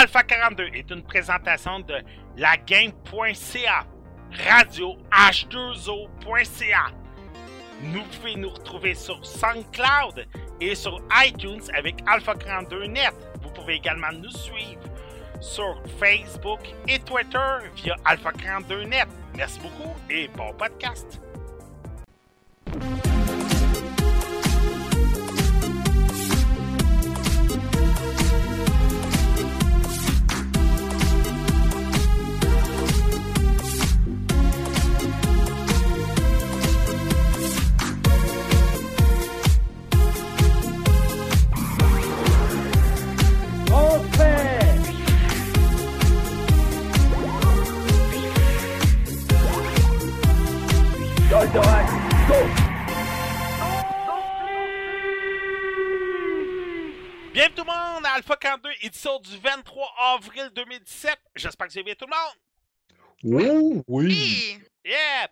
Alpha 42 est une présentation de lagame.ca, radio h2o.ca. Nous pouvez nous retrouver sur SoundCloud et sur iTunes avec Alpha 42 Net. Vous pouvez également nous suivre sur Facebook et Twitter via Alpha 42 Net. Merci beaucoup et bon podcast. 52, édition du 23 avril 2017. J'espère que c'est bien tout le monde. Oui, oui. Yeah!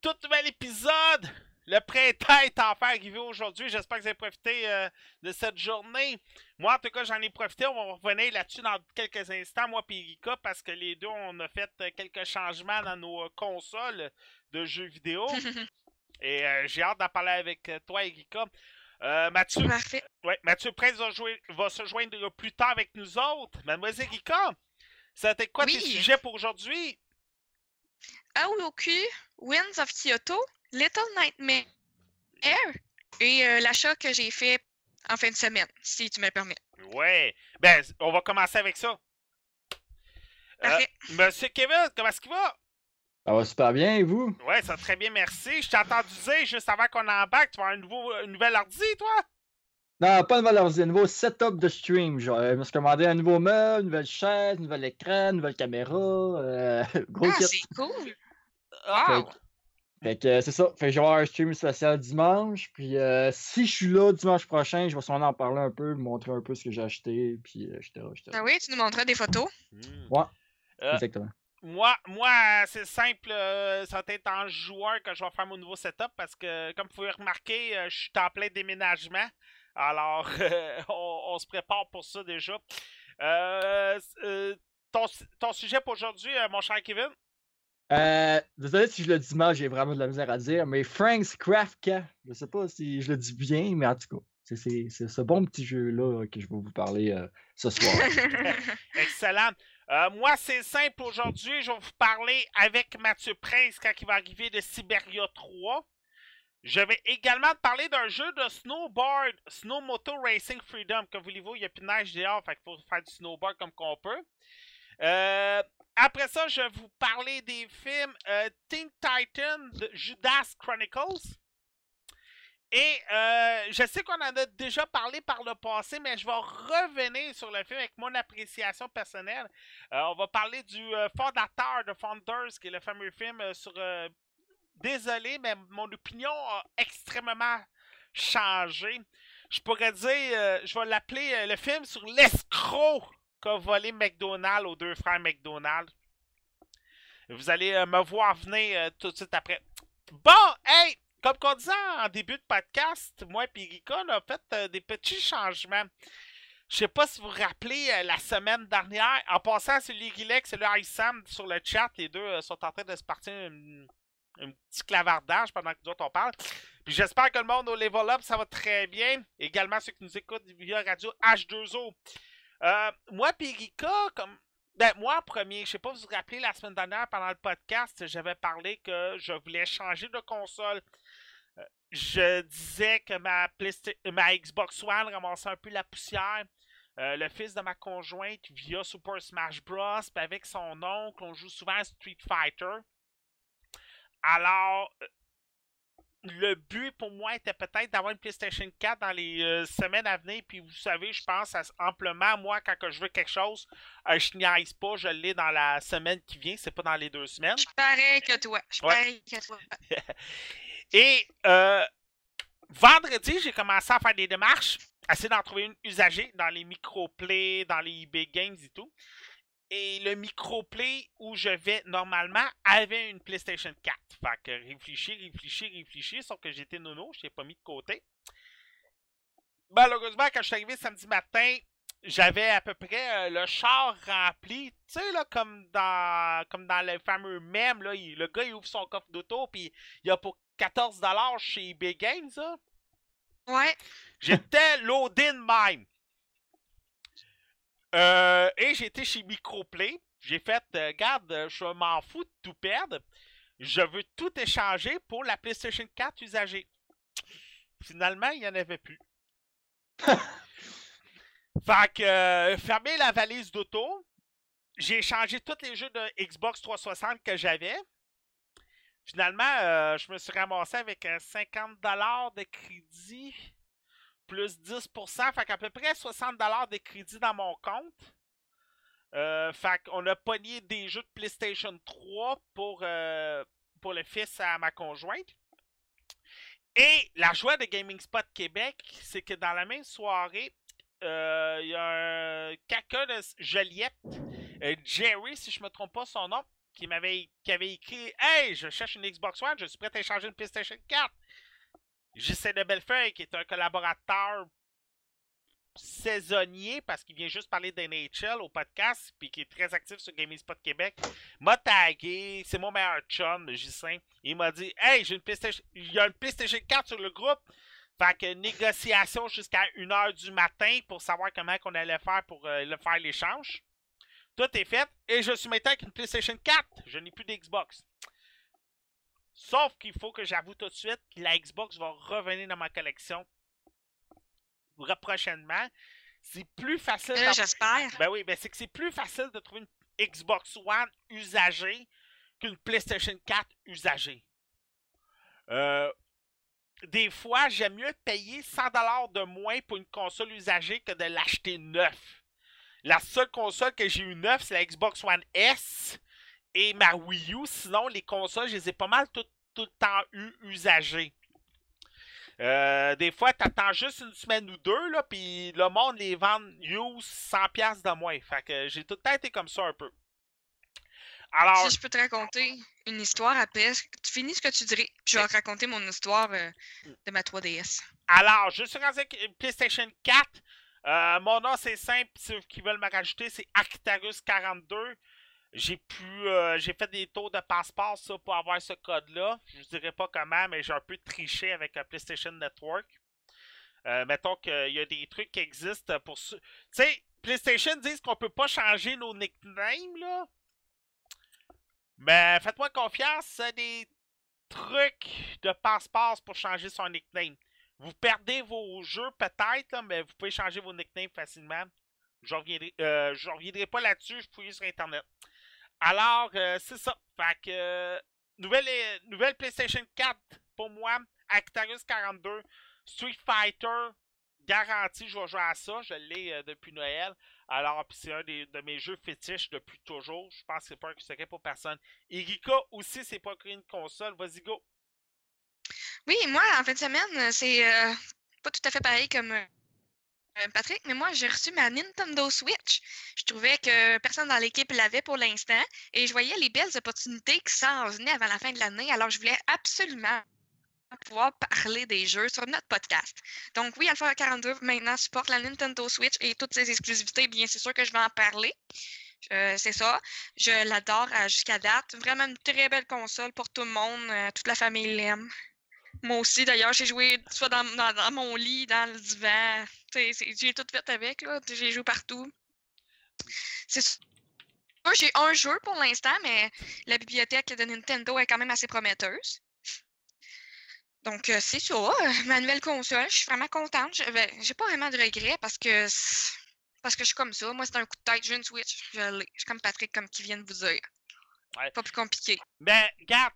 Tout nouvel épisode. Le printemps est enfin arrivé aujourd'hui. J'espère que vous avez profité euh, de cette journée. Moi, en tout cas, j'en ai profité. On va revenir là-dessus dans quelques instants, moi et Erika, parce que les deux, on a fait euh, quelques changements dans nos euh, consoles de jeux vidéo. et j'ai hâte d'en parler avec toi, Erika. Euh, Mathieu, Parfait. ouais, Mathieu Prince va, jouer- va se joindre plus tard avec nous autres. Mademoiselle Erika, c'était quoi tes sujets pour aujourd'hui? Aoyoku, Winds of Kyoto, Little Nightmare et euh, l'achat que j'ai fait en fin de semaine, si tu me le permets. Ouais. Ben, on va commencer avec ça. Euh. Monsieur Kevin, comment est-ce qu'il va? Ça va super bien, et vous? Ouais, ça va très bien, merci. Je t'ai entendu dire juste avant qu'on embarque, tu vas avoir un nouveau, une nouvelle ordi, toi? Non, pas de valeur, un nouveau setup de stream. Genre, euh, je me suis commandé un nouveau meuble, une nouvelle chaise, un nouvel écran, une nouvelle caméra. euh, gros Ah, c'est cool! Ah! Wow! Fait que euh, c'est ça. Fait que je vais avoir un stream spécial dimanche. Puis euh, si je suis là dimanche prochain, je vais sûrement en parler un peu, montrer un peu ce que j'ai acheté. Puis euh, etc. etc. Ah oui, tu nous montreras des photos? Hmm. Ouais, Euh, exactement. Moi, moi c'est simple. euh, ça va être en juin que je vais faire mon nouveau setup parce que, comme vous pouvez remarquer, euh, je suis en plein déménagement. Alors, euh, on, on se prépare pour ça déjà. Ton, ton sujet pour aujourd'hui, mon cher Kevin? Euh, désolé si je le dis mal, j'ai vraiment de la misère à dire, mais Frank's Craft Je sais pas si je le dis bien, mais en tout cas, c'est- ce bon petit jeu-là que je vais vous parler euh, ce soir. Excellent. Euh, moi, c'est simple aujourd'hui. Je vais vous parler avec Mathieu Prince quand il va arriver de Siberia 3. Je vais également parler d'un jeu de snowboard, Snow Moto Racing Freedom. Comme voulez-vous, il n'y a plus de neige dehors, fait qu'il faut faire du snowboard comme qu'on peut. Euh, après ça, je vais vous parler des films euh, Teen Titan de Judas Chronicles. Et euh, je sais qu'on en a déjà parlé par le passé, mais je vais revenir sur le film avec mon appréciation personnelle. Euh, on va parler du euh, fondateur de Founders, qui est le fameux film euh, sur... Désolé, mais mon opinion a extrêmement changé. Je pourrais dire, je vais l'appeler le film sur l'escroc qu'a volé McDonald's aux deux frères McDonald's. Vous allez me voir venir tout de suite après. Bon, hey, comme qu'on disait en début de podcast, moi et Erika, on a fait euh, des petits changements. Je sais pas si vous vous rappelez euh, la semaine dernière, en passant sur l'Irilex et le Sam sur le chat, les deux euh, sont en train de se partir un, petit clavardage pendant que nous autres on parle. Puis j'espère que le monde au level up, ça va très bien. Également ceux qui nous écoutent via radio H2O. Euh, moi et comme ben, moi, en premier, je sais pas si vous vous rappelez, la semaine dernière, pendant le podcast, j'avais parlé que je voulais changer de console. Je disais que ma, ma Xbox One ramassait un peu la poussière. Euh, le fils de ma conjointe, via Super Smash Bros, puis avec son oncle, on joue souvent à Street Fighter. Alors, euh, le but pour moi était peut-être d'avoir une PlayStation 4 dans les euh, semaines à venir. Puis vous savez, je pense à- amplement, moi, quand que je veux quelque chose, euh, je niaise pas, je l'ai dans la semaine qui vient, c'est pas dans les deux semaines. Je pareil que toi. Je Ouais. pareil que toi. Et euh, vendredi, j'ai commencé à faire des démarches, essayer d'en trouver une usagée dans les microplays, dans les eBay Games et tout. Et le microplay où je vais normalement avait une PlayStation 4. Fait que réfléchir, réfléchir, réfléchir, sauf que j'étais nono, je l'ai pas mis de côté. Malheureusement, quand je suis arrivé samedi matin, j'avais à peu près euh, le char rempli, tu sais, là, comme dans, comme dans le fameux mème, là, il- le gars, il ouvre son coffre d'auto, puis il y a pour 14$ chez eBay Games, là. Ouais. J'étais loadé de même. Euh, et j'étais chez Microplay. J'ai fait, euh, regarde, euh, je m'en fous de tout perdre. Je veux tout échanger pour la PlayStation 4 usagée. Finalement, il n'y en avait plus. fait que, euh, fermé la valise d'auto. J'ai échangé tous les jeux de Xbox 360 que j'avais. Finalement, euh, je me suis ramassé avec un 50$ de crédit plus 10%, fait qu'à peu près 60$ de crédit dans mon compte. Euh, fait qu'on a pogné des jeux de PlayStation 3 pour, euh, pour le fils à ma conjointe. Et la joie de Gaming Spot Québec, c'est que dans la même soirée, euh, il y a un caca de Joliette, euh, Jerry, si je me trompe pas son nom, qui m'avait qui avait écrit Hey, je cherche une Xbox One, je suis prêt à échanger une PlayStation 4. JC de Bellefeuille, qui est un collaborateur saisonnier parce qu'il vient juste parler d'NHL au podcast puis qui est très actif sur Gaming Spot Québec m'a tagué c'est mon meilleur chum J5 il m'a dit hey j'ai une PlayStation il y a une PlayStation 4 sur le groupe fait que négociation jusqu'à 1h du matin pour savoir comment qu'on allait faire pour euh, le faire l'échange tout est fait et je suis maintenant avec une PlayStation 4 je n'ai plus d'Xbox sauf qu'il faut que j'avoue tout de suite que la Xbox va revenir dans ma collection prochainement. C'est plus facile. Euh, J'espère. Ben oui, ben c'est que c'est plus facile de trouver une Xbox One usagée qu'une PlayStation 4 usagée. Euh, des fois, j'aime mieux payer 100$ de moins pour une console usagée que de l'acheter neuf. La seule console que j'ai eu neuve, c'est la Xbox One S et ma Wii U. Sinon, les consoles, je les ai pas mal tout, tout le temps eu usagées. Euh, des fois, t'attends juste une semaine ou deux, là, puis le monde les vend use 100$ de moins. Fait que j'ai tout le temps été comme ça un peu. Alors, Si je peux te raconter une histoire après, tu finis ce que tu dirais, puis je vais te raconter mon histoire euh, de ma 3DS. alors, je suis rendu avec PlayStation 4. Euh, mon nom, c'est simple. Ceux qui veulent me rajouter, c'est Arctarus42. J'ai pu, euh, j'ai fait des tours de passeport ça, pour avoir ce code-là. Je ne dirais pas comment, mais j'ai un peu triché avec PlayStation Network. Euh, mettons qu'il y a des trucs qui existent pour. Tu sais, PlayStation disent qu'on peut pas changer nos nicknames, là. Mais faites-moi confiance, c'est des trucs de passe-passe pour changer son nickname. Vous perdez vos jeux peut-être, mais vous pouvez changer vos nicknames facilement. Je reviendrai, euh, je reviendrai pas là-dessus, je fouille sur Internet. Alors, euh, c'est ça. Fait que, euh, nouvelle, PlayStation 4 pour moi, Actarus 42, Street Fighter, garanti, je vais jouer à ça. Je l'ai depuis Noël. Alors, c'est un des- de mes jeux fétiches depuis toujours. Je pense que c'est pas un secret pour personne. Erika aussi, c'est pas une console. Vas-y, go. Oui, moi, en fin de semaine, euh, c'est euh, pas tout à fait pareil comme euh, Patrick, mais moi, j'ai reçu ma Nintendo Switch. Je trouvais que personne dans l'équipe l'avait pour l'instant et je voyais les belles opportunités qui s'en venaient avant la fin de l'année. Alors, je voulais absolument pouvoir parler des jeux sur notre podcast. Donc, oui, Alpha 42 maintenant supporte la Nintendo Switch et toutes ses exclusivités. Bien, c'est sûr que je vais en parler. Euh, c'est ça. Je l'adore euh, jusqu'à date. Vraiment une très belle console pour tout le monde. euh, toute la famille l'aime. Moi aussi, d'ailleurs, j'ai joué soit dans, mon lit, dans le divan. J'ai tout fait avec. J'ai joué partout. J'ai un jeu pour l'instant, mais la bibliothèque de Nintendo est quand même assez prometteuse. Donc, euh, c'est ça. euh, Ma nouvelle console, je suis vraiment contente. Je- ben, J'ai pas vraiment de regrets parce que parce que je suis comme ça. Moi, c'est un coup de tête. J'ai une Switch. Je l'ai. Je suis comme Patrick, comme qui vient de vous dire. Ouais. Pas plus compliqué. Ben, regarde,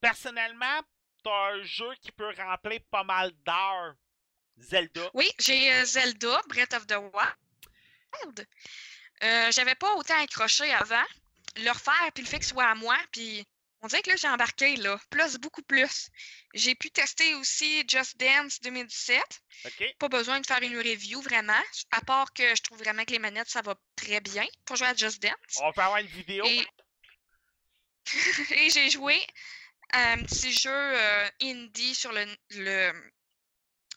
personnellement, t'as un jeu qui peut remplir pas mal d'heures. Zelda. Oui, j'ai euh, Zelda, Breath of the Wild. Euh, J'avais pas autant accroché avant. Le refaire, puis le fait que ce soit à moi, puis on dirait que là, j'ai embarqué, là. Plus, beaucoup plus. J'ai pu tester aussi Just Dance 2017. OK? Pas besoin de faire une review, vraiment. À part que je trouve vraiment que les manettes, ça va très bien pour jouer à Just Dance. On peut avoir une vidéo? Et, et j'ai joué à un petit jeu euh, indie sur le, le,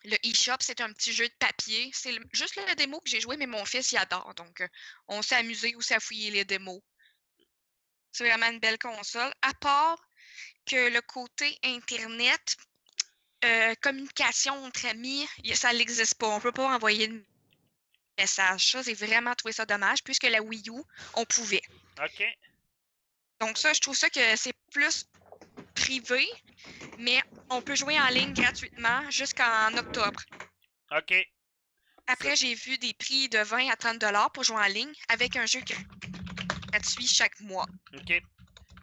le eShop, c'est un petit jeu de papier. C'est juste le démo que j'ai joué, mais mon fils il adore. Donc, euh, on s'est amusé aussi à fouiller les démos. C'est vraiment une belle console. À part que le côté Internet, euh, communication entre amis, ça n'existe pas. On ne peut pas envoyer de message. Ça, j'ai vraiment trouvé ça dommage, puisque la Wii U, on pouvait. OK. Donc ça, je trouve ça que c'est plus privé, mais on peut jouer en ligne gratuitement jusqu'en octobre. OK. Après, j'ai vu des prix de 20 à 30 dollars pour jouer en ligne avec un jeu gratuit chaque mois. OK.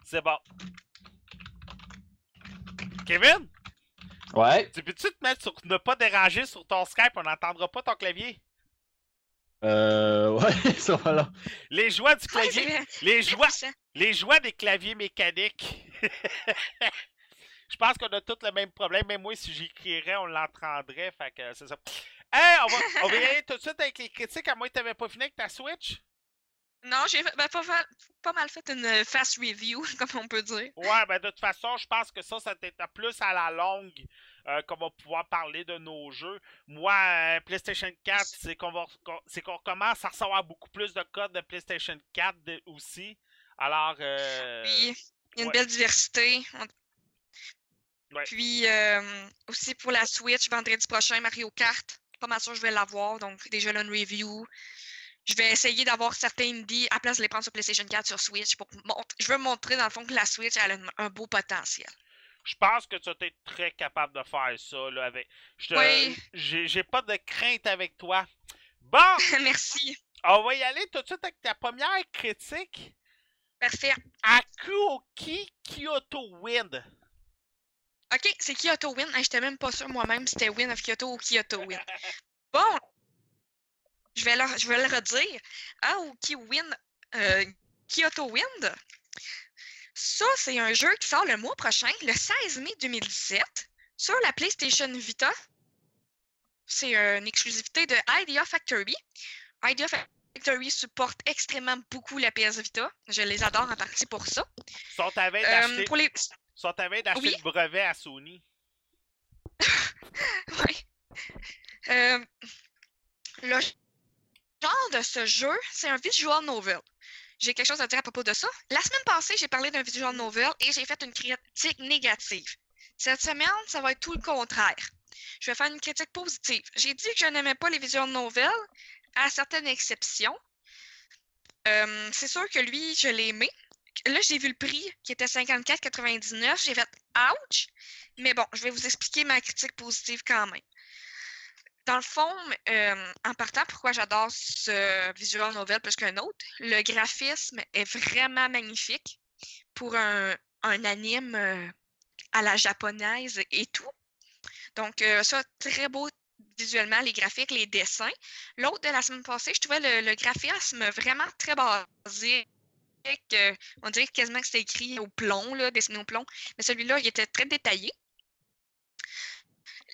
C'est bon. Kevin, Ouais. tu peux-tu te mettre sur ne pas déranger sur ton Skype? On n'entendra pas ton clavier. Euh, ouais, ça va là. Les joies du c'est clavier. Les joies, les joies des claviers mécaniques. Je pense qu'on a tous le même problème. Même moi, si j'écrirais, on l'entendrait. Fait que c'est ça. Hey, on va, on va y aller tout de suite avec les critiques, à moins que tu n'avais pas fini avec ta Switch. Non, j'ai ben, pas, mal fait une fast review, comme on peut dire. Ouais, ben de toute façon, je pense que ça, ça plus à la longue euh, qu'on va pouvoir parler de nos jeux. Moi, euh, PlayStation 4, c'est qu'on va c'est qu'on commence à recevoir beaucoup plus de codes de PlayStation 4 de- aussi. Alors, euh, Puis, il y a une ouais. belle diversité. Ouais. Puis, euh, aussi pour la Switch, vendredi prochain, Mario Kart. Pas mal sûr que je vais l'avoir, donc déjà là, une review. Je vais essayer d'avoir certains indies à place de les prendre sur PlayStation 4 sur Switch. Pour je veux montrer dans le fond que la Switch elle a un- un beau potentiel. je pense que tu as été très capable de faire ça. Là, avec... je Oui. j'ai, pas de crainte avec toi. Bon, Merci. on va y aller tout de suite avec ta première critique. Parfait. Akuoki Kyoto Wind. OK, c'est Kyoto Win. Hey, J'étais même pas sûre moi-même si c'était Win of Kyoto ou Kyoto Win. Bon, je vais le, je vais le redire. Aoki Win, euh, Kyoto Wind. Ça, c'est un jeu qui sort le mois prochain, le 16 mai 2017, sur la PlayStation Vita. C'est une exclusivité de Idea Factory. Idea Factory supporte extrêmement beaucoup la PS Vita. Je les adore en partie pour ça. Sont à veille Euh, d'acheter, les... Oui. le brevet à Sony. Ouais. Euh, genre de ce jeu, c'est un visual novel. J'ai quelque chose à dire à propos de ça. La semaine passée, j'ai parlé d'un visual novel et j'ai fait une critique négative. Cette semaine, ça va être tout le contraire. Je vais faire une critique positive. J'ai dit que je n'aimais pas les visual novels, à certaines exceptions. Euh, c'est sûr que lui, je l'ai aimé. Là, j'ai vu le prix qui était 54,99. J'ai fait ouch! Mais bon, je vais vous expliquer ma critique positive quand même. Dans le fond, euh, en partant, pourquoi j'adore ce visual novel plus qu'un autre, le graphisme est vraiment magnifique pour un, un anime euh, à la japonaise et tout. Donc, euh, ça, très beau visuellement, les graphiques, les dessins. L'autre de la semaine passée, je trouvais le, graphisme vraiment très basique. on dirait quasiment que c'était écrit au plomb, dessiné au plomb. Mais celui-là, il était très détaillé.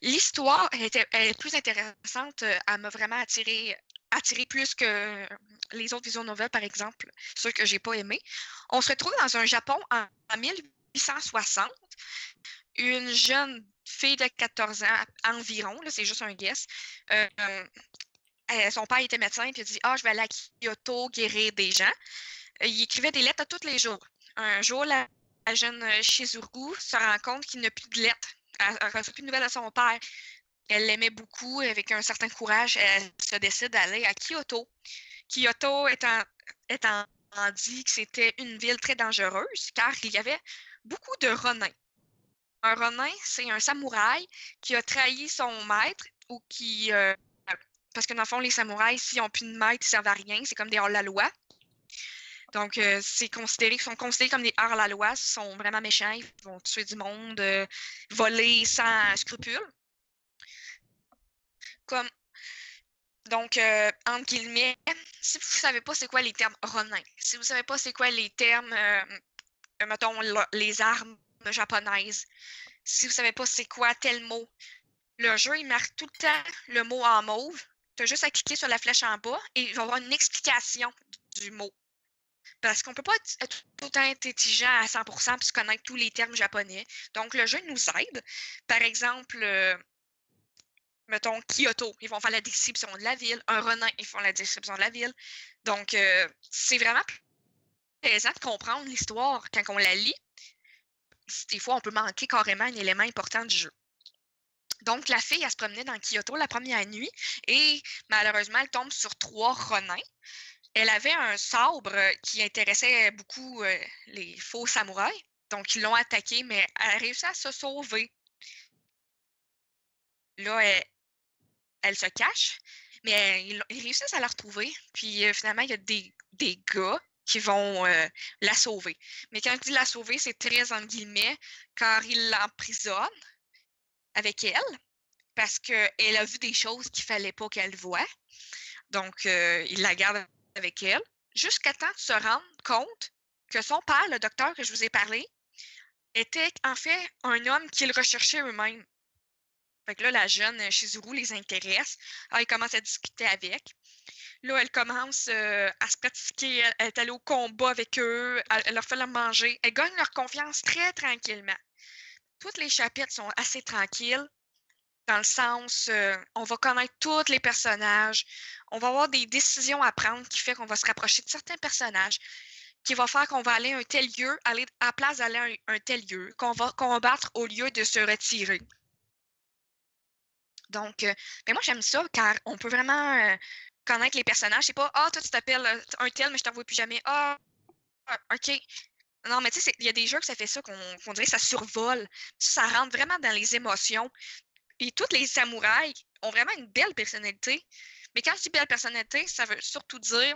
L'histoire était est plus intéressante. euh, Elle m'a vraiment attiré, attiré plus que les autres visions nouvelles, par exemple, ceux que j'ai pas aimés. On se retrouve dans un Japon en, en 1860. Une jeune fille de 14 ans environ, c'est juste un guess. euh, euh, son père était médecin, puis il a dit Ah, je vais aller à Kyoto guérir des gens. Euh, Il écrivait des lettres à tous les jours. Un jour, la, la jeune euh, Shizuru se rend compte qu'il n'a plus de lettres. Elle reçoit plus de nouvelles de son père. Elle l'aimait beaucoup, avec un certain courage, elle se décide d'aller à Kyoto. Kyoto étant, dit que c'était une ville très dangereuse, car il y avait beaucoup de renins. Un renin, c'est un samouraï qui a trahi son maître ou qui. euh, parce que dans le fond, les samouraïs, s'ils n'ont plus de maître, ils servent à rien. C'est comme des hors-la-loi. Donc, euh, c'est considéré, sont considérés comme des hors-la-loi. Ils sont vraiment méchants. Ils vont tuer du monde, euh, voler sans scrupules. Comme. Donc, euh, entre guillemets, si vous ne savez pas c'est quoi les termes ronins, si vous ne savez pas c'est quoi les termes, mettons, le- les armes japonaises, si vous ne savez pas c'est quoi tel mot, le jeu, il marque tout le temps le mot en mauve. Tu as juste à cliquer sur la flèche en bas et il va y avoir une explication du mot. Parce qu'on ne peut pas être- tout intelligent à 100% puis se connaître tous les termes japonais. Donc, le jeu nous aide. Par exemple, euh, mettons, Kyoto, ils vont faire la description de la ville. Un Renin, ils font la description de la ville. Donc, euh, c'est vraiment plaisant de comprendre l'histoire quand on la lit. Des fois, on peut manquer carrément un élément important du jeu. Donc, la fille, elle se promenait dans Kyoto la première nuit et malheureusement, elle tombe sur trois renins. Elle avait un sabre qui intéressait beaucoup euh, les faux samouraïs. Donc, ils l'ont attaquée, mais elle a réussi à se sauver. Là, elle, se cache, mais ils, ils réussissent à la retrouver. Puis euh, finalement, il y a des, gars qui vont euh, la sauver. Mais quand je dis la sauver, c'est très en guillemets, car ils l'emprisonnent avec elle, parce qu'elle a vu des choses qu'il fallait pas qu'elle voie. Donc, euh, il la garde avec elle, jusqu'à temps de se rendre compte que son père, le docteur que je vous ai parlé, était en fait un homme qu'il recherchait eux-mêmes. Fait que là, la jeune euh, Shizuru les intéresse. Ah, il commence à discuter avec. Là, elle commence euh, à se pratiquer. Elle, elle est allée au combat avec eux. Elle, elle leur fait leur manger. Elle gagne leur confiance très tranquillement. Tous les chapitres sont assez tranquilles, dans le sens, euh, on va connaître tous les personnages. On va avoir des décisions à prendre qui fait qu'on va se rapprocher de certains personnages, qui va faire qu'on va aller à un tel lieu, aller à la place d'aller à un, tel lieu, qu'on va combattre au lieu de se retirer. Donc, euh, ben moi, j'aime ça car on peut vraiment euh, connaître les personnages. C'est pas, ah, toi, tu t'appelles un tel, mais je t'en vois plus jamais. Ah, ah, OK. Non, mais tu sais, il y a des jeux que ça fait ça, qu'on dirait que ça survole. Ça rentre vraiment dans les émotions. Et tous les samouraïs ont vraiment une belle personnalité. Mais quand je dis belle personnalité, ça veut surtout dire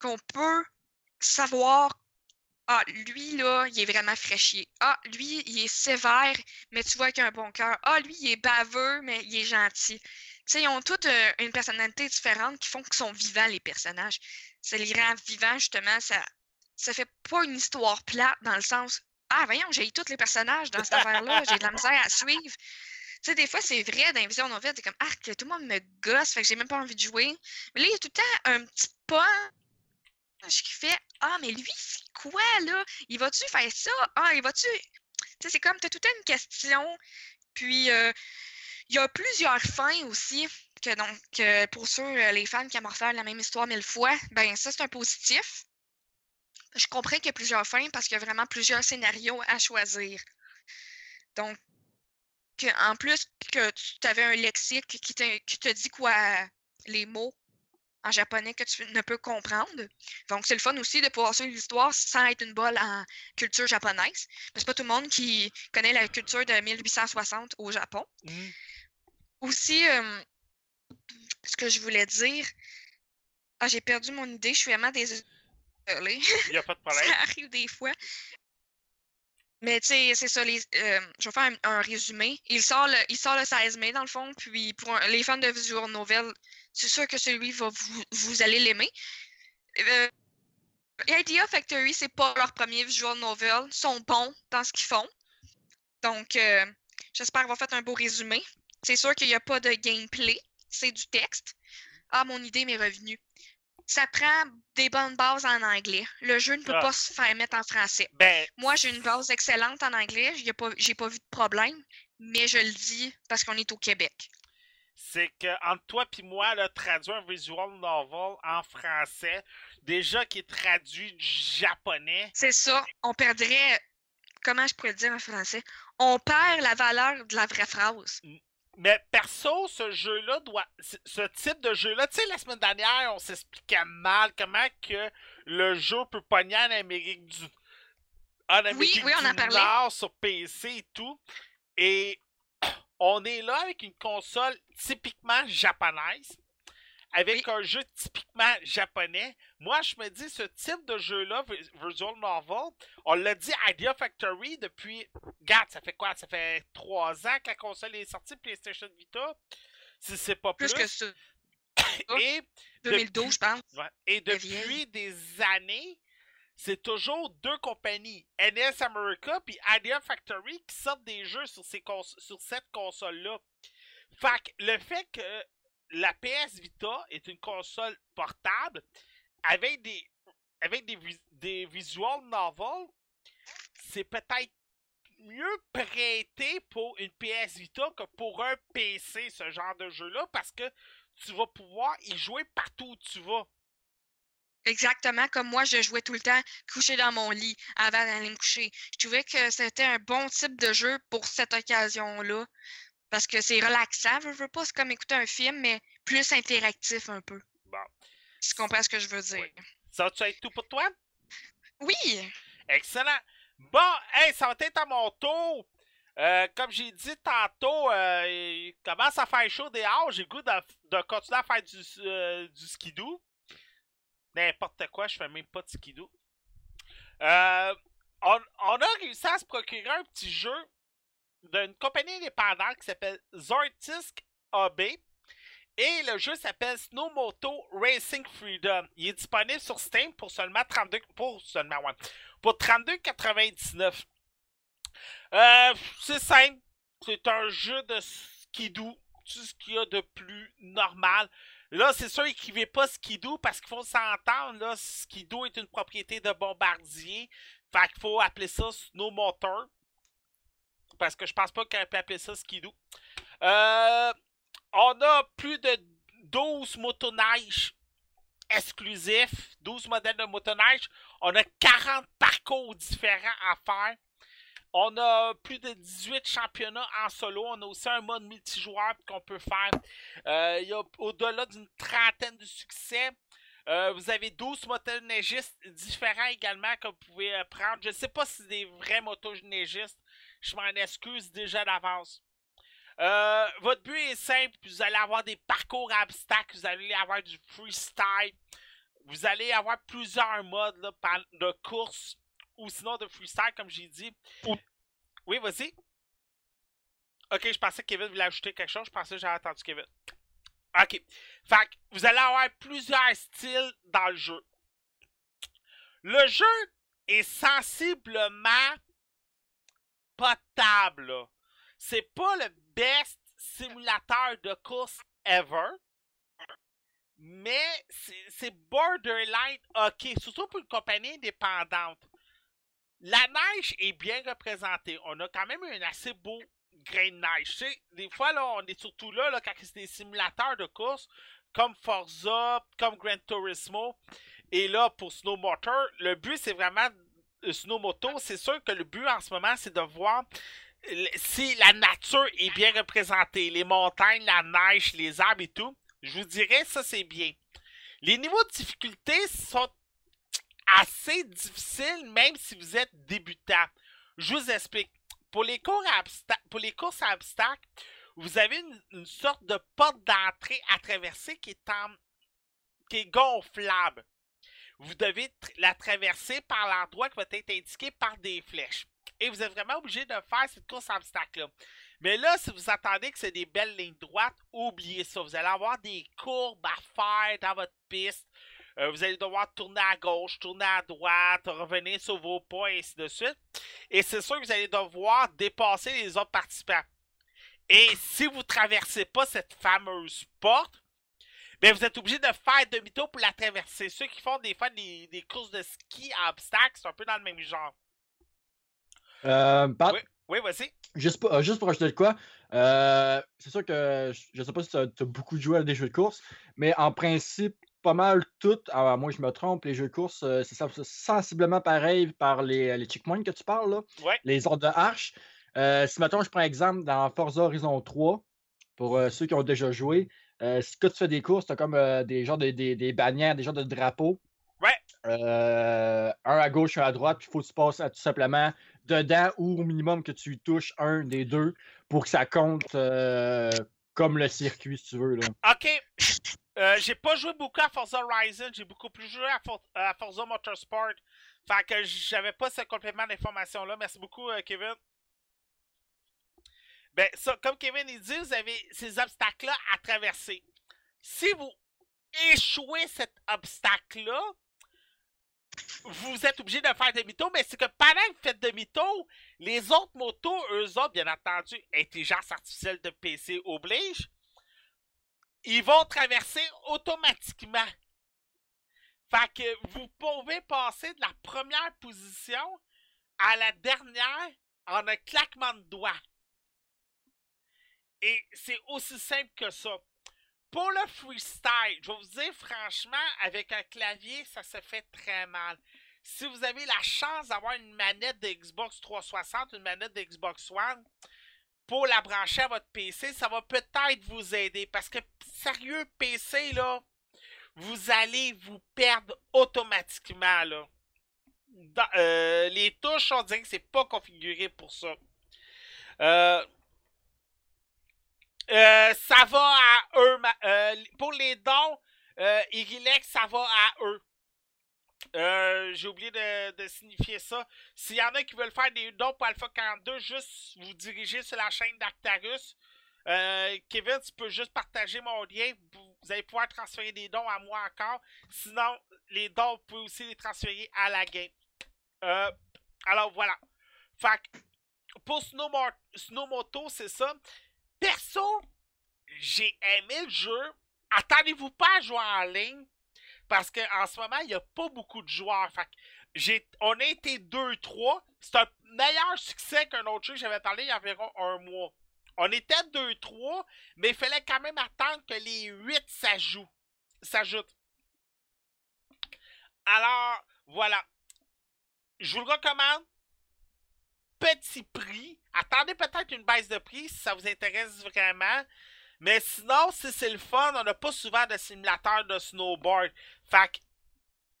qu'on peut savoir, ah, lui, là, il est vraiment fraîchier. Ah, lui, il est sévère, mais tu vois qu'il a un bon cœur. Ah, lui, il est baveux, mais il est gentil. Tu sais, ils ont toutes euh, une personnalité différente qui font qu'ils sont vivants, les personnages. Ça les rend vivants, justement. Ça, ça fait pas une histoire plate dans le sens, ah, voyons, j'ai tous les personnages dans cette affaire-là, j'ai de la misère à suivre. Tu sais, des fois, c'est vrai, dans les visions c'est comme, ah, tout le monde me gosse, fait que j'ai même pas envie de jouer. Mais là, il y a tout le temps un petit punch qui fait, ah, mais lui, c'est quoi, là? Il va-tu faire ça? Ah, il va-tu. Tu sais, c'est comme, t'as tout le temps une question. Puis, euh, il y a plusieurs fins aussi, que donc, pour ceux, euh, les fans qui aiment refaire la même histoire mille fois, ben, ça, c'est un positif. Je comprends qu'il y a plusieurs fins parce qu'il y a vraiment plusieurs scénarios à choisir. Donc, que- en plus que tu avais un lexique qui te, qui te dit quoi les mots en japonais que tu ne peux comprendre. Donc, c'est le fun aussi de pouvoir suivre l'histoire sans être une bolle en culture japonaise. Que c'est pas tout le monde qui connaît la culture de 1860 au Japon. Hmm. Aussi, euh, ce que je voulais dire, ah, j'ai perdu mon idée, je suis vraiment désolée. Il n'y a pas de Ça problème. arrive des fois. Mais tu sais, c'est ça, les, euh, je vais faire un, résumé. Il sort, le, il sort le 16 mai, dans le fond, puis pour les fans de visual novel, c'est sûr que celui va vous, vous allez l'aimer. Euh, Idea Factory, c'est pas leur premier visual novel. Ils sont bons dans ce qu'ils font. Donc, euh, j'espère avoir fait un beau résumé. C'est sûr qu'il n'y a pas de gameplay, c'est du texte. Ah, mon idée m'est revenue. Ça prend des bonnes bases en anglais. Le jeu ne peut Ah. pas se faire mettre en français. Ben, Moi, j'ai une base excellente en anglais. J'ai pas, j'ai pas vu de problème, mais je le dis parce qu'on est au Québec. c'est que entre toi puis moi, là, traduire un visual novel en français, déjà qui est traduit du japonais, C'est ça. On perdrait. Comment je pourrais le dire en français? On perd la valeur de la vraie phrase. Mais perso, ce jeu-là doit. ce- type de jeu-là, tu sais, la semaine dernière, on s'expliquait mal comment que le jeu peut pogner en Amérique du. En Amérique oui, on en du. Nord sur PC et tout. Et on est là avec une console typiquement japonaise. Avec un jeu typiquement japonais. Moi, je me dis, ce type de jeu-là, vi- Visual Novel, on l'a dit Idea Factory depuis. Regarde, ça fait quoi? Ça fait trois ans que la console est sortie, PlayStation Vita. Si c'est pas plus. Plus que ça. Et, 2012, je pense. ouais, et depuis des années, c'est toujours deux compagnies, NS America puis Idea Factory, qui sortent des jeux sur, ces cons- sur cette console-là. Fait que le fait que la PS Vita est une console portable avec des avec des, des visual novels, c'est peut-être mieux prêté pour une PS Vita que pour un PC, ce genre de jeu-là, parce que tu vas pouvoir y jouer partout où tu vas. Exactement comme moi, je jouais tout le temps couché dans mon lit avant d'aller me coucher. Je trouvais que c'était un bon type de jeu pour cette occasion-là. Parce que c'est relaxant, je veux pas, c'est comme écouter un film, mais plus interactif un peu. Bon. Tu comprends ce que je veux dire? Oui. Ça va être tout pour toi? Oui! Excellent. Bon, hey, ça va être à mon tour. Euh, comme j'ai dit tantôt, euh, il commence à faire chaud dehors. J'ai le goût de, de continuer à faire du, euh, du skidoo. N'importe quoi, je fais même pas de skidoo. Euh, on, on a réussi à se procurer un petit jeu d'une compagnie indépendante qui s'appelle Zortisk AB. Et le jeu s'appelle Snowmoto Racing Freedom. Il est disponible sur Steam pour seulement 32 pour seulement pour 32,99. Euh, c'est simple. C'est un jeu de skidoo. Tout ce qu'il y a de plus normal. Là, c'est sûr, écrivez pas skidoo parce qu'il faut s'entendre. Là, skidoo est une propriété de bombardier. Fait qu'il faut appeler ça snowmotor. Parce que je pense pas qu'on peut appeler ça skidoo. Euh, on a plus de 12 motoneiges exclusifs, 12 modèles de motoneige. On a 40 parcours différents à faire. On a plus de 18 championnats en solo. On a aussi un mode multijoueur qu'on peut faire. Euh, y a au-delà d'une trentaine de succès. Euh, vous avez 12 motoneigistes différents également que vous pouvez prendre. Je ne sais pas si c'est des vrais motoneigistes. Je m'en excuse déjà d'avance. Euh, votre but est simple, vous allez avoir des parcours à obstacles, vous allez avoir du freestyle, vous allez avoir plusieurs modes là, de course ou sinon de freestyle, comme j'ai dit. Oui, vas-y. Ok, je pensais que Kevin voulait ajouter quelque chose, je pensais que j'avais entendu Kevin. Ok. Fait que vous allez avoir plusieurs styles dans le jeu. Le jeu est sensiblement C'est pas le best simulateur de course ever. Mais c'est borderline ok, surtout pour une compagnie indépendante. La neige est bien représentée. On a quand même un assez beau grain de neige. Des fois, là, on est surtout là, là quand c'est des simulateurs de course, comme Forza, comme Gran Turismo. Et là, pour Snowmotor, le but, c'est vraiment Snowmoto. C'est sûr que le but en ce moment, c'est de voir si la nature est bien représentée. Les montagnes, la neige, les arbres et tout. Je vous dirais, ça, c'est bien. Les niveaux de difficulté sont assez difficiles, même si vous êtes débutant. Je vous explique. Pour les, pour les courses à obstacles, vous avez une, sorte de porte d'entrée à traverser qui est, qui est gonflable. Vous devez la traverser par l'endroit qui va être indiqué par des flèches. Et vous êtes vraiment obligé de faire cette course à obstacles-là. Mais là, si vous attendez que c'est des belles lignes droites, oubliez ça. Vous allez avoir des courbes à faire dans votre piste. Euh, vous allez devoir tourner à gauche, tourner à droite, revenir sur vos pas et ainsi de suite. Et c'est sûr que vous allez devoir dépasser les autres participants. Et si vous traversez pas cette fameuse porte, ben vous êtes obligé de faire demi-tour pour la traverser. Ceux qui font des fois des, des courses de ski à obstacles, c'est un peu dans le même genre. Euh, Pat, Oui, oui, vas-y. juste, pour, euh, juste pour ajouter de quoi, euh, c'est sûr que je- je sais pas si tu as, beaucoup joué à des jeux de course, mais en principe, pas mal toutes, à moins que je me trompe, les jeux de course, c'est sens- sensiblement pareil par les, les checkpoints que tu parles, là, Ouais. les ordres de arche. Euh, si mettons, je prends exemple dans Forza Horizon 3, pour ceux qui ont déjà joué, quand tu fais des courses, tu as comme euh, des genres de des, des bannières, des genres de drapeaux. Ouais. Euh, un à gauche, un à droite, puis il faut que tu passes à- tout simplement dedans ou au minimum que tu touches un des deux pour que ça compte euh, comme le circuit, si tu veux. Là. Ok. Euh, j'ai pas joué beaucoup à Forza Horizon, j'ai beaucoup plus joué à, For- à Forza Motorsport. Fait que j'avais pas ce complément d'information-là. Merci beaucoup, euh, Kevin. Ben, ça, comme Kevin il dit, vous avez ces obstacles-là à traverser. Si vous échouez cet obstacle-là, vous êtes obligé de faire demi-tour, mais c'est que pendant que vous faites demi-tour, les autres motos, eux autres, bien entendu, intelligence artificielle de PC oblige, ils vont traverser automatiquement. Fait que vous pouvez passer de la première position à la dernière en un claquement de doigts. Et c'est aussi simple que ça. Pour le freestyle, je vais vous dire franchement, avec un clavier, ça se fait très mal. Si vous avez la chance d'avoir une manette de Xbox 360, une manette de Xbox One, pour la brancher à votre PC, ça va peut-être vous aider. Parce que, sérieux, PC, là, vous allez vous perdre automatiquement, là. Euh, les touches, on dirait que c'est pas configuré pour ça. Euh, euh, ça va à eux. euh, pour les dons, euh, Irilex, ça va à eux. Euh, J'ai oublié de, signifier ça. S'il y en a qui veulent faire des dons pour Alpha 42, juste vous dirigez sur la chaîne d'Actarus. Euh, Kevin, tu peux juste partager mon lien. Vous, allez pouvoir transférer des dons à moi encore. Sinon, les dons, vous pouvez aussi les transférer à la game. Euh, alors voilà. Fait que, pour Snowmo- Snowmoto, c'est ça. Perso, j'ai aimé le jeu. Attendez-vous pas à jouer en ligne. Parce qu'en ce moment, il n'y a pas beaucoup de joueurs. Fait j'ai, on a été 2-3. C'est un meilleur succès qu'un autre jeu que j'avais parlé il y a environ un mois. On était 2-3, mais il fallait quand même attendre que les 8 s'ajoutent. s'ajoutent. Alors, voilà. Je vous le recommande. Petit prix. Attendez peut-être une baisse de prix si ça vous intéresse vraiment. Mais sinon, si c'est le fun, on n'a pas souvent de simulateur de snowboard. Fait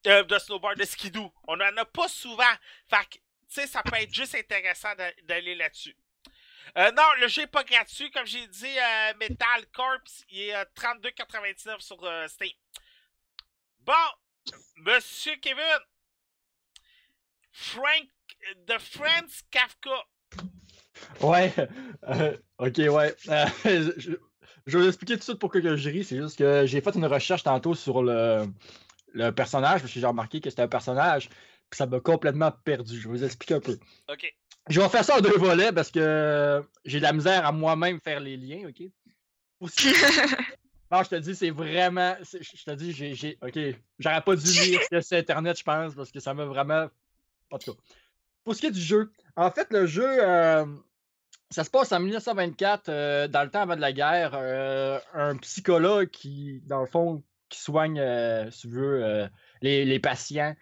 euh, de snowboard, de skidoo. On n'en a pas souvent. Fait que, tu sais, ça peut être juste intéressant d'a- d'aller là-dessus. Euh, non, le jeu n'est pas gratuit. Comme j'ai dit, euh, Metal Corps, il est euh, 32,99 sur euh, Steam. Bon, Monsieur Kevin. Frank, de Franz Kafka. Ouais, euh, ok, ouais. Euh, je, je vais vous expliquer tout de suite pourquoi que je ris. C'est juste que j'ai fait une recherche tantôt sur le, le personnage, parce que j'ai remarqué que c'était un personnage, puis ça m'a complètement perdu. Je vais vous expliquer un peu. Ok. Je vais faire ça en deux volets parce que j'ai de la misère à moi-même faire les liens, ok? Aussi- Non, je te dis, c'est vraiment. Je te dis, j'ai. Ok, j'aurais pas dû lire c'est Internet, je pense, parce que ça m'a vraiment. En tout cas. Pour ce qui est du jeu, en fait, le jeu, euh, ça se passe en 1924, euh, dans le temps avant de la guerre. euh, un psychologue qui, dans le fond, qui soigne, si tu veux, les, les patients.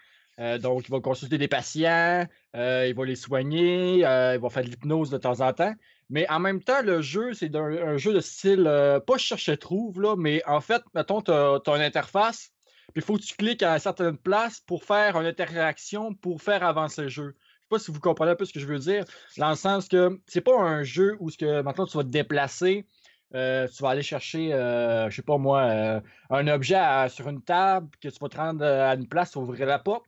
Donc, il va consulter des patients, il va les soigner, il va faire de l'hypnose de temps en temps. Mais en même temps, le jeu, c'est un, jeu de style, pas cherche-trouve, là, mais en fait, mettons, tu as, une interface, puis il faut que tu cliques à certaines places pour faire une interaction, pour faire avancer le jeu. Pas si vous comprenez un peu ce que je veux dire, dans le sens que c'est pas un jeu où ce que, maintenant tu vas te déplacer, euh, tu vas aller chercher, euh, je sais pas moi, euh, un objet sur une table, que tu vas te rendre à une place, ouvrir la porte.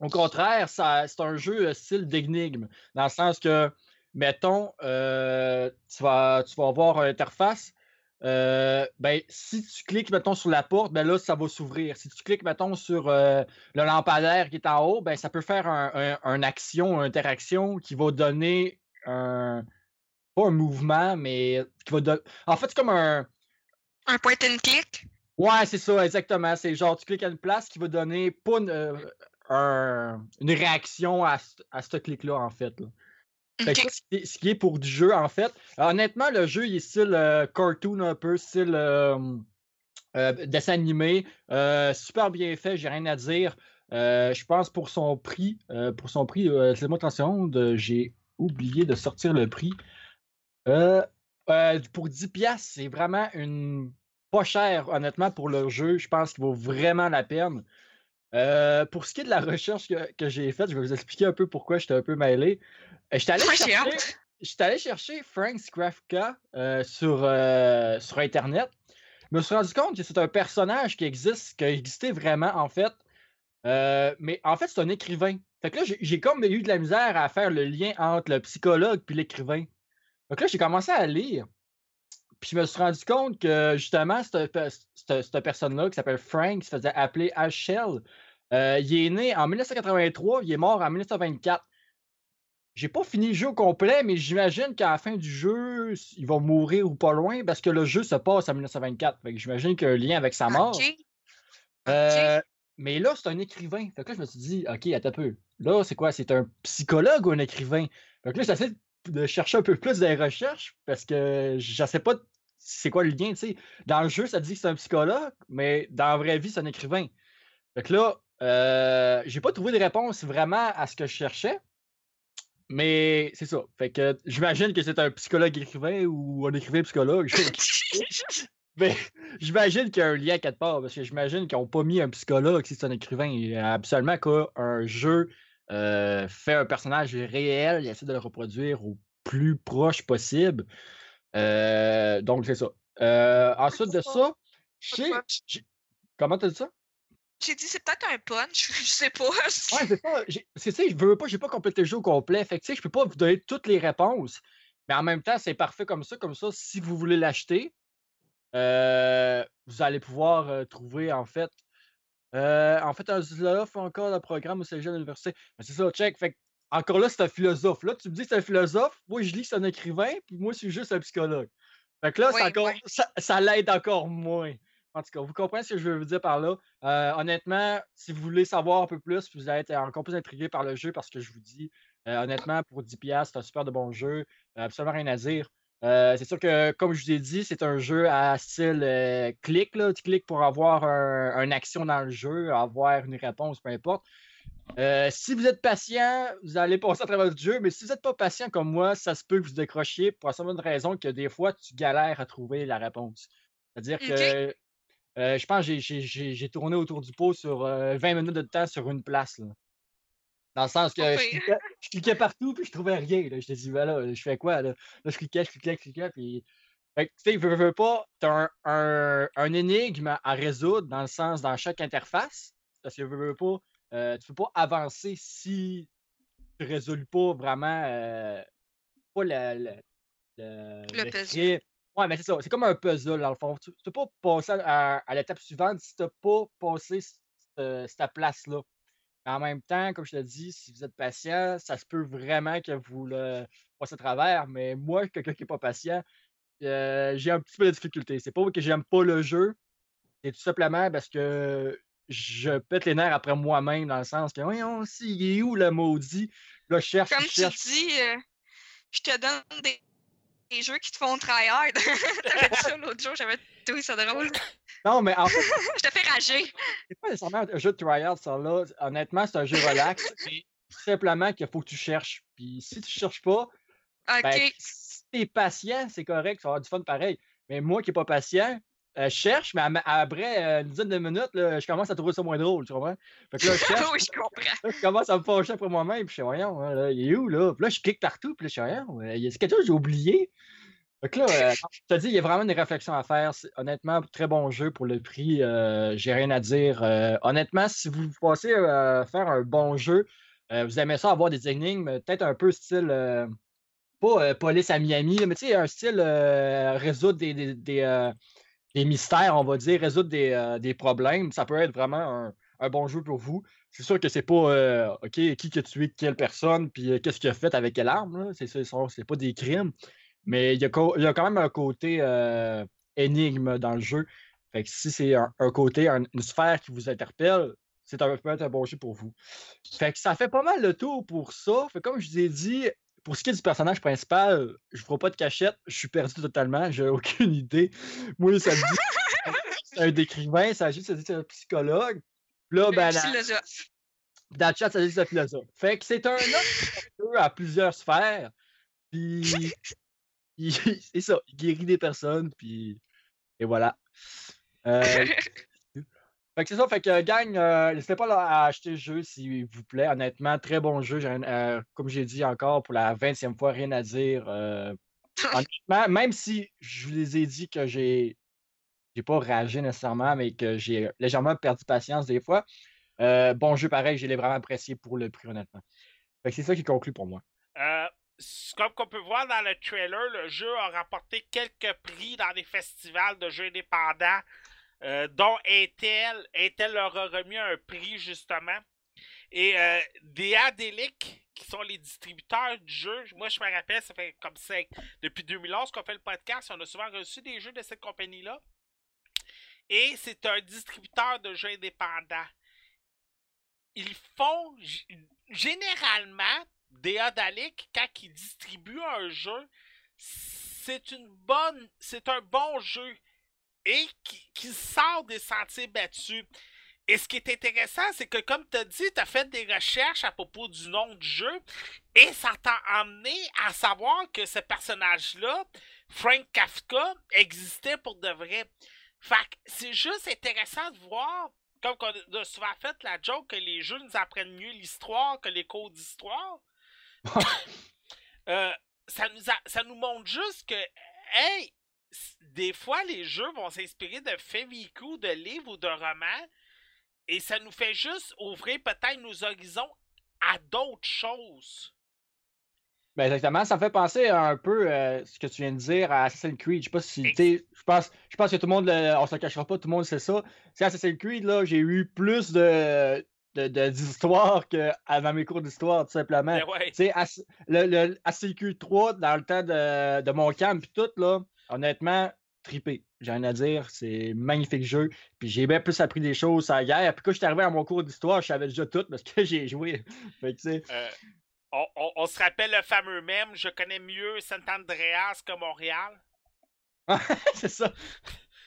Au contraire, c'est un jeu style d'énigme, dans le sens que, mettons, tu, vas, tu vas avoir une interface. Euh, ben, si tu cliques, mettons, sur la porte, ben là, ça va s'ouvrir. Si tu cliques, mettons, sur euh, le lampadaire qui est en haut, ben, ça peut faire un, un- un action, une interaction qui va donner un. Pas un mouvement, mais qui va donner. En fait, c'est comme un. Un point and click? Ouais, c'est ça, exactement. C'est genre, tu cliques à une place qui va donner pas une, euh, un- une réaction à, ce- à ce clic-là, en fait. là. Que ce qui est- pour du jeu, en fait. Honnêtement, le jeu, il est style euh, cartoon un peu, style euh, euh, dessin animé. super bien fait, j'ai rien à dire. Je pense pour son prix, pour son prix, laissez-moi 30 secondes, euh, j'ai oublié de sortir le prix. Pour 10 piastres, c'est vraiment une pas cher, honnêtement, pour le jeu. Je pense qu'il vaut vraiment la peine. Euh, pour ce qui est de la recherche que, que j'ai faite, je vais vous expliquer un peu pourquoi j'étais un peu mêlé. Euh, J'étais allé allé chercher Frank Scrafka euh, sur, euh, sur Internet. Je me suis rendu compte que c'est un personnage qui existe, qui a existé vraiment, en fait. Mais en fait, c'est un écrivain. Fait que là, j'ai- j'ai comme eu de la misère à faire le lien entre le psychologue puis l'écrivain. Donc là, j'ai commencé à lire. Puis je me suis rendu compte que justement, cette, pe- cette- cette personne-là qui s'appelle Frank, qui se faisait appeler Ashell, euh, il est né en 1983, il est mort en 1924. J'ai pas fini le jeu au complet, mais j'imagine qu'à la fin du jeu, il va mourir ou pas loin parce que le jeu se passe en 1924. Fait que j'imagine qu'il y a un lien avec sa mort. Euh, mais là, c'est un écrivain. Fait que là, je me suis dit, OK, attends un peu. Là, c'est quoi? C'est un psychologue ou un écrivain? Fait que là, j'essaie de chercher un peu plus des recherches parce que je sais pas c'est quoi le lien, tu sais. Dans le jeu, ça dit que c'est un psychologue, mais dans la vraie vie, c'est un écrivain. Fait que là, euh, j'ai pas trouvé de réponse vraiment à ce que je cherchais. Mais c'est ça. Fait que j'imagine que c'est un psychologue écrivain ou un écrivain psychologue. mais j'imagine qu'il y a un lien à quatre parts parce que j'imagine qu'ils n'ont pas mis un psychologue si c'est un écrivain. Il absolument qu'un jeu euh, fait un personnage réel, il essaie de le reproduire au plus proche possible. Euh, donc, c'est ça. Euh, ensuite de ça, j'ai. Comment t'as dit ça? J'ai dit c'est peut-être un punch, je sais pas. ouais, c'est ça. C'est ça, je veux pas, j'ai pas complété le jeu au complet. Fait que tu sais, je peux pas vous donner toutes les réponses. Mais en même temps, c'est parfait comme ça. Comme ça, si vous voulez l'acheter, euh, vous allez pouvoir trouver en fait. En fait, un philosophe encore le programme au Cégep de l'université. Mais c'est ça, check. Fait encore là, c'est un philosophe. Là, tu me dis que c'est un philosophe. Moi, je lis que c'est un écrivain. Puis moi, je suis juste un psychologue. Fait que là, encore, ça, ça l'aide encore moins. En tout cas, vous comprenez ce que je veux vous dire par là? Euh, honnêtement, si vous voulez savoir un peu plus, vous allez être encore plus intrigué par le jeu parce que je vous dis, euh, honnêtement, pour 10$, c'est un super de bon jeu. Euh, absolument rien à dire. C'est sûr que, comme je vous ai dit, c'est un jeu à style clic. Là. Tu cliques pour avoir un, une action dans le jeu, avoir une réponse, peu importe. si vous êtes patient, vous allez passer à travers le jeu, mais si vous n'êtes pas patient comme moi, ça se peut que vous décrochiez pour la simple raison que des fois, tu galères à trouver la réponse. C'est-à-dire que euh, je pense que j'ai tourné autour du pot sur 20 euh, minutes de temps sur une place. Là. Dans le sens que je cliquais, partout puis je trouvais rien. Là. Je te dis, voilà, je fais quoi? Là? là, je cliquais, je cliquais, je cliquais. Puis... tu sais, veux, veux pas, tu as un, un, énigme à résoudre dans le sens dans chaque interface. Parce que veux, veux pas, euh, tu peux pas avancer si tu résous pas vraiment pas le, le, le, le, Ouais, mais c'est ça. C'est comme un puzzle, dans le fond. Tu ne peux pas passer à, l'étape suivante si tu n'as pas passé cette, place-là. En même temps, comme je te dis, si vous êtes patient, ça se peut vraiment que vous le passez à travers. Mais moi, quelqu'un qui n'est pas patient, euh, j'ai un petit peu de difficulté. C'est pas que j'aime pas le jeu, c'est tout simplement parce que je pète les nerfs après moi-même, dans le sens que, voyons, si, il est où le maudit? Là, je cherche, Comme je cherche. tu dis, euh, je te donne des jeux qui te font tryhard. T'avais dit ça l'autre jour, j'avais trouvé ça drôle. Non, mais en fait. je te fais rager. C'est pas nécessairement un jeu de tryhard, ça là. Honnêtement, c'est un jeu relax. Simplement qu'il faut que tu cherches. Puis si tu cherches pas, ben, si t'es patient, c'est correct, ça va avoir du fun pareil. Mais moi qui n'ai pas patient, euh, je cherche, mais après euh, une dizaine de minutes, là, je commence à trouver ça moins drôle, tu comprends? Fait que là, je cherche. oui, je comprends. Là, je commence à me fâcher après moi-même, puis je suis voyons, hein, là, il est où, là? Puis là, je clique partout, puis là, je suis voyons, il y a quelque chose que j'ai oublié. Que là, euh, je te dis, il y a vraiment une réflexion à faire. Honnêtement, très bon jeu pour le prix. j'ai rien à dire. honnêtement, si vous passez à faire un bon jeu, vous aimez ça avoir des énigmes, peut-être un peu style pas police à Miami, mais tu sais, un style résoudre des, des, des mystères, on va dire, résoudre des, euh, problèmes, ça peut être vraiment un, bon jeu pour vous. C'est sûr que c'est pas euh, OK, qui a tué quelle personne, puis euh, qu'est-ce qu'il a fait avec quelle arme, c'est c'est pas des crimes. Mais il y, a, il y a quand même un côté énigme dans le jeu. Fait que si c'est un, côté, une sphère qui vous interpelle, c'est un, peut être un bon jeu pour vous. Fait que ça fait pas mal le tour pour ça. Fait comme je vous ai dit, pour ce qui est du personnage principal, je ne ferai pas de cachette, je suis perdu totalement, j'ai aucune idée. Moi, ça me dit c'est un écrivain, ça dit c'est un psychologue. Là, ben, dans, philosophe. dans le chat, ça dit que c'est un philosophe. Fait que c'est un homme à plusieurs sphères. Puis, c'est ça, il guérit des personnes, puis et voilà. Euh, Fait que c'est ça, fait que gang, euh, n'hésitez pas à acheter le jeu s'il vous plaît. Honnêtement, très bon jeu. Euh, comme j'ai dit encore pour la 20e fois, rien à dire. Honnêtement, même si je vous les ai dit que j'ai j'ai pas ragé nécessairement, mais que j'ai légèrement perdu patience des fois. bon jeu pareil, je l'ai vraiment apprécié pour le prix, honnêtement. Fait que c'est ça qui conclut pour moi. Comme qu'on peut voir dans le trailer, le jeu a rapporté quelques prix dans des festivals de jeux indépendants euh, dont Intel. Intel leur a remis un prix, justement. Et euh, qui sont les distributeurs du jeu, moi je me rappelle, ça fait comme ça, depuis 2011 qu'on fait le podcast, on a souvent reçu des jeux de cette compagnie-là. Et c'est un distributeur de jeux indépendants. ils font généralement Deodalic quand ils distribuent un jeu, c'est une bonne, c'est un bon jeu et qui, sort des sentiers battus. Et ce qui est intéressant, c'est que comme tu as dit, tu as fait des recherches à propos du nom du jeu et ça t'a amené à savoir que ce personnage-là, Frank Kafka, existait pour de vrai. Fait c'est juste intéressant de voir, comme on a souvent fait la joke, que les jeux nous apprennent mieux l'histoire que les cours d'histoire. Euh, ça, nous a- ça nous montre juste que, hey, des fois, les jeux vont s'inspirer de faits vécus, de livres ou de romans, et ça nous fait juste ouvrir peut-être nos horizons à d'autres choses. Ben exactement, ça me fait penser un peu euh, ce que tu viens de dire à Assassin's Creed. Je sais pas si je pense, je pense que tout le monde, le- on se le cachera pas, tout le monde sait ça. C'est Assassin's Creed, là, j'ai eu plus de de- de- à- dans mes cours d'histoire, tout simplement. Mais ouais. Tu sais, le, le Assassin's Creed 3, dans le temps de, de mon camp, puis tout, là, honnêtement, tripé. J'ai rien à dire, c'est un magnifique jeu. Puis j'ai bien plus appris des choses à la guerre. Puis quand je suis arrivé à mon cours d'histoire, je savais déjà tout parce que j'ai joué. Fait que, Euh, on, on- on se rappelle le fameux même, je connais mieux Saint-Andreas que Montréal. c'est ça.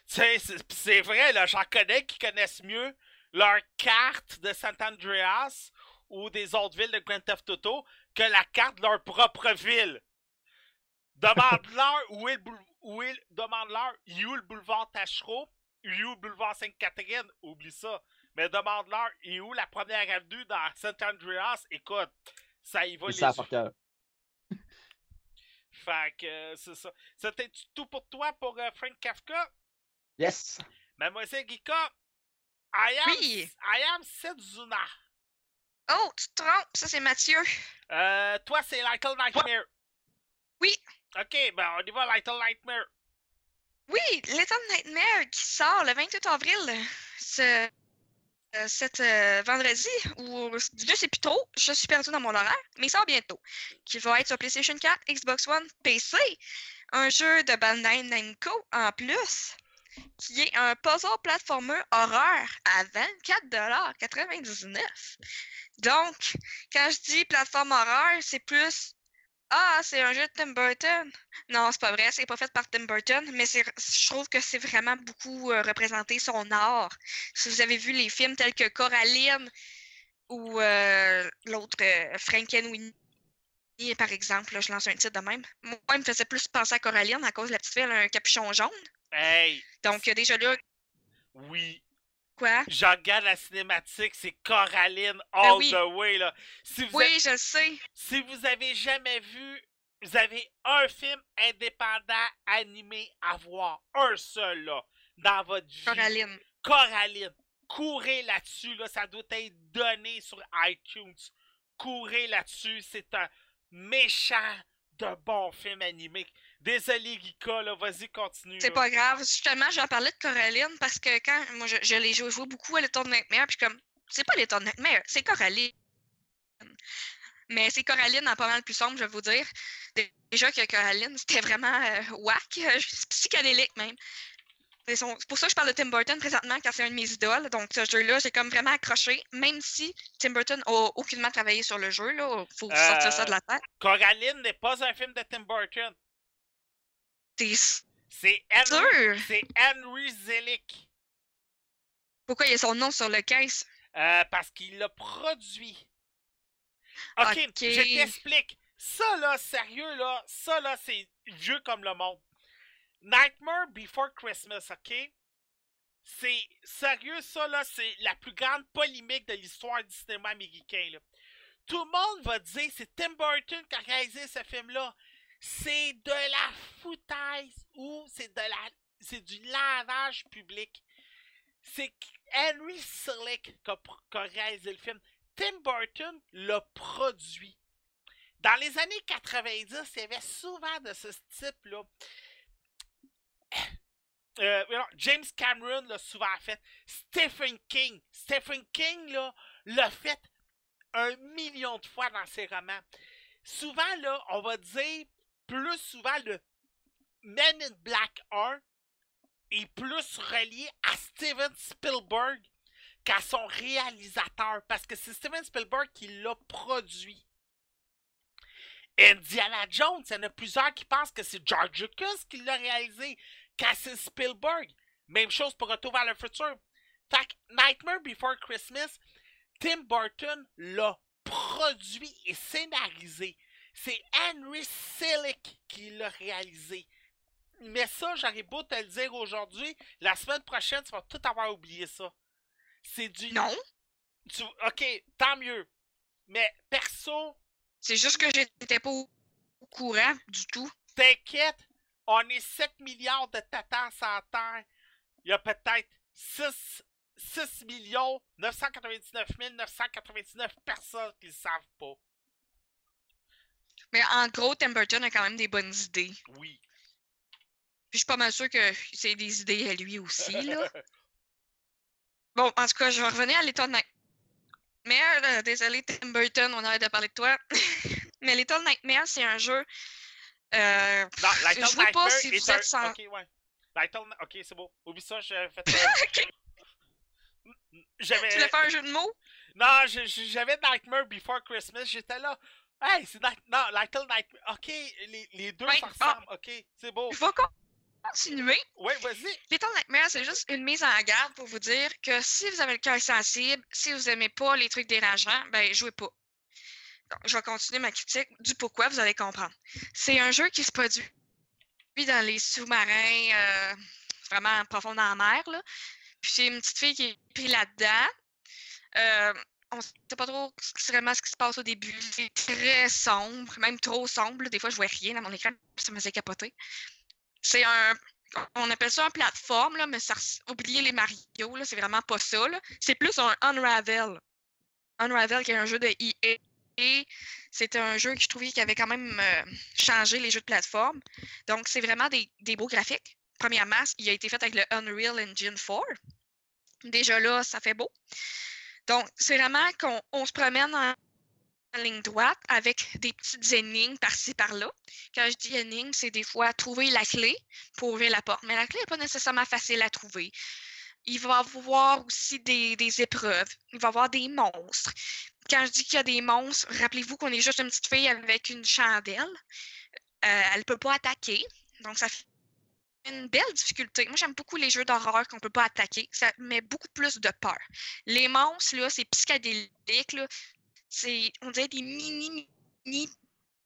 Tu sais, c'est pis c'est vrai, là, j'en connais qui connaissent mieux leur carte de San Andreas ou des autres villes de Grand Theft Auto que la carte de leur propre ville. Demande-leur où est le boule- où est le- demande-leur où est le boulevard Tachereau, où est le boulevard Sainte-Catherine, oublie ça. Mais demande-leur où est où la première avenue dans Saint Andreas, écoute, ça y va les ça yeux. par cœur. Fait que euh, c'est ça. C'était tout pour toi pour euh, Frank Kafka? Yes. Mademoiselle Gika, I am, Oui. I am Setsuna. Oh, tu te trompes, ça c'est Mathieu. Euh, toi, c'est Little Nightmare. Oui. Ok, ben on y va, Little Nightmare. Oui, Little Nightmare qui sort le 28 avril, ce, euh, cet euh, vendredi, ou je sais plus trop, je suis perdue dans mon horaire, mais il sort bientôt. Qui va être sur PlayStation 4, Xbox One, PC. Un jeu de Bandai Namco en plus, qui est un puzzle platformer horreur à 24,99$. Donc, quand je dis plateforme horreur, c'est plus Ah, c'est un jeu de Tim Burton. Non, c'est pas vrai, c'est pas fait par Tim Burton, mais je trouve que c'est vraiment beaucoup euh, représenté son art. Si vous avez vu les films tels que Coraline ou euh, l'autre euh, Frankenweenie, par exemple, là, je lance un titre de même. Moi, il me faisait plus penser à Coraline à cause de la petite fille, elle a un capuchon jaune. Hey, Donc, euh, déjà là, oui. quoi? Je regarde la cinématique, c'est Coraline all Ben oui. the way, là. Si vous, Oui, je le sais. si vous avez jamais vu, vous avez un film indépendant animé à voir. Un seul, là, dans votre vie. Coraline. Coraline, courez là-dessus, là, ça doit être donné sur iTunes. Courez là-dessus, c'est un méchant de bon film animé. Désolé, Gika, là, vas-y, continue. C'est pas grave. Justement, j'en parlais de Coraline parce que quand moi je, je l'ai joué, je joue beaucoup à Little Nightmare, puis comme c'est pas Little Nightmare, c'est Coraline. Mais c'est Coraline en pas mal plus sombre, je vais vous dire. Déjà que Coraline, c'était vraiment euh, whack, euh, psychédélique même. C'est son- pour ça que je parle de Tim Burton présentement, car c'est un de mes idoles. Donc, ce jeu-là, j'ai comme vraiment accroché, même si Tim Burton a aucunement travaillé sur le jeu. Là, faut sortir ça de la tête. Coraline n'est pas un film de Tim Burton. T'es C'est Henry, c'est Henry Zelick. Pourquoi il y a son nom sur le caisse? Euh, parce qu'il l'a produit. Ok, je t'explique. Ça là, sérieux là, ça là, c'est vieux comme le monde. Nightmare Before Christmas, ok? C'est sérieux, ça là, c'est la plus grande polémique de l'histoire du cinéma américain. Là. Tout le monde va dire c'est Tim Burton qui a réalisé ce film-là. C'est de la foutaise ou c'est de la c'est du lavage public. C'est Henry Selick qui a, réalisé le film. Tim Burton l'a produit. Dans les années 90, il y souvent de ce type-là. Euh, James Cameron l'a souvent fait. Stephen King. Stephen King l'a fait un million de fois dans ses romans. Souvent, là, on va dire plus souvent le Men in Black 1 est plus relié à Steven Spielberg qu'à son réalisateur, parce que c'est Steven Spielberg qui l'a produit. Indiana Jones, il y en a plusieurs qui pensent que c'est George Lucas qui l'a réalisé, qu'à Spielberg. Même chose pour Retour vers le futur. Fait que Nightmare Before Christmas, Tim Burton l'a produit et scénarisé. C'est Henry Selick qui l'a réalisé. Mais ça, j'arrive beau te le dire aujourd'hui, la semaine prochaine, tu vas tout avoir oublié ça. C'est du. Non. Tu- Ok, tant mieux. Mais perso, C'est juste que j'étais pas au courant du tout. t'inquiète, on est 7 milliards de tatans sur Terre. Il y a peut-être 6, 6 millions 999 999 personnes qui le savent pas. Mais en gros, Tim Burton a quand même des bonnes idées. Oui. Puis je suis pas mal sûre que c'est des idées à lui aussi, là. Bon, en tout cas, je vais revenir à Little Nightmare. là. Désolé, Tim Burton, on arrête de parler de toi. Mais Little Nightmare, c'est un jeu. Euh, Non, Little je vois pas si vous êtes sans. Ok, ouais. Little... Ok, c'est beau. Oublie ça, euh, J'avais... Tu voulais faire un jeu de mots? Non, je- je- j'avais Nightmare Before Christmas, j'étais là. Hey, c'est Night... Non, Little Nightmare. Ok, les, les deux Ouais, ah. Ok, c'est beau. Je vais continuer. Ouais, vas-y. Little Nightmare, c'est juste une mise en garde pour vous dire que si vous avez le cœur sensible, si vous aimez pas les trucs dérangeants, ben jouez pas. Donc, je vais continuer ma critique du pourquoi, vous allez comprendre. C'est un jeu qui se produit dans les sous-marins euh, vraiment profonds dans la mer. Là. Puis c'est une petite fille qui est prise là-dedans. Euh, on ne sait pas trop vraiment ce qui se passe au début. C'est très sombre, même trop sombre. Des fois, je vois rien dans mon écran, ça me faisait capoter. C'est un on appelle ça un plateforme, là, mais ça, oubliez les Mario, c'est vraiment pas ça. C'est plus un Unravel. Unravel, qui est un jeu de EA. C'était un jeu que je trouvais qui avait quand même euh, changé les jeux de plateforme. Donc, c'est vraiment des, des beaux graphiques. Premièrement, il a été fait avec le Unreal Engine 4. Déjà là, ça fait beau. Donc, c'est vraiment qu'on on se promène en, ligne droite avec des petites énigmes par-ci, par-là. Quand je dis énigmes, c'est des fois trouver la clé pour ouvrir la porte. Mais la clé n'est pas nécessairement facile à trouver. Il va y avoir aussi des, des épreuves. Il va y avoir des monstres. Quand je dis qu'il y a des monstres, rappelez-vous qu'on est juste une petite fille avec une chandelle. Euh, elle ne peut pas attaquer. Donc, ça fait une belle difficulté. Moi, j'aime beaucoup les jeux d'horreur qu'on ne peut pas attaquer. Ça met beaucoup plus de peur. Les monstres, là, c'est psychédélique. Là. C'est, on dirait des mini, mini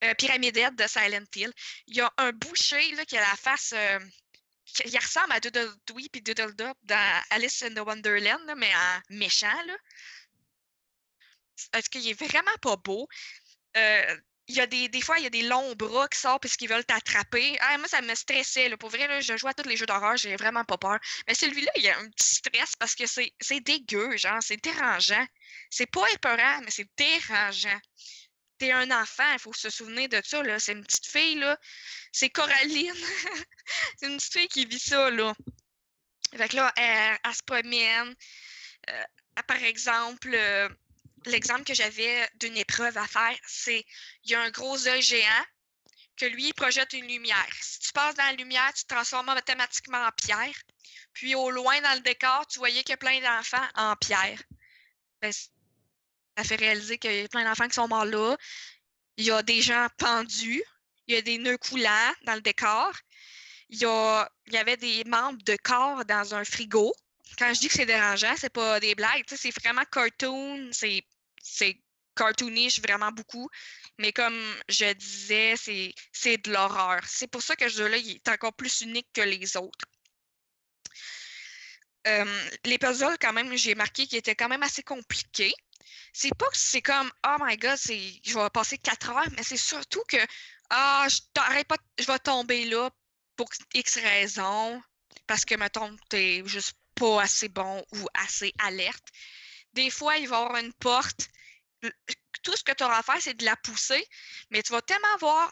euh, pyramidettes de Silent Hill. Il y a un boucher là, qui a la face. euh, il ressemble à Doodle Dwee puis Doodle Dop dans Alice in the Wonderland, mais en méchant. Là. Est-ce qu'il est vraiment pas beau? Euh, il y a des, des fois, il y a des longs bras qui sortent parce qu'ils veulent t'attraper. Ah, moi, ça me stressait. Là. Pour vrai, je joue à tous les jeux d'horreur, j'ai vraiment pas peur. Mais celui-là, il y a un petit stress parce que c'est dégueu, genre, c'est dérangeant. C'est pas épeurant, mais c'est dérangeant. T'es un enfant, il faut se souvenir de ça. C'est une petite fille, là. C'est Coraline. c'est une petite fille qui vit ça, là. Fait là, elle, se. Euh, par exemple, euh, l'exemple que j'avais d'une épreuve à faire, c'est il y a un gros œil géant que lui, projette une lumière. Si tu passes dans la lumière, tu te transformes automatiquement en pierre. Puis au loin dans le décor, tu voyais qu'il y a plein d'enfants en pierre. Ben, ça fait réaliser qu'il y a plein d'enfants qui sont morts là. Il y a des gens pendus. Il y a des nœuds coulants dans le décor. Il y, il y avait des membres de corps dans un frigo. Quand je dis que c'est dérangeant, c'est pas des blagues. C'est vraiment cartoon. C'est cartoonish vraiment beaucoup. Mais comme je disais, c'est de l'horreur. C'est pour ça que ce jeu-là il est encore plus unique que les autres. Euh, les puzzles, quand même, j'ai marqué qu'ils étaient quand même assez compliqués. C'est pas que c'est comme Oh my god, je vais passer 4 heures, mais c'est surtout que Ah, je t'arrête pas, je vais tomber là pour X raisons. Parce que, mettons, t'es juste pas assez bon ou assez alerte. Des fois, il va y avoir une porte. Tout ce que tu auras à faire, c'est de la pousser, mais tu vas tellement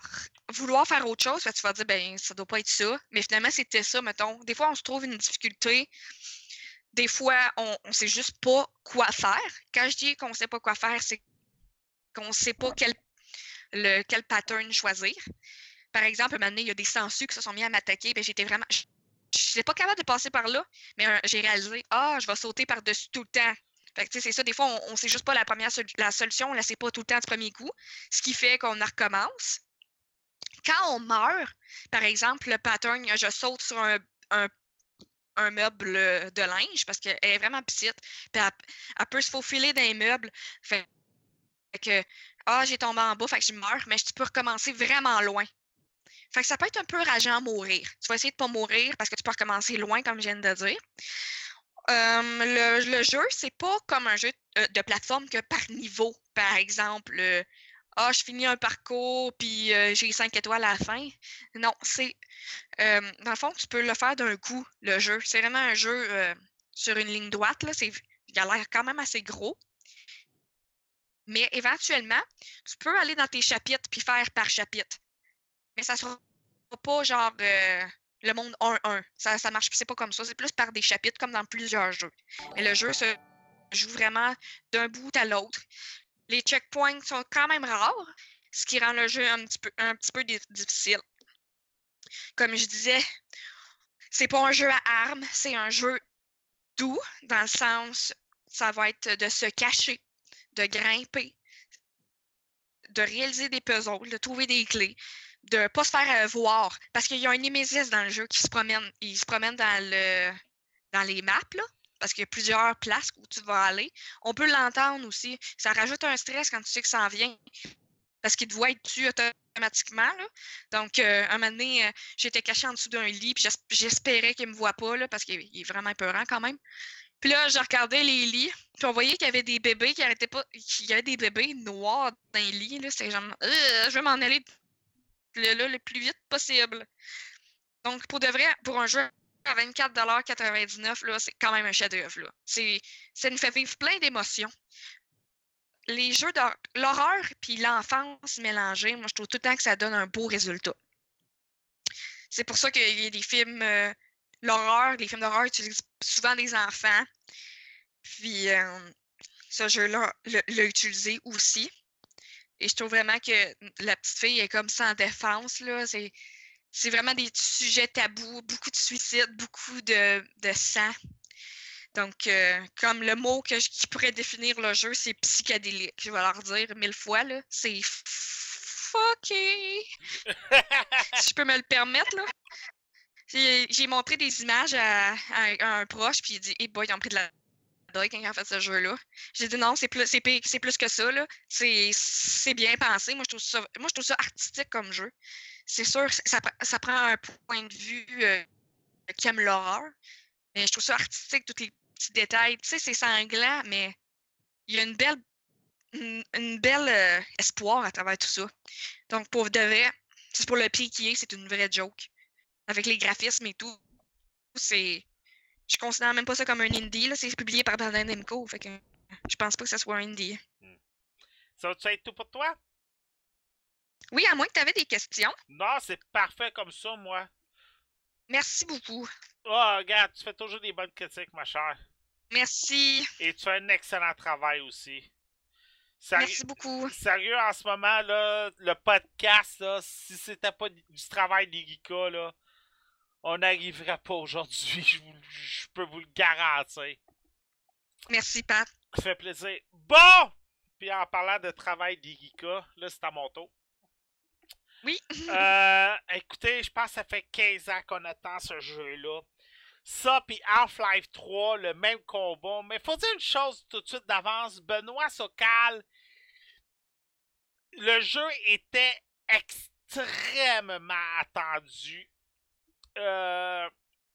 vouloir faire autre chose, que tu vas dire, ben, ça doit pas être ça. Mais finalement, c'était ça, mettons. Des fois, on se trouve une difficulté. Des fois, on ne sait juste pas quoi faire. Quand je dis qu'on ne sait pas quoi faire, c'est qu'on ne sait pas quel, pattern choisir. Par exemple, un il y a des sangsues qui se sont mis à m'attaquer. Ben, j'étais vraiment. Je n'étais pas capable de passer par là, mais euh, j'ai réalisé, ah, je vais sauter par-dessus tout le temps. Fait que, c'est ça, des fois, on, on sait juste pas la première la solution, on la sait pas tout le temps du premier coup, ce qui fait qu'on en recommence. Quand on meurt, par exemple, le pattern, je saute sur un, un, un meuble euh, de linge parce qu'elle est vraiment petite, puis elle, elle peut se faufiler dans les meubles. Fait que, ah, j'ai tombé en bas, fait que je meurs, mais tu peux recommencer vraiment loin. Fait que ça peut être un peu rageant à mourir. Tu vas essayer de pas mourir parce que tu peux recommencer loin, comme je viens de dire. Le, le jeu, c'est pas comme un jeu euh, de plateforme que par niveau. Par exemple, euh, ah, je finis un parcours, puis euh, j'ai 5 étoiles à la fin. Non, c'est. dans le fond, tu peux le faire d'un coup, le jeu. C'est vraiment un jeu sur une ligne droite. Là. Il a l'air quand même assez gros. Mais éventuellement, tu peux aller dans tes chapitres puis faire par chapitre. Mais ça sera pas genre euh, le monde 1-1. Ça, ça marche, c'est pas comme ça. C'est plus par des chapitres comme dans plusieurs jeux. Mais le jeu se joue vraiment d'un bout à l'autre. Les checkpoints sont quand même rares, ce qui rend le jeu un petit peu, un petit peu di- difficile. Comme je disais, c'est pas un jeu à armes, c'est un jeu doux, dans le sens, ça va être de se cacher, de grimper, de réaliser des puzzles, de trouver des clés, de pas se faire euh, voir. Parce qu'il y a un Némésis dans le jeu qui se promène. Il se promène dans le dans les maps, là, parce qu'il y a plusieurs places où tu vas aller. On peut l'entendre aussi. Ça rajoute un stress quand tu sais que ça en vient. Parce qu'il te voit être dessus automatiquement. Là. Donc, euh, un moment donné, euh, j'étais cachée en dessous d'un lit, puis j'es- j'espérais qu'il me voit pas, là, parce qu'il est- vraiment épeurant quand même. Puis là, je regardais les lits, puis on voyait qu'il y avait des bébés qui arrêtaient pas. qu'il y avait des bébés noirs dans les lits. C'est genre, je vais m'en aller le, le plus vite possible. Donc, pour de vrai, pour un jeu à 24,99$, là, c'est quand même un chef-d'œuvre. ça nous fait vivre plein d'émotions. Les jeux l'horreur puis l'enfance mélangés, moi, je trouve tout le temps que ça donne un beau résultat. C'est pour ça qu'il y a des films, euh, l'horreur, les films d'horreur utilisent souvent des enfants. Puis, euh, ce jeu-là l'a utilisé aussi. Et je trouve vraiment que la petite fille est comme sans défense, là. C'est, c'est vraiment des sujets tabous, beaucoup de suicides, beaucoup de, de sang. Donc, euh, comme le mot que je- qui pourrait définir le jeu, c'est psychédélique. Je vais leur dire mille fois, là. C'est fucké. si je peux me le permettre, là. J'ai montré des images à, à- à un proche, puis il dit Hey boy, ils ont pris de la quand ils ont fait ce jeu-là. J'ai dit non, c'est plus, c'est plus que ça, là. C'est c'est bien pensé. Moi, je trouve ça, moi, je trouve ça artistique comme jeu. C'est sûr, ça, ça prend un point de vue euh, qui aime l'horreur. Mais je trouve ça artistique, tous les petits détails. Tu sais, c'est sanglant, mais il y a une belle, une, belle euh, espoir à travers tout ça. Donc, pour de vrai, c'est pour le prix qui est, c'est une vraie joke. Avec les graphismes et tout, c'est. Je considère même pas ça comme un indie, là. C'est publié par Bandai Namco, fait que je pense pas que ça soit un indie. Ça va être tout pour toi? Oui, à moins que tu avais des questions. Non, c'est parfait comme ça, moi. Merci beaucoup. Oh, regarde, tu fais toujours des bonnes critiques, ma chère. Merci. Et tu fais un excellent travail aussi. Sérieux, Merci beaucoup. sérieux, en ce moment, là, le podcast, là, si c'était pas du du travail d'Erika, là, on n'arriverait pas aujourd'hui. Je, peux vous le garantir. Merci, Pat. Ça fait plaisir. Bon! Puis en parlant de travail d'Erika, là, c'est à mon tour. Oui. Euh, écoutez, je pense que ça fait 15 ans qu'on attend ce jeu-là. Ça, puis Half-Life 3, le même combat. Mais faut dire une chose tout de suite d'avance. Benoît Sokal, le jeu était extrêmement attendu. Euh,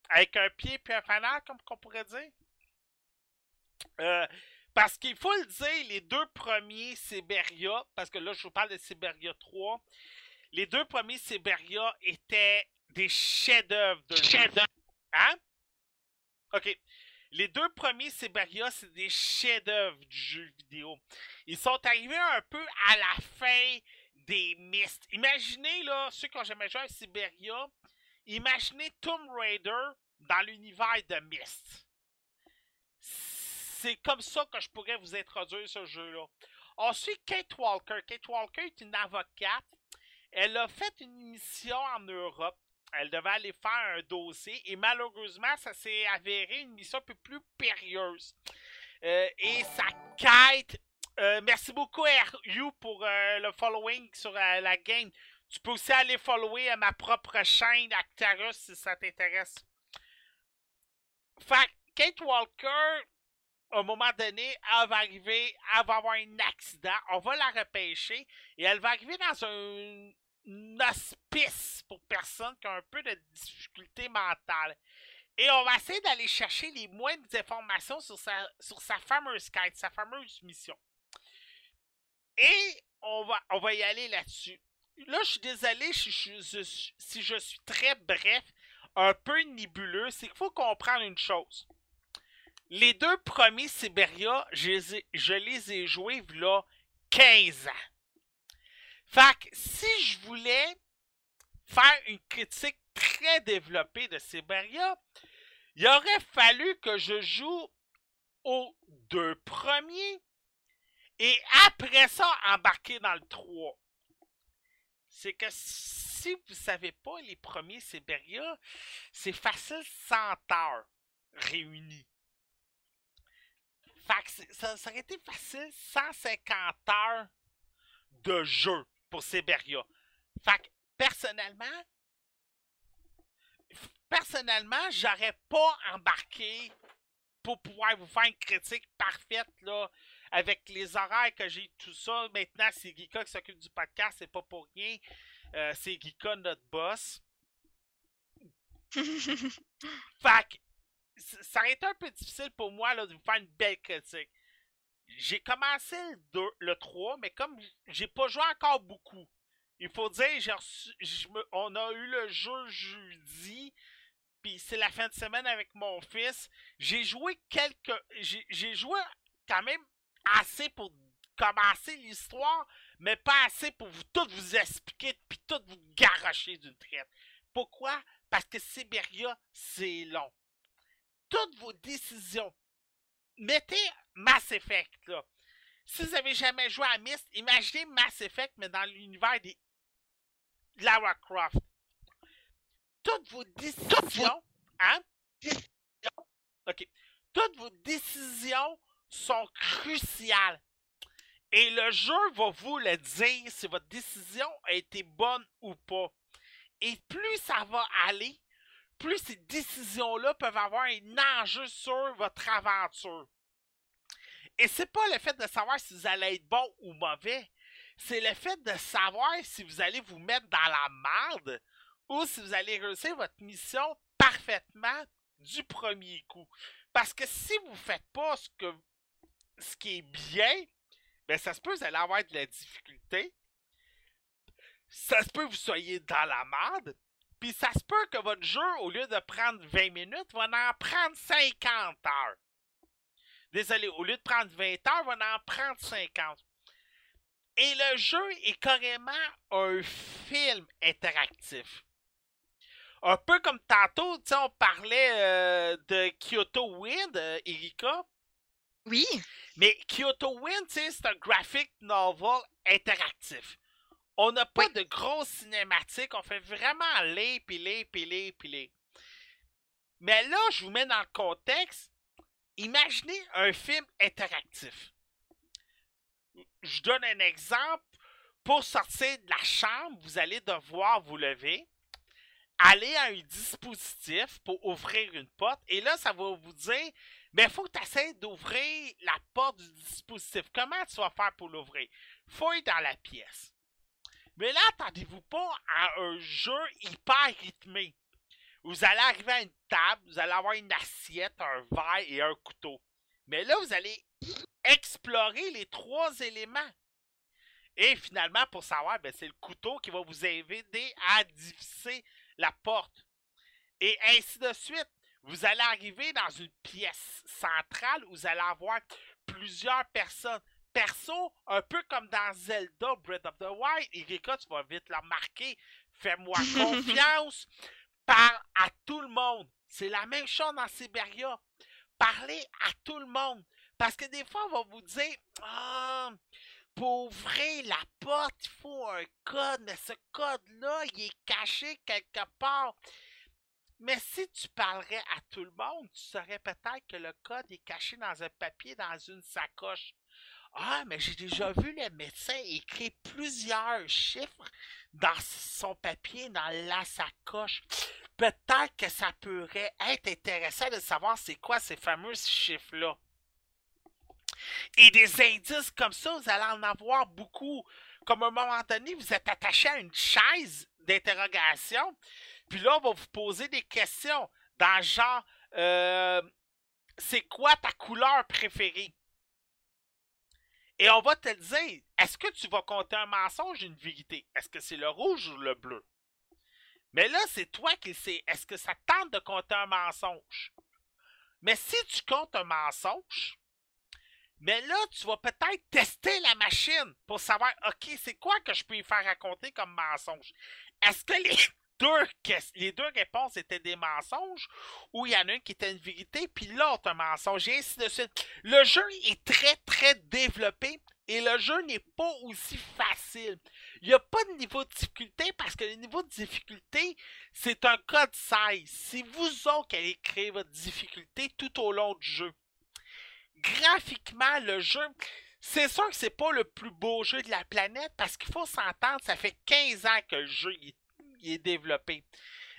avec un pied puis un fanal, comme qu'on pourrait dire. Euh, parce qu'il faut le dire, les deux premiers Siberia, parce que là je vous parle de Siberia 3, les deux premiers Siberia étaient des chefs-d'œuvre de jeu. Hein? Ok. Les deux premiers Siberia, c'est des chefs-d'œuvre du jeu vidéo. Ils sont arrivés un peu à la fin des Myst. Imaginez, là, ceux qui ont jamais joué à Siberia, imaginez Tomb Raider dans l'univers de Myst. C'est comme ça que je pourrais vous introduire ce jeu-là. Ensuite, Kate Walker. Kate Walker est une avocate. Elle a fait une mission en Europe. Elle devait aller faire un dossier et malheureusement, ça s'est avéré une mission un peu plus périlleuse. euh, et sa quête. Euh, merci beaucoup, RU, pour euh, le following sur euh, la game. Tu peux aussi aller follower à ma propre chaîne Actarus si ça t'intéresse. Fait Kate Walker, à un moment donné, elle va arriver, elle va avoir un accident, on va la repêcher et elle va arriver dans un, un hospice pour personnes qui ont un peu de difficulté mentale. Et on va essayer d'aller chercher les moindres informations sur sa, sur sa fameuse quête, sa fameuse mission. Et on va, on va y aller là-dessus. Là, je suis désolé si je, suis très bref, un peu nébuleux, c'est qu'il faut comprendre une chose. Les deux premiers Siberia, je les ai, je les ai joués là 15 ans. Fait que si je voulais faire une critique très développée de Siberia, il aurait fallu que je joue aux deux premiers et après ça embarquer dans le 3. C'est que si vous savez pas les premiers Siberia, c'est facile 100 heures réunies. Fait que ça aurait été facile 150 heures de jeu pour Siberia. Fait que personnellement, personnellement, j'aurais pas embarqué pour pouvoir vous faire une critique parfaite là, avec les horaires que j'ai, tout ça. Maintenant, c'est Gika qui s'occupe du podcast, c'est pas pour rien. Euh, c'est Gika notre boss. Fait que ça aurait été un peu difficile pour moi là, de vous faire une belle critique. J'ai commencé le, 2 le 3, mais comme j'ai pas joué encore beaucoup, il faut dire, j'ai reçu- me- on a eu le jeu jeudi, puis c'est la fin de semaine avec mon fils. J'ai joué quelques. J'ai joué quand même assez pour commencer l'histoire, mais pas assez pour vous tout vous expliquer puis tout vous garocher d'une traite. Pourquoi? Parce que Siberia, c'est long. Toutes vos décisions. Mettez Mass Effect, là. Si vous avez jamais joué à Myst, imaginez Mass Effect, mais dans l'univers des Lara Croft. Toutes vos décisions. Hein? OK. Toutes vos décisions sont cruciales. Et le jeu va vous le dire si votre décision a été bonne ou pas. Et plus ça va aller, plus ces décisions-là peuvent avoir un enjeu sur votre aventure. Et c'est pas le fait de savoir si vous allez être bon ou mauvais. C'est le fait de savoir si vous allez vous mettre dans la merde ou si vous allez réussir votre mission parfaitement du premier coup. Parce que si vous faites pas ce que ce qui est bien, ben ça se peut vous allez avoir de la difficulté. Ça se peut que vous soyez dans la merde. Puis ça se peut que votre jeu, au lieu de prendre 20 minutes, va en prendre 50 heures. Désolé, au lieu de prendre 20 heures, va en prendre 50. Et le jeu est carrément un film interactif. Un peu comme tantôt, on parlait euh, de Kyoto Wind, euh, Erika. Oui, Mais Kyoto Wind, c'est un graphic novel interactif. On n'a pas Oui. de grosses cinématiques, on fait vraiment les, puis les, puis les, puis les. Mais là, je vous mets dans le contexte. Imaginez un film interactif. Je donne un exemple. Pour sortir de la chambre, vous allez devoir vous lever, aller à un dispositif pour ouvrir une porte, et là, ça va vous dire mais il faut que tu essaies d'ouvrir la porte du dispositif. Comment tu vas faire pour l'ouvrir? Fouille dans la pièce. Mais là, attendez-vous pas à un jeu hyper rythmé. Vous allez arriver à une table, vous allez avoir une assiette, un verre et un couteau. Mais là, vous allez explorer les trois éléments. Et finalement, pour savoir, ben, c'est le couteau qui va vous aider à diffuser la porte. Et ainsi de suite. Vous allez arriver dans une pièce centrale où vous allez avoir plusieurs personnes. Perso, un peu comme dans Zelda Breath of the Wild, Erika, tu vas vite le remarquer. Fais-moi confiance. Parle à tout le monde. C'est la même chose dans Siberia. Parlez à tout le monde. Parce que des fois, on va vous dire Ah, pour ouvrir la porte, il faut un code, mais ce code-là, il est caché quelque part. Mais si tu parlerais à tout le monde, tu saurais peut-être que le code est caché dans un papier, dans une sacoche. Ah, mais j'ai déjà vu le médecin écrire plusieurs chiffres dans son papier, dans la sacoche. Peut-être que ça pourrait être intéressant de savoir c'est quoi ces fameux chiffres-là. Et des indices comme ça, vous allez en avoir beaucoup. Comme à un moment donné, vous êtes attaché à une chaise d'interrogation, puis là, on va vous poser des questions dans genre euh, c'est quoi ta couleur préférée? Et on va te dire, est-ce que tu vas compter un mensonge ou une vérité? Est-ce que c'est le rouge ou le bleu? Mais là, c'est toi qui sais. Est-ce que ça tente de compter un mensonge? Mais si tu comptes un mensonge, mais là, tu vas peut-être tester la machine pour savoir, OK, c'est quoi que je peux y faire raconter comme mensonge? Est-ce que les les deux réponses étaient des mensonges ou il y en a une qui était une vérité puis l'autre un mensonge et ainsi de suite. Le jeu est très très développé et le jeu n'est pas aussi facile. Il n'y a pas de niveau de difficulté parce que le niveau de difficulté, c'est un code 16. C'est vous autres qui allez créer votre difficulté tout au long du jeu graphiquement, le jeu, c'est sûr que c'est pas le plus beau jeu de la planète parce qu'il faut s'entendre, ça fait 15 ans que le jeu est développé.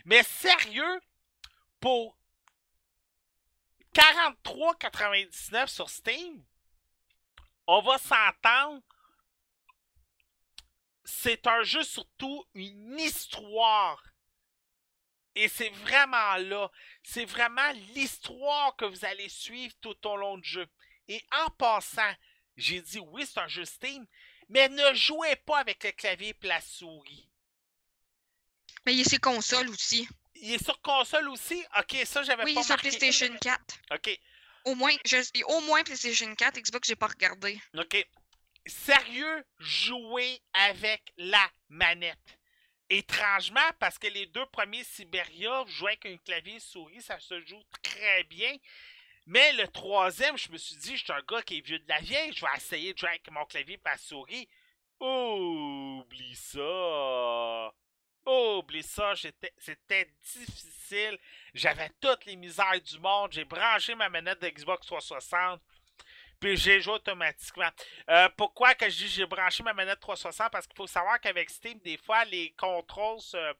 Mais sérieux, pour 43,99 sur Steam, on va s'entendre. C'est un jeu surtout une histoire et c'est vraiment là, c'est vraiment l'histoire que vous allez suivre tout au long du jeu. Et en passant, j'ai dit oui, c'est un jeu Steam, mais ne jouez pas avec le clavier et la souris. Mais il est sur console aussi. Il est sur console aussi? Ok, ça j'avais oui, pas Oui, sur PlayStation 4. Ok. Au moins, je, au moins PlayStation 4, Xbox, j'ai pas regardé. Ok. Sérieux, jouez avec la manette. Étrangement, parce que les deux premiers Siberia jouaient avec un clavier souris, ça se joue très bien. Mais le troisième, je me suis dit, je suis un gars qui est vieux de la vieille, je vais essayer de jouer avec mon clavier et ma souris. Oublie ça! Oublie ça, c'était difficile. J'avais toutes les misères du monde. J'ai branché ma manette de Xbox 360 puis j'ai joué automatiquement. Euh, pourquoi que je dis j'ai branché ma manette 360? Parce qu'il faut savoir qu'avec Steam, des fois, les contrôles se,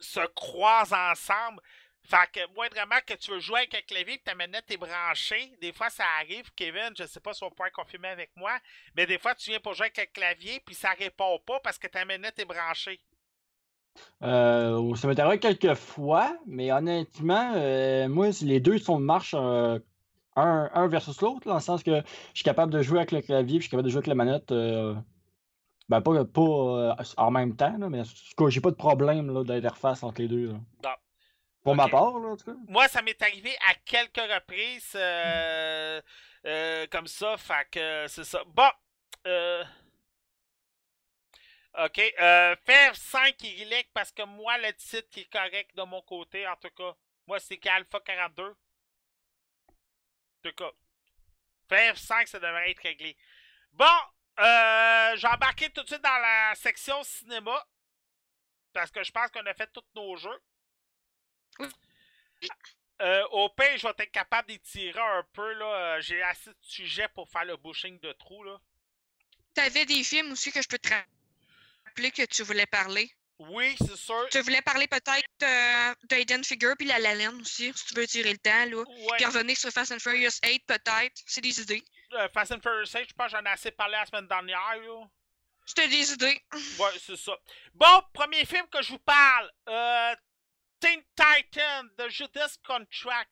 se croisent ensemble. Fait que moindrement que tu veux jouer avec un clavier et ta manette est branchée, des fois ça arrive, Kevin, je sais pas si on pourrait confirmer avec moi, mais des fois tu viens pour jouer avec un clavier puis ça répond pas parce que ta manette est branchée. Euh, ça m'est arrivé quelques fois, mais honnêtement, euh, moi, les deux sont de marche euh, un, versus l'autre, dans le sens que je suis capable de jouer avec le clavier, puis je suis capable de jouer avec la manette. Euh, ben, pas, pas euh, en même temps, là, mais j'ai pas de problème d'interface entre les deux. Pour ma part, là, en tout cas. Moi, ça m'est arrivé à quelques reprises euh, comme ça, fait que c'est ça. Bon, OK. Euh, faire 5 Y parce que moi, le titre est correct de mon côté, en tout cas. Moi, c'est qu'Alpha 42 tout cas. FF5, ça devrait être réglé. Bon, euh, j'ai embarqué tout de suite dans la section cinéma. Parce que je pense qu'on a fait tous nos jeux. Euh, au pire, je vais être capable d'étirer un peu. là. J'ai assez de sujets pour faire le bushing de trous. là. T'avais des films aussi que je peux te que tu voulais parler. Oui, c'est sûr. Tu voulais parler peut-être euh, d'Aiden Figure puis La La aussi, si tu veux tirer le temps, là. Puis revenir sur Fast and Furious 8, peut-être. C'est des idées. Euh, Fast and Furious 8, je pense que j'en ai assez parlé la semaine dernière, là. C'était des idées. Ouais, c'est ça. Bon, premier film que je vous parle. Euh, Teen Titan, The Judas Contract.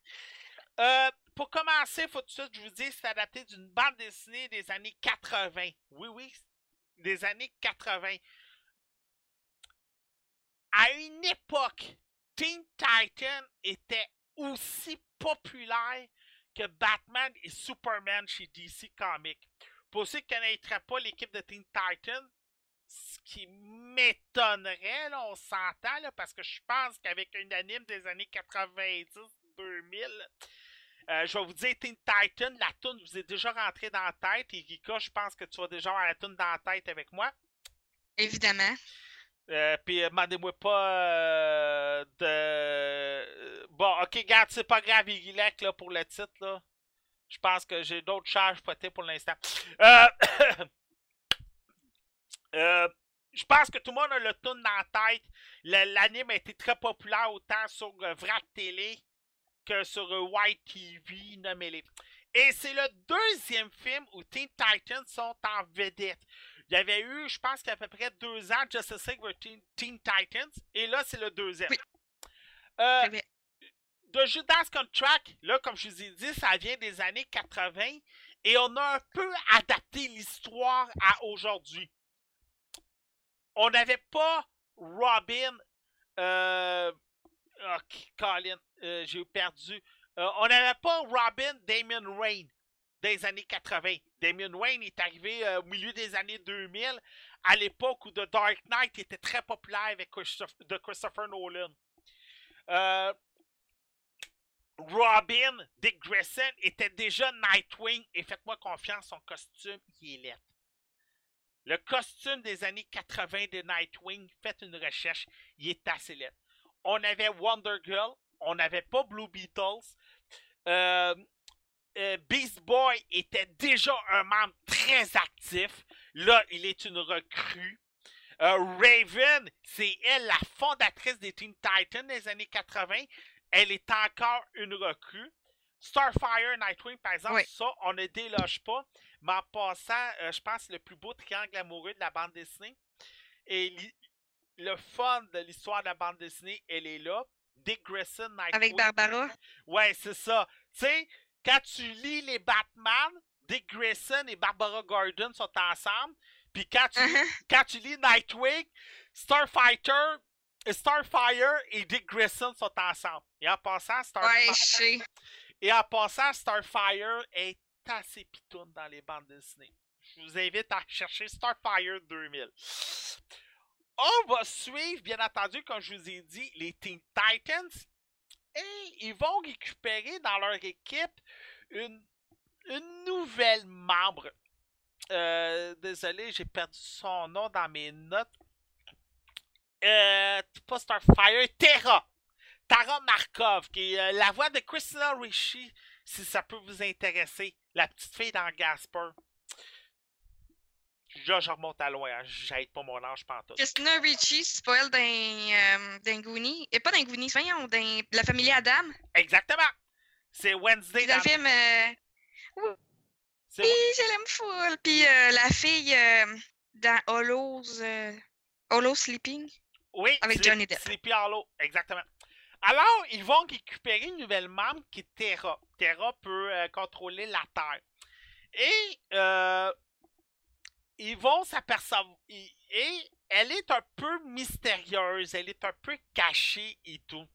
Euh, pour commencer, faut tout de suite je vous dis, c'est adapté d'une bande dessinée des années 80. Oui, oui, des années 80 à une époque, Teen Titan était aussi populaire que Batman et Superman chez DC Comics. Pour ceux qui ne connaîtraient pas l'équipe de Teen Titan, ce qui m'étonnerait, on s'entend, parce que je pense qu'avec un anime des années 90-2000, euh, je vais vous dire Teen Titan, la toune vous est déjà rentrée dans la tête. Et Rika, je pense que tu vas déjà avoir la toune dans la tête avec moi. Évidemment. Euh, puis euh, demandez-moi pas euh, de. euh, Bon, ok, garde, c'est pas grave, Igilek, là, pour le titre, là. Je pense que j'ai d'autres charges potées pour l'instant. Je pense que tout le monde a le tune dans la tête. L'anime a été très populaire autant sur Vrac Télé que sur White TV, nommez-les. Et c'est le deuxième film où Teen Titans sont en vedette. Il y avait eu, je pense qu'il y a à peu près deux ans, Justice League Teen, Teen Titans. Et là, c'est le deuxième. Oui. Euh, de Judas Contract, là, comme je vous ai dit, ça vient des années 80 et on a un peu adapté l'histoire à aujourd'hui. On n'avait pas Robin. Euh, ok, Colin, euh, j'ai perdu. Euh, on n'avait pas Robin Damien Wayne des années 80. Damien Wayne est arrivé euh, au milieu des années 2000, à l'époque où The Dark Knight était très populaire avec de Christopher Nolan. Euh, Robin, Dick Grayson était déjà Nightwing et faites-moi confiance, son costume, il est laid. Le costume des années 80 de Nightwing, faites une recherche, il est assez laid. On avait Wonder Girl, on n'avait pas Blue Beatles. Euh, euh, Beast Boy était déjà un membre très actif. Là, il est une recrue. Euh, Raven, c'est elle la fondatrice des Teen Titans des années 80. Elle est encore une recrue. Starfire, Nightwing, par exemple, Oui. ça, on ne déloge pas. Mais en passant, euh, je pense, le plus beau triangle amoureux de la bande dessinée. Et le fun de l'histoire de la bande dessinée, elle est là. Dick Grayson, Nightwing. Avec Barbara. Ouais, c'est ça. Tu sais, quand tu lis les Batman, Dick Grayson et Barbara Gordon sont ensemble. Puis quand tu, Uh-huh. quand tu lis Nightwing, Starfighter, Starfire et Dick Grayson sont ensemble. Et en passant, Starfire, et en passant, Starfire est assez pitoune dans les bandes dessinées. Je vous invite à chercher Starfire 2000. On va suivre, bien entendu, comme je vous ai dit, les Teen Titans. Et ils vont récupérer dans leur équipe une, une nouvelle membre. Euh, désolé, j'ai perdu son nom dans mes notes. Euh, pas Starfire, Terra. Tara Markov, qui est euh, la voix de Christina Ricci, si ça peut vous intéresser. La petite fille dans Gasper. Là, je remonte à loin. hein. J'aide pas mon âge pantoute. Christina Ricci, c'est pas elle d'un euh, d'un Goonie. Et pas d'un Goonie, voyons, d'un- de la famille Adam. Exactement. C'est Wednesday Puis dans le film, euh, oui, je l'aime full. Puis euh, la fille euh, dans Hollows, euh, Hollow Sleeping. Oui, avec Sleep- Johnny Depp. Sleepy Hollow, exactement. Alors, ils vont récupérer une nouvelle membre qui est Terra. Terra peut contrôler la Terre. Et euh, ils vont s'apercevoir. Et elle est un peu mystérieuse, elle est un peu cachée et tout.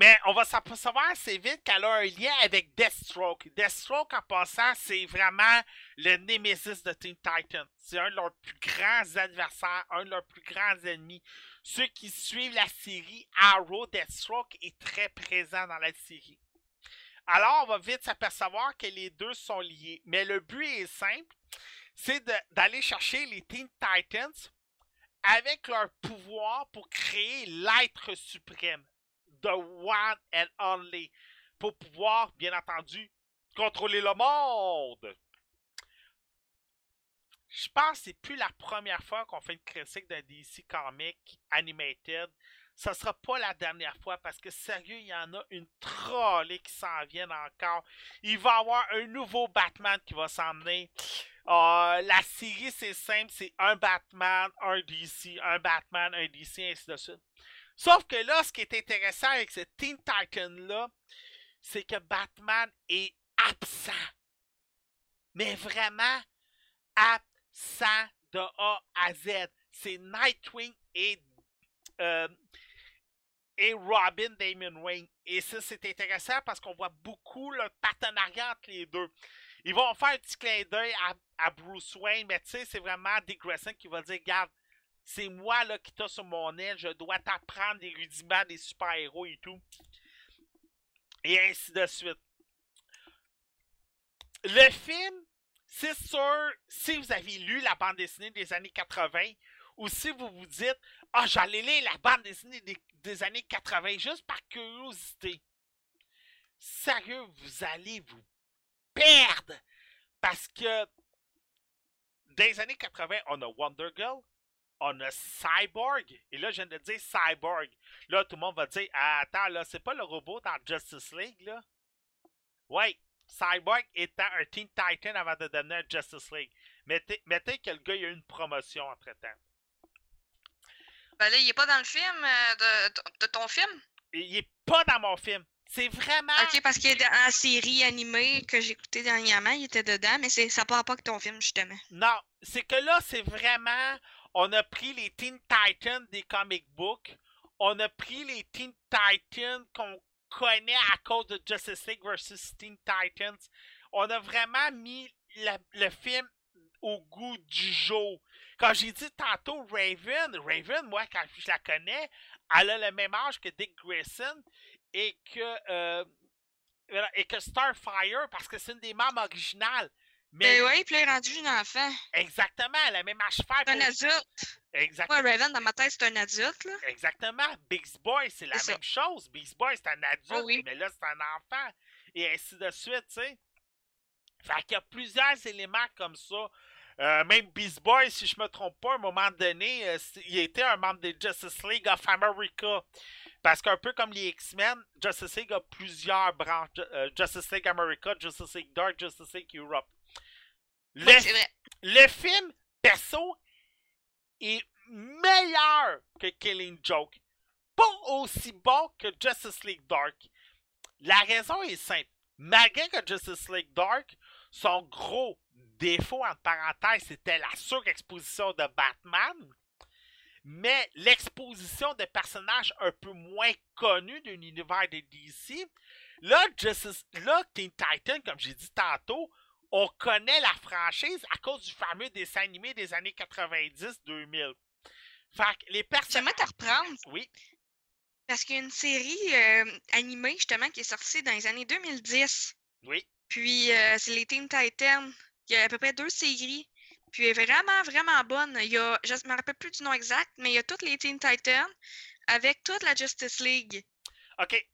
Mais on va s'apercevoir assez vite qu'elle a un lien avec Deathstroke. Deathstroke, en passant, c'est vraiment le némésis de Teen Titans. C'est un de leurs plus grands adversaires, un de leurs plus grands ennemis. Ceux qui suivent la série Arrow, Deathstroke est très présent dans la série. Alors, on va vite s'apercevoir que les deux sont liés. Mais le but est simple, c'est d'aller chercher les Teen Titans avec leur pouvoir pour créer l'être suprême. The One and Only. Pour pouvoir, bien entendu, contrôler le monde. Je pense que c'est plus la première fois qu'on fait une critique d'un DC Comic Animated. Ça sera pas la dernière fois parce que sérieux, il y en a une trollée qui s'en viennent encore. Il va y avoir un nouveau Batman qui va s'emmener. Euh, la série, c'est simple, c'est un Batman, un DC, un Batman, un DC, ainsi de suite. Sauf que là, ce qui est intéressant avec ce Teen Titan-là, c'est que Batman est absent. Mais vraiment absent de A à Z. C'est Nightwing et, euh, Robin Damon Wayne. Et ça, c'est intéressant parce qu'on voit beaucoup le partenariat entre les deux. Ils vont faire un petit clin d'œil à, Bruce Wayne, mais tu sais, c'est vraiment Dick Grayson qui va dire Garde, c'est moi là, qui t'as sur mon aile, je dois t'apprendre des rudiments des super-héros et tout. Et ainsi de suite. Le film, c'est sûr, si vous avez lu la bande dessinée des années 80, ou si vous vous dites Ah, j'allais lire la bande dessinée des, des années 80 juste par curiosité. Sérieux, vous allez vous perdre. Parce que les années 80, on a Wonder Girl, on a Cyborg, et là, je viens de dire Cyborg. Là, tout le monde va dire ah, Attends, là, c'est pas le robot dans Justice League, là? Ouais, Cyborg étant un Teen Titan avant de devenir Justice League. Mettez, mettez que le gars il a eu une promotion entre-temps. Ben là, il est pas dans le film euh, de, ton film? Il est pas dans mon film. C'est vraiment. Ok, parce qu'il est dans la série animée que j'ai écoutée dernièrement, il était dedans, mais ça part pas que ton film, justement. Non, c'est que là, c'est vraiment. On a pris les Teen Titans des comic books. On a pris les Teen Titans qu'on connaît à cause de Justice League vs. Teen Titans. On a vraiment mis le film au goût du jour. Quand j'ai dit tantôt Raven, Raven, moi, quand je la connais, elle a le même âge que Dick Grayson et que, euh, et que Starfire, parce que c'est une des membres originales. Mais Ben ouais, puis là, il est rendu un enfant. Exactement, la même âge faire. C'est un adulte. Exact, Moi, Raven, dans ma tête, c'est un adulte, là. exactement. Beast Boy, c'est la ça. même chose. Beast Boy, c'est un adulte, Oh oui. mais là, c'est un enfant. Et ainsi de suite, tu sais. Fait qu'il y a plusieurs éléments comme ça. Euh, même Beast Boy, si je me trompe pas, à un moment donné, euh, il était un membre des Justice League of America. Parce qu'un peu comme les X-Men, Justice League a plusieurs branches. euh, Justice League America, Justice League Dark, Justice League Europe. Le film, perso, est meilleur que Killing Joke. Pas aussi bon que Justice League Dark. La raison est simple. Malgré que Justice League Dark, son gros défaut, en parenthèse, c'était la surexposition de Batman, mais l'exposition de personnages un peu moins connus de l'univers de DC, là, Justice, là, Teen Titan, comme j'ai dit tantôt, on connaît la franchise à cause du fameux dessin animé des années 90-2000. Fait que les. J'aimerais te reprendre Oui, parce qu'il y a une série euh, animée, justement, qui est sortie dans les années 2010. oui. Puis, euh, c'est les Teen Titans. Il y a à peu près deux séries. Puis, elle est vraiment, vraiment bonne. Il y a, je ne me rappelle plus du nom exact, mais il y a toutes les Teen Titans avec toute la Justice League. OK.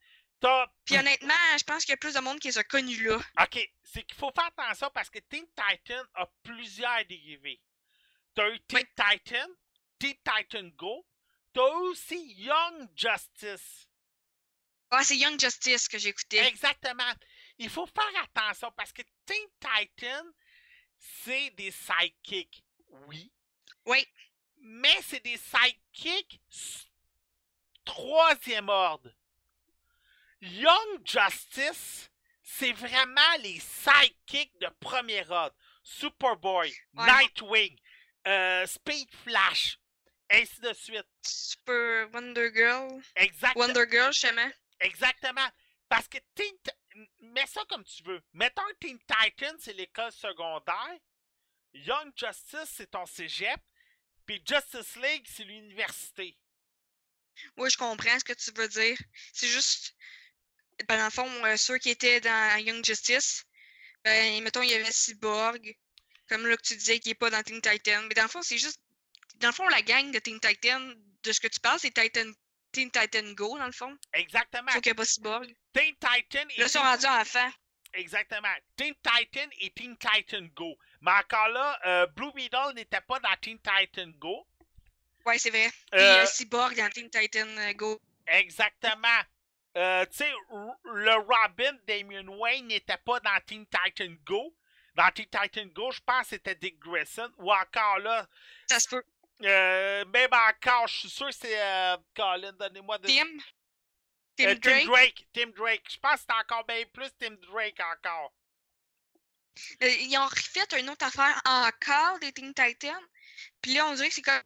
Puis, honnêtement, je pense qu'il y a plus de monde qui les a connus là. OK. C'est qu'il faut faire attention parce que Teen Titan a plusieurs dérivés. T'as eu Teen Titan, Teen Titan Go, t'as aussi Young Justice. Ah, c'est Young Justice que j'ai écouté. Exactement. Il faut faire attention parce que Teen Titan, c'est des sidekicks. Oui. Oui. Mais c'est des sidekicks troisième ordre. Young Justice, c'est vraiment les sidekicks de premier ordre. Superboy, Ouais. Nightwing, euh, Speed Flash, ainsi de suite. Super Wonder Girl. Exact- Wonder Girl, justement. Exactement. Parce que Teen mets ça comme tu veux. Mettons Teen Titan, c'est l'école secondaire. Young Justice, c'est ton cégep. Puis Justice League, c'est l'université. Oui, je comprends ce que tu veux dire. C'est juste, ben, dans le fond, euh, ceux qui étaient dans Young Justice, ben, mettons, il y avait Cyborg, comme là que tu disais, qui n'est pas dans Teen Titan. Mais dans le fond, c'est juste, dans le fond, la gang de Teen Titan, de ce que tu parles, c'est Titan, Teen Titan Go, dans le fond. Exactement. Sauf qu'il n'y a pas Cyborg. Teen Titan et Là, ils sont rendus enfants. Exactement. Teen Titan et Teen Titan Go. Mais encore là, euh, Blue Beetle n'était pas dans Teen Titan Go. Ouais, c'est vrai. Puis Euh, euh, Cyborg dans Teen Titan euh, Go. Exactement. Euh, tu sais, le Robin Damien Wayne n'était pas dans Teen Titan Go. Dans Teen Titan Go, je pense que c'était Dick Grayson. Ou encore là, Ça se peut. euh, même encore, je suis sûr que c'est euh, Colin, donnez-moi de. Tim? Tim Euh, Drake. Tim Drake? Tim Drake. Je pense que c'est encore bien plus Tim Drake encore. Euh, ils ont refait une autre affaire encore des Teen Titans. Puis là, on dirait que c'est comme,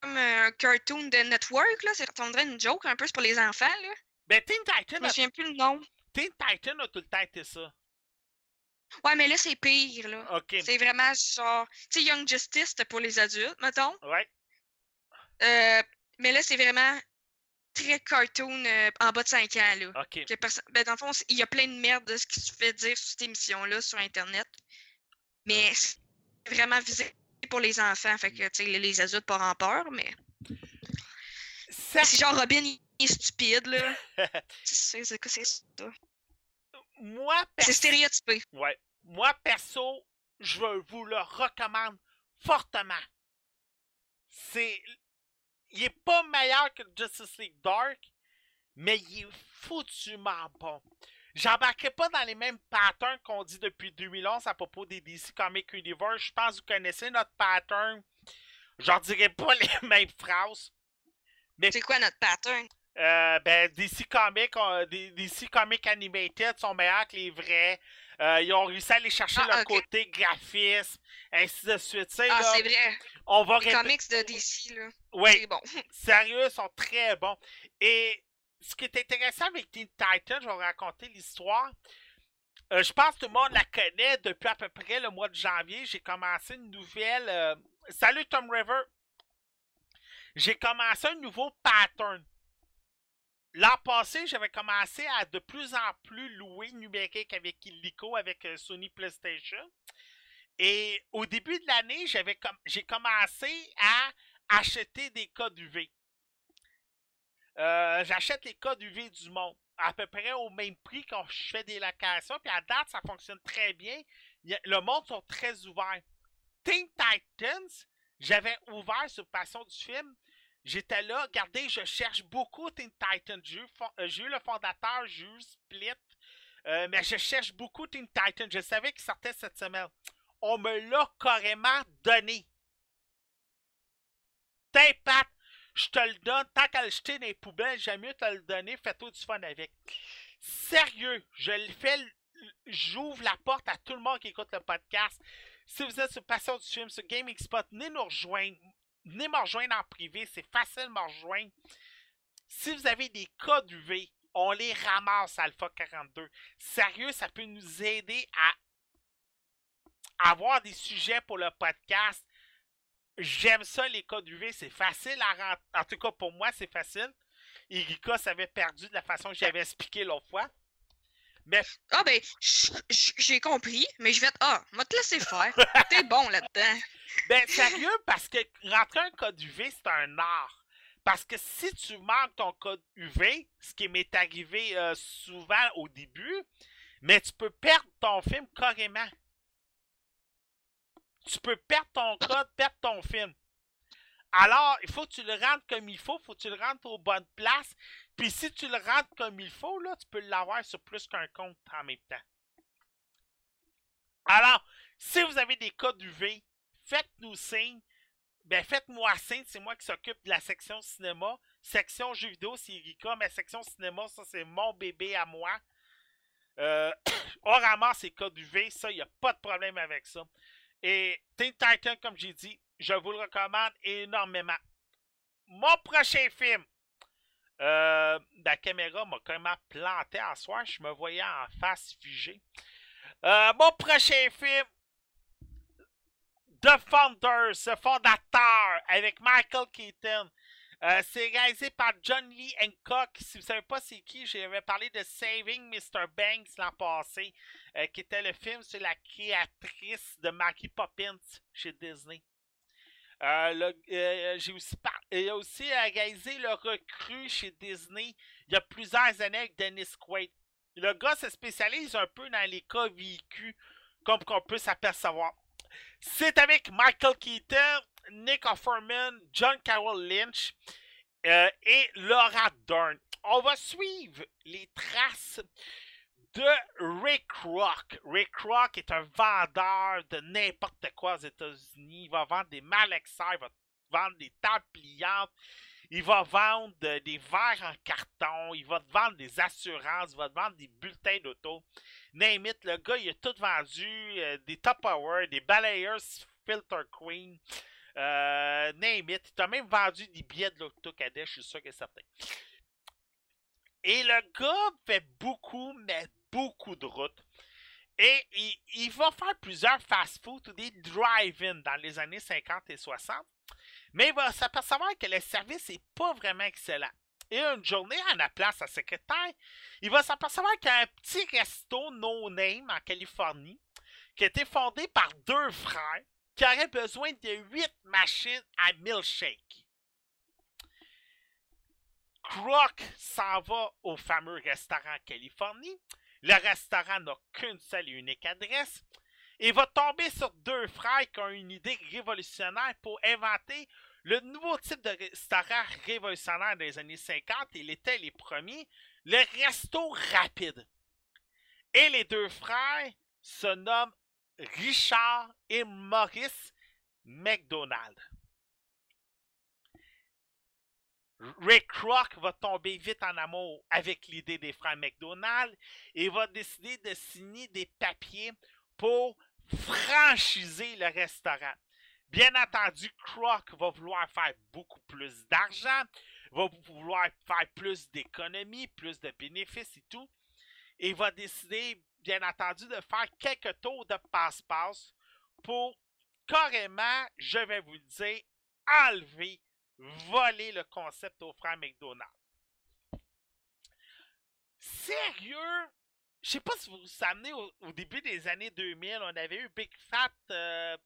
comme un cartoon de network. là. C'est on dirait une joke un peu, c'est pour les enfants. Là. Ben, Teen Je Titan, me a, souviens plus le nom. Teen Titan a tout le temps été ça. Ouais, mais là, c'est pire. là. Ok. C'est vraiment genre. Tu sais, Young Justice, c'était pour les adultes, mettons. Ouais. Euh, mais là, c'est vraiment très cartoon euh, en bas de 5 ans. Là. Ok. Que ben, dans le fond, il y a plein de merde de ce qui se fait dire sur cette émission-là sur Internet. Mais c'est vraiment visé pour les enfants. Fait que, tu sais, les, adultes pas en peur, mais. C'est genre Robin, il stupide, là. c'est c'est quoi, c'est ça? moi, C'est perso- stéréotypé. Ouais. Moi, perso, je vous le recommande fortement. C'est. Il est pas meilleur que Justice League Dark, mais il est foutument bon. J'embarquerai pas dans les mêmes patterns qu'on dit depuis 2011 à propos des DC Comic Universe. Je pense que vous connaissez notre pattern. J'en dirai pas les mêmes phrases. C'est quoi notre pattern? Euh, ben, DC Comics, DC Comics Animated sont meilleurs que les vrais. Euh, ils ont réussi à aller chercher Ah, leur côté graphisme, ainsi de suite. Ah, c'est vrai. on va Les comics de DC, là. Oui, bon. sérieux, ils sont très bons. Et ce qui est intéressant avec Teen Titans, je vais vous raconter l'histoire. Euh, je pense que tout le monde la connaît depuis à peu près le mois de janvier. J'ai commencé une nouvelle. euh, Salut Tom River. J'ai commencé un nouveau pattern. L'an passé, j'avais commencé à de plus en plus louer numérique avec Illico, avec euh, Sony PlayStation. Et au début de l'année, j'avais j'ai commencé à acheter des codes UV. Euh, J'achète les codes UV du monde à peu près au même prix quand je fais des locations. Puis à date, ça fonctionne très bien. Le monde sont très ouverts. Teen Titans, j'avais ouvert sur Passion du film. J'étais là, regardez, je cherche beaucoup Teen Titans. J'ai eu, fon- euh, j'ai eu le fondateur, j'ai eu Split. euh, mais je cherche beaucoup Teen Titans. Je savais qu'il sortait cette semaine. On me l'a carrément donné. T'es Pat, je te le donne. Tant qu'à le jeter dans les poubelles, j'aime mieux te le donner. Fais-toi du fun avec. Sérieux, je le fais. J'ouvre la porte à tout le monde qui écoute le podcast. Si vous êtes sur Passion du film, sur Gaming Spot, venez nous rejoindre. Venez me rejoindre en privé. C'est facile de me rejoindre. Si vous avez des codes UV, on les ramasse Alpha 42. Sérieux, ça peut nous aider à avoir des sujets pour le podcast. J'aime ça, les codes UV, c'est facile à rentrer. En tout cas, pour moi, c'est facile. Erika s'avait perdu de la façon que j'avais expliqué l'autre fois. Mais Ah, ben, j'ai compris, mais je vais te. Ah, moi te laisser faire. T'es bon là-dedans. Ben, sérieux, parce que rentrer un code UV, c'est un art. Parce que si tu manques ton code UV, ce qui m'est arrivé euh, souvent au début, mais tu peux perdre ton film carrément. Tu peux perdre ton code, perdre ton film. Alors, il faut que tu le rentres comme il faut, il faut que tu le rentres aux bonnes places. Puis si tu le rentres comme il faut, là, tu peux l'avoir sur plus qu'un compte en même temps. Alors, si vous avez des codes UV, faites-nous signe. Ben, faites-moi signe, c'est moi qui s'occupe de la section cinéma. Section jeux vidéo, c'est Erika. Mais section cinéma, ça, c'est mon bébé à moi. Euh, on ramasse les codes UV, ça, il n'y a pas de problème avec ça. Et Teen Titan, comme j'ai dit, je vous le recommande énormément. Mon prochain film. Euh, la caméra m'a quand même planté en soir. Je me voyais en face figée. Euh, mon prochain film. The Founders, fondateur, avec Michael Keaton. Euh, c'est réalisé par John Lee Hancock. Si vous ne savez pas c'est qui, j'avais parlé de Saving Mr. Banks l'an passé, euh, qui était le film sur la créatrice de Mary Poppins chez Disney. Euh, il a aussi réalisé le recrue chez Disney il y a plusieurs années avec Dennis Quaid. Le gars se spécialise un peu dans les cas vécus, comme qu'on peut s'apercevoir. C'est avec Michael Keaton, Nick Offerman, John Carroll Lynch euh, et Laura Dern. On va suivre les traces de Rick Rock. Rick Rock est un vendeur de n'importe quoi aux États-Unis. Il va vendre des malaxeurs, il va vendre des tables pliantes, il va vendre euh, des verres en carton, il va te vendre des assurances, il va te vendre des bulletins d'auto. Name it, le gars, il a tout vendu, euh, des Top Power, des balayeurs Filter Queen, euh, name it. Il t'a même vendu des billets de l'Auto Cadet, je suis sûr que c'est certain. Et le gars fait beaucoup, mais beaucoup de routes. Et il, il va faire plusieurs fast-food ou des drive-in dans les années 50 et 60. Mais il va s'apercevoir que le service n'est pas vraiment excellent. Et une journée, en appelant sa secrétaire, il va s'apercevoir qu'il y a un petit resto no-name en Californie qui a été fondé par deux frères qui aurait besoin de 8 machines à milkshake. Croc s'en va au fameux restaurant en Californie. Le restaurant n'a qu'une seule et unique adresse. Et va tomber sur deux frères qui ont une idée révolutionnaire pour inventer le nouveau type de restaurant révolutionnaire des années 50. Il était les premiers, le resto rapide. Et les deux frères se nomment Richard et Maurice McDonald. Ray Kroc va tomber vite en amour avec l'idée des frères McDonald et va décider de signer des papiers pour franchiser le restaurant. Bien entendu, Kroc va vouloir faire beaucoup plus d'argent, va vouloir faire plus d'économies, plus de bénéfices et tout, et va décider, bien entendu, de faire quelques tours de passe-passe pour carrément, je vais vous le dire, enlever voler le concept aux frères McDonald's. Sérieux? Je sais pas si vous vous souvenez, au, début des années 2000, on avait eu Big Fat. Euh,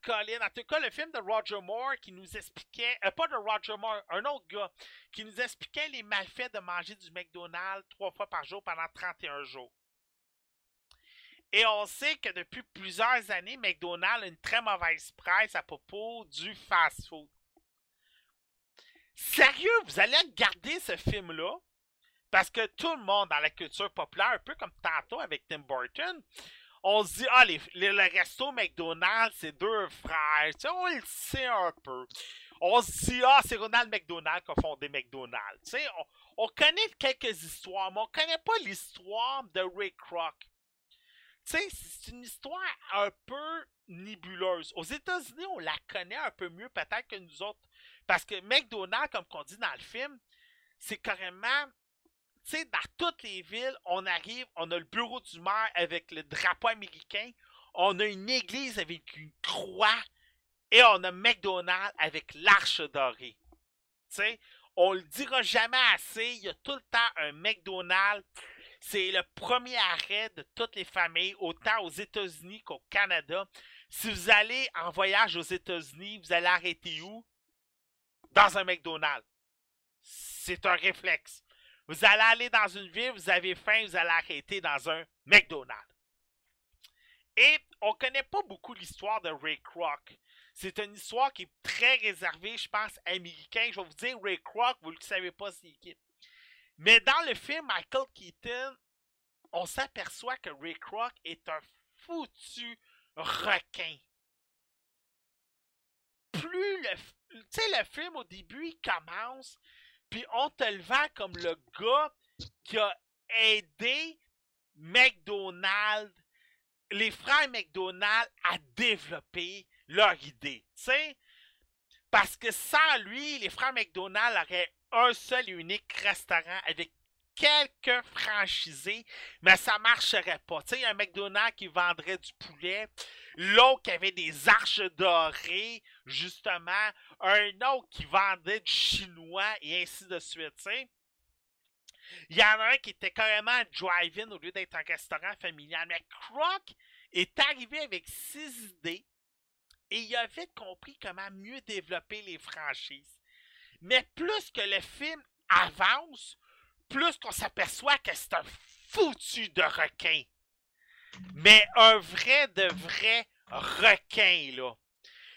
Colin. En tout cas, le film de Roger Moore qui nous expliquait. Euh, pas de Roger Moore, un autre gars. Qui nous expliquait les malfaits de manger du McDonald's trois fois par jour pendant 31 jours. Et on sait que depuis plusieurs années, McDonald's a une très mauvaise presse à propos du fast-food. Sérieux, vous allez regarder ce film-là? Parce que tout le monde dans la culture populaire, un peu comme tantôt avec Tim Burton, on se dit, ah, le resto McDonald's, c'est deux frères. Tu sais, on le sait un peu. On se dit, ah, c'est Ronald McDonald qui a fondé McDonald's. Tu sais, on, on, connaît quelques histoires, mais on connaît pas l'histoire de Ray Kroc. Tu sais, c'est une histoire un peu nébuleuse. Aux États-Unis, on la connaît un peu mieux peut-être que nous autres parce que McDonald's, comme on dit dans le film, c'est carrément. Tu dans toutes les villes, on arrive, on a le bureau du maire avec le drapeau américain, on a une église avec une croix, et on a McDonald's avec l'arche dorée. Tu sais, on le dira jamais assez, il y a tout le temps un McDonald's. C'est le premier arrêt de toutes les familles, autant aux États-Unis qu'au Canada. Si vous allez en voyage aux États-Unis, vous allez arrêter où? dans un McDonald's. C'est un réflexe. Vous allez aller dans une ville, vous avez faim, vous allez arrêter dans un McDonald's. Et on ne connaît pas beaucoup l'histoire de Ray Kroc. C'est une histoire qui est très réservée, je pense, américain. Je vais vous dire, Ray Kroc, vous ne le savez pas, c'est qui. Mais dans le film Michael Keaton, on s'aperçoit que Ray Kroc est un foutu requin. Plus le, tu sais, le film, au début, il commence, puis on te le vend comme le gars qui a aidé McDonald's, les frères McDonald's à développer leur idée. Parce que sans lui, les frères McDonald's auraient un seul et unique restaurant avec quelques franchisés, mais ça marcherait pas. Tu sais, un McDonald's qui vendrait du poulet, l'autre qui avait des arches dorées, justement, un autre qui vendait du chinois et ainsi de suite, tu sais. Il y en a un qui était carrément drive-in au lieu d'être un restaurant familial. Mais Croc est arrivé avec six idées et il a vite compris comment mieux développer les franchises. Mais plus que le film avance, plus qu'on s'aperçoit que c'est un foutu de requin. Mais un vrai de vrai requin, là.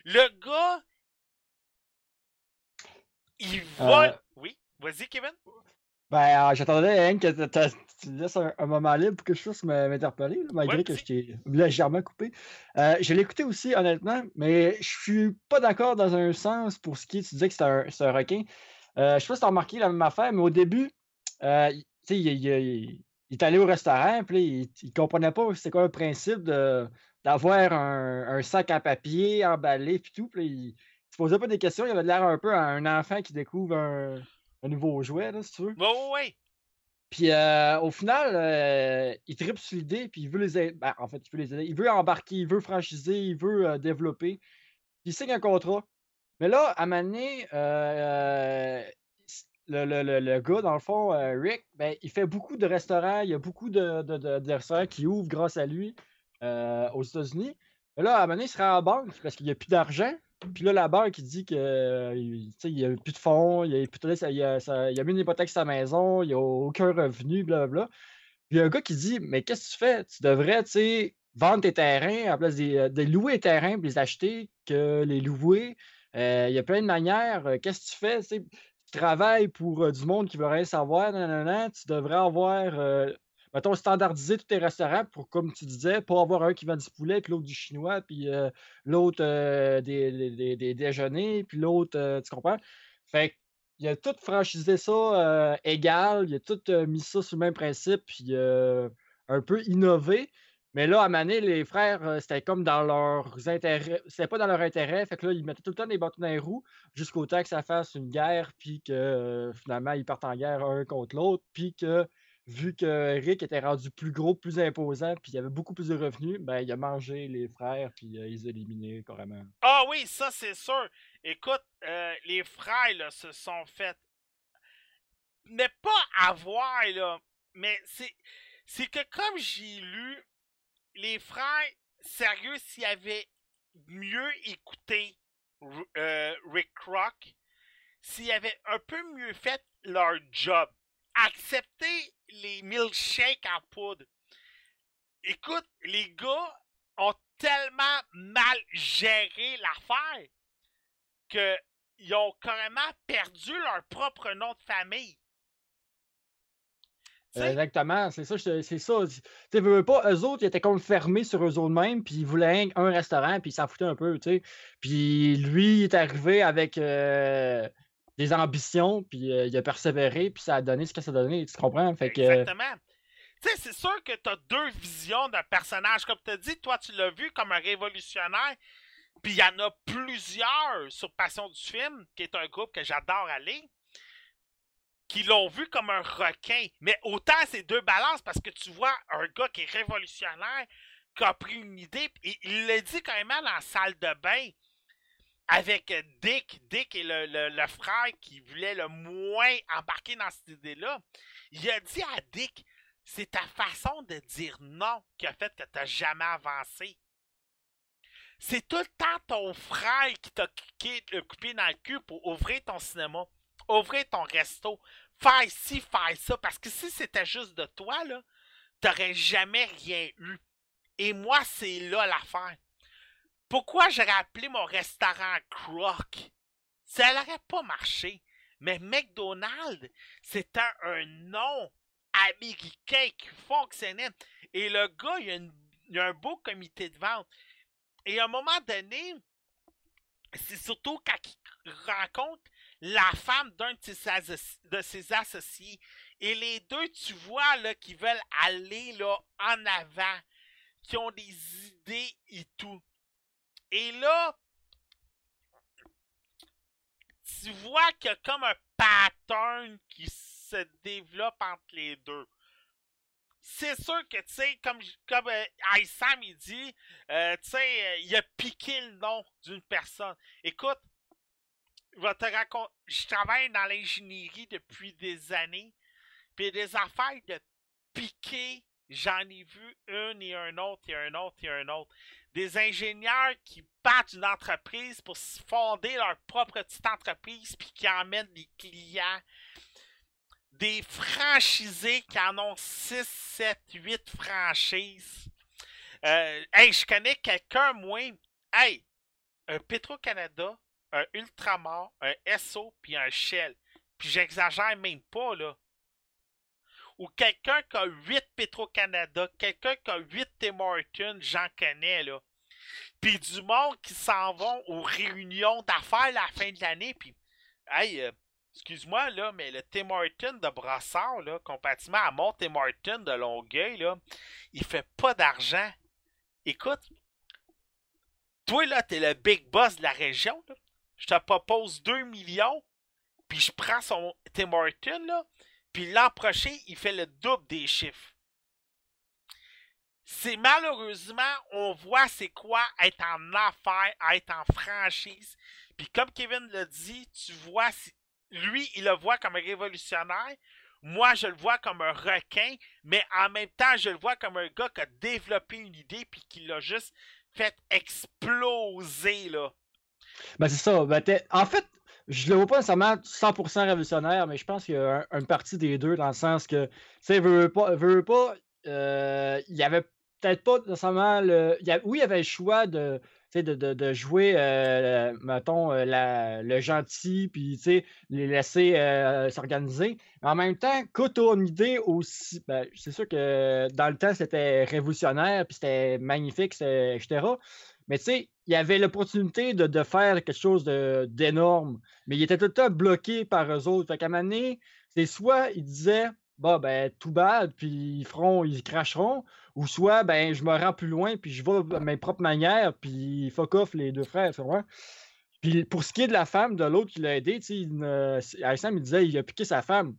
Le gars, il vole. Euh. Oui, vas-y, Kevin. Ben, euh, j'attendais hein, que tu laisses un, un, moment libre pour que je puisse m'interpeller, malgré Ouais, que je t'ai légèrement coupé. Euh, je l'ai écouté aussi, honnêtement, mais je suis pas d'accord dans un sens pour ce qui est, tu disais que c'est un, un requin. Je sais pas si tu as remarqué la même affaire, mais au début, euh, il- il, est allé au restaurant, puis il, il comprenait pas c'était quoi le principe de, d'avoir un, un sac en papier emballé, puis tout. Puis il, se posait pas des questions, il avait l'air un peu à un enfant qui découvre un, un nouveau jouet, là, si tu veux. Puis euh, au final, euh, il tripe sur l'idée, puis il veut les aider. Ben, en fait, il veut les aider. Il veut embarquer, il veut franchiser, il veut euh, développer. Il signe un contrat. Mais là, à un moment donné, euh, le, le- le- le gars, dans le fond, euh, Rick, ben, il fait beaucoup de restaurants. Il y a beaucoup de, de- de- restaurants qui ouvrent grâce à lui euh, aux États-Unis. Là, à un moment donné, il se rend en banque parce qu'il n'y a plus d'argent. Puis là, la banque, il dit que euh, n'y a plus de fonds, il a, plus de- ça- il a, a mis une hypothèque sur sa maison, il n'y a aucun revenu, blablabla. Puis il y a un gars qui dit Mais qu'est-ce que tu fais? Tu devrais, tu sais, vendre tes terrains à la place de louer les terrains puis les acheter que les louer. Il y a plein de manières. Qu'est-ce que tu fais? Tu travailles pour euh, du monde qui veut rien savoir, nanana, tu devrais avoir, euh, mettons, standardiser tous tes restaurants pour, comme tu disais, pas avoir un qui vend du poulet, puis l'autre du chinois, puis euh, l'autre des, des- des- déjeuners, puis l'autre, tu comprends? Fait qu'il a tout franchisé ça égal, il a tout mis ça sur le même principe, puis un peu innové. Mais là, à Mané, les frères, euh, c'était comme dans leurs intérêts. C'était pas dans leur intérêt. Fait que là, ils mettaient tout le temps des bâtons dans les roues jusqu'au temps que ça fasse une guerre, puis que euh, finalement, ils partent en guerre un contre l'autre, puis que vu que Rick était rendu plus gros, plus imposant, puis il avait beaucoup plus de revenus, ben il a mangé les frères, puis euh, ils les a éliminés carrément. Ah oui, ça c'est sûr. Écoute, euh, les frères là, se sont fait. Mais pas avoir, là. Mais c'est. C'est que comme j'ai lu, les frères, sérieux, s'ils avaient mieux écouté euh, Rick Rock, s'ils avaient un peu mieux fait leur job, accepter les milkshakes en poudre. Écoute, les gars ont tellement mal géré l'affaire qu'ils ont carrément perdu leur propre nom de famille. Exactement, c'est ça, c'est ça. Tu sais, veux, pas, eux autres, ils étaient comme fermés sur eux autres mêmes, puis ils voulaient un, un restaurant, puis ils s'en foutaient un peu, tu sais. Puis lui, il est arrivé avec euh, des ambitions, puis euh, il a persévéré, puis ça a donné ce que ça a donné, tu comprends? Fait que, Exactement. Tu sais, c'est sûr que tu as deux visions d'un personnage. Comme tu as dit, toi, tu l'as vu comme un révolutionnaire. Puis il y en a plusieurs sur Passion du film, qui est un groupe que j'adore aller, qui l'ont vu comme un requin. Mais autant c'est deux balances parce que tu vois un gars qui est révolutionnaire, qui a pris une idée, et il l'a dit quand même dans la salle de bain avec Dick. Dick est le, le- frère qui voulait le moins embarquer dans cette idée-là. Il a dit à Dick, c'est ta façon de dire non qui a fait que tu n'as jamais avancé. C'est tout le temps ton frère qui t'a coupé dans le cul pour ouvrir ton cinéma, ouvrir ton resto, faire ci, faire ça. Parce que si c'était juste de toi, là, t'aurais jamais rien eu. Et moi, c'est là l'affaire. Pourquoi j'aurais appelé mon restaurant Croc? Ça n'aurait pas marché. Mais McDonald's, c'était un nom américain qui fonctionnait. Et le gars, il a, il a un beau comité de vente. Et à un moment donné, c'est surtout quand il rencontre la femme d'un de ses, associés. Et les deux, tu vois, là, qui veulent aller là, en avant, qui ont des idées et tout. Et là, tu vois qu'il y a comme un pattern qui se développe entre les deux. C'est sûr que, tu sais, comme, comme euh, Aïssam, il dit, euh, tu sais, euh, il a piqué le nom d'une personne. Écoute, je vais te raconter, je travaille dans l'ingénierie depuis des années, puis des affaires de piquer, j'en ai vu une et un autre et un autre et un autre. Des ingénieurs qui partent d'une entreprise pour fonder leur propre petite entreprise, puis qui emmènent des clients des franchisés qui en ont 6, 7, 8 franchises. Euh, hey, je connais quelqu'un, moi. Hey, un Petro-Canada, un Ultramar, un SO, puis un Shell. Puis j'exagère même pas, là. Ou quelqu'un qui a 8 Petro-Canada, quelqu'un qui a 8 Tim Hortons, j'en connais, là. Puis du monde qui s'en vont aux réunions d'affaires la fin de l'année, puis, hey, euh, excuse-moi, là, mais le Tim Hortons de Brassard, là, comparativement à mon Tim Hortons de Longueuil, là, il fait pas d'argent. Écoute, toi, là, t'es le big boss de la région, là. Je te propose 2 millions, puis je prends son Tim Hortons, là, puis l'an prochain, il fait le double des chiffres. C'est malheureusement, on voit c'est quoi être en affaires, être en franchise. Puis comme Kevin l'a dit, tu vois, lui, il le voit comme un révolutionnaire. Moi, je le vois comme un requin, mais en même temps, je le vois comme un gars qui a développé une idée puis qui l'a juste fait exploser, là. Ben, c'est ça. Ben, en fait, je le vois pas nécessairement 100% révolutionnaire, mais je pense qu'il y a un- une partie des deux dans le sens que, tu sais, veut, pas, veut pas, euh, il y avait peut-être pas nécessairement le. oui, il y avait le choix de, de, de- jouer, euh, mettons, euh, la- le gentil, puis les laisser euh, s'organiser. Mais en même temps, une idée aussi, ben, c'est sûr que dans le temps, c'était révolutionnaire, puis c'était magnifique, etc. Mais tu sais, il avait l'opportunité de, de faire quelque chose d'énorme, mais il était tout le temps bloqué par eux autres. Fait qu'à un moment donné, c'est soit ils disaient, bah, ben, tout bad, puis ils feront, ils cracheront, ou soit, ben, je me rends plus loin, puis je vais à mes propres manières, puis fuck off les deux frères, tu vois. Puis pour ce qui est de la femme de l'autre qui l'a aidé, tu sais, il Alexandre, il disait, il a piqué sa femme.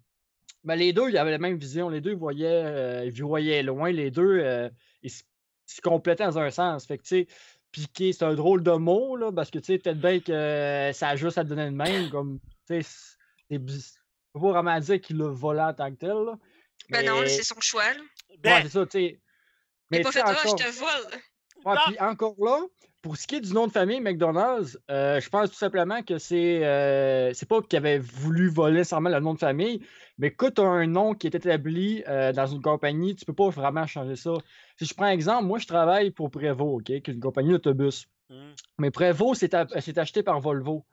Mais les deux, ils avaient la même vision. Les deux, voyaient, euh, ils voyaient loin. Les deux, euh, ils se complétaient dans un sens. Fait que, tu sais, piquer, c'est un drôle de mot, là, parce que, tu sais, peut-être bien que euh, ça a juste à te donner de même. Comme, tu sais, c'est pas vraiment dire qu'il l'a volé en tant que tel, là. Ben non, c'est son choix. Là. Ouais, Ben, c'est ça, tu sais. Mais pas fait, ah, je te vole. Ouais, Non. puis encore là, pour ce qui est du nom de famille McDonald's, euh, je pense tout simplement que c'est euh, c'est pas qu'il avait voulu voler nécessairement le nom de famille, mais quand tu as un nom qui est établi euh, dans une compagnie, tu peux pas vraiment changer ça. Si je prends un exemple, moi je travaille pour Prévost, qui est une compagnie d'autobus. hmm. Mais Prévost, c'est acheté par Volvo.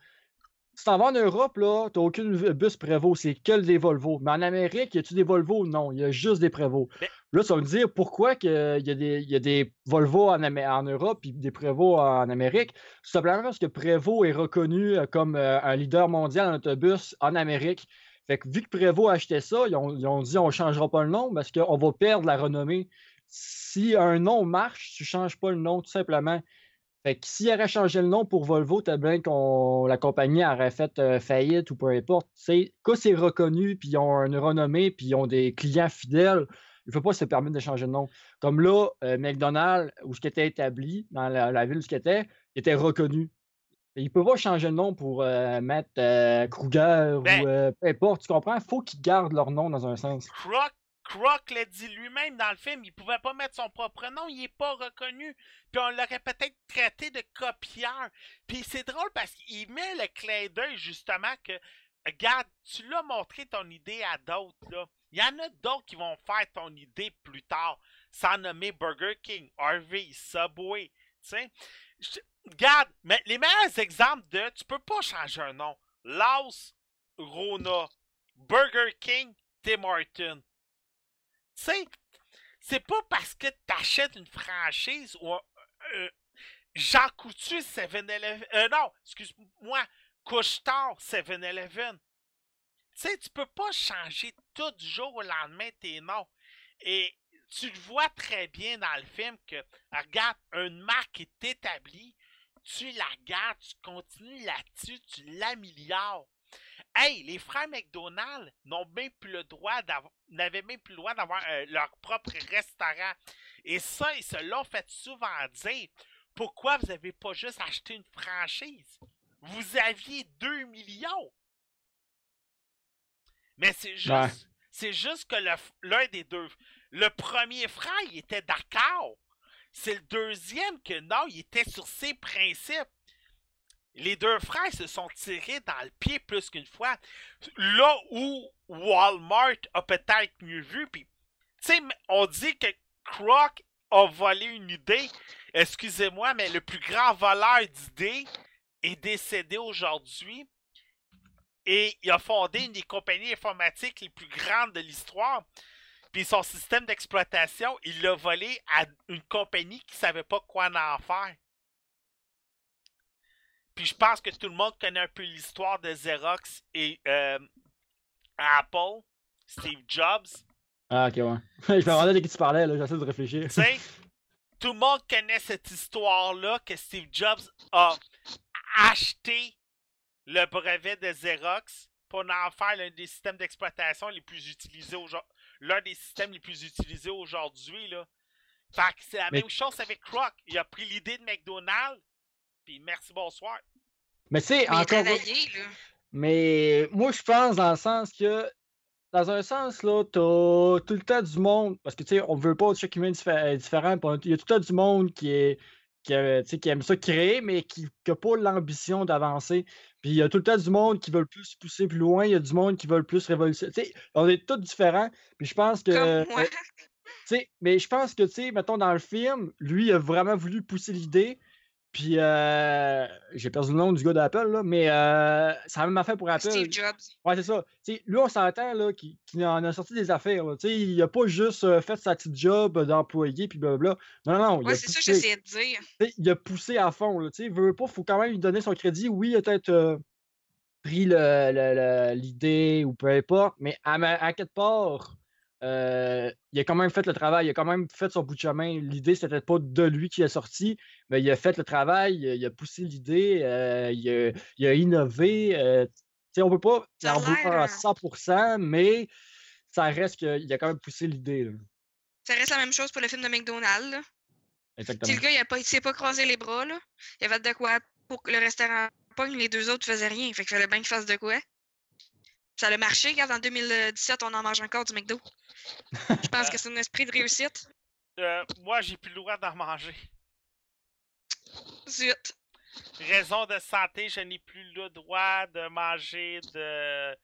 Si t'en vas en Europe, là, t'as aucune v- bus Prévost, c'est que des Volvo. Mais en Amérique, y a-tu des Volvo? Non, il y a juste des Prévost. Mais- Là, tu vas me dire pourquoi il y, a des- y a des Volvo en, Europe et des Prévost en Amérique? Tout simplement parce que Prévost est reconnu euh, comme euh, un leader mondial en autobus en Amérique. Fait que vu que Prévost a acheté ça, ils ont, ils ont dit on ne changera pas le nom parce qu'on va perdre la renommée. Si un nom marche, tu ne changes pas le nom tout simplement. Fait que s'il aurait changé le nom pour Volvo, t'as bien qu'on la compagnie aurait fait euh, faillite ou peu importe. Quand c'est reconnu, puis ils ont une renommée, puis ils ont des clients fidèles, il ne faut pas se permettre de changer de nom. Comme là, euh, McDonald's, où ce qui était établi, dans la, la ville où ce qui était, était reconnu. Il ne peut pas changer de nom pour euh, mettre Kruger Ben- ou euh, peu importe, tu comprends? Il faut qu'ils gardent leur nom dans un sens. Croc, Croc l'a dit lui-même dans le film, il pouvait pas mettre son propre nom, il est pas reconnu. Puis on l'aurait peut-être traité de copieur. Puis c'est drôle parce qu'il met le clin d'œil justement que, regarde, tu l'as montré ton idée à d'autres, là. Il y en a d'autres qui vont faire ton idée plus tard, sans nommer Burger King, Harvey, Subway, tu sais. Regarde, mais les meilleurs exemples de tu peux pas changer un nom. Laos, Rona, Burger King, Tim Horton. Tu sais, c'est pas parce que t'achètes une franchise ou un, euh, Jean Coutu 7-Eleven. Euh, non, excuse-moi, Couche-Tard 7-Eleven. Tu sais, tu peux pas changer tout du jour au lendemain tes noms. Et tu le vois très bien dans le film que, regarde, une marque est établie, tu la gardes, tu continues là-dessus, tu l'améliores. Hey, les frères McDonald n'ont même plus le droit d'avoir, n'avaient même plus le droit d'avoir euh, leur propre restaurant. Et ça, ils se l'ont fait souvent dire. Pourquoi vous n'avez pas juste acheté une franchise? Vous aviez 2 millions. Mais c'est juste, Ouais. c'est juste que l'un des deux, le premier frère, il était d'accord. C'est le deuxième que non, il était sur ses principes. Les deux frères se sont tirés dans le pied plus qu'une fois. Là où Walmart a peut-être mieux vu, puis, on dit que Croc a volé une idée. Excusez-moi, mais le plus grand voleur d'idées est décédé aujourd'hui. Et il a fondé une des compagnies informatiques les plus grandes de l'histoire. Puis son système d'exploitation, il l'a volé à une compagnie qui savait pas quoi en faire. Puis je pense que tout le monde connaît un peu l'histoire de Xerox et euh, Apple, Steve Jobs. Ah, ok, ouais. je me demandais de qui tu parlais, là, j'essaie de réfléchir. Tu sais, tout le monde connaît cette histoire-là que Steve Jobs a acheté le brevet de Xerox pour en faire l'un des systèmes d'exploitation les plus utilisés aujourd'hui. L'un des systèmes les plus utilisés aujourd'hui, là. Fait que c'est la Mais- même chose avec Croc. Il a pris l'idée de McDonald's, puis merci, bonsoir. Mais tu sais, encore. Mais moi, je pense dans le sens que, dans un sens, là, t'as tout le temps du monde, parce que, tu sais, on veut pas, chaque humain diffé- est différent, il y a tout le temps du monde qui est qui, euh, tu sais, qui aime ça créer, mais qui n'a pas l'ambition d'avancer. Puis il y a tout le temps du monde qui veut plus pousser plus loin, il y a du monde qui veut plus révolutionner. Tu sais, on est tous différents. Puis je pense que. Comme moi. euh, tu sais, mais je pense que, tu sais, mettons, dans le film, lui, il a vraiment voulu pousser l'idée. Puis, euh, j'ai perdu le nom du gars d'Apple, là, mais euh, c'est la même affaire pour Apple. Steve Jobs. Ouais, c'est ça. Lui, on s'entend là, qu'il en a sorti des affaires. là. Il a pas juste euh, fait sa petite job d'employé, puis blablabla. Non, non, non. il Ouais, c'est ça que j'essayais de dire. Il a poussé à fond. Là, sais, veut pas, faut quand même lui donner son crédit. Oui, il a peut-être euh, pris le- le- le- l'idée ou peu importe, mais à, à quelque part, euh, il a quand même fait le travail, il a quand même fait son bout de chemin. L'idée, c'était pas de lui qui est sorti, mais il a fait le travail, il a, il a poussé l'idée, euh, il, a, il a innové. euh, tu sais, on peut pas en vouloir à euh, 100%, mais ça reste qu'il a quand même poussé l'idée. Ça reste la même chose pour le film de McDonald's. là. Si Exactement. le gars, il, a pas, il s'est pas croisé les bras, là. Il avait de quoi pour que le restaurant pogne, les deux autres faisaient rien. Fait qu'il fallait bien qu'il fasse de quoi. Ça a marché, regarde, en 2017, on en mange encore du McDo. Je pense que c'est un esprit de réussite. Euh, moi, j'ai plus le droit d'en manger. Zut. Raison de santé, je n'ai plus le droit de manger de,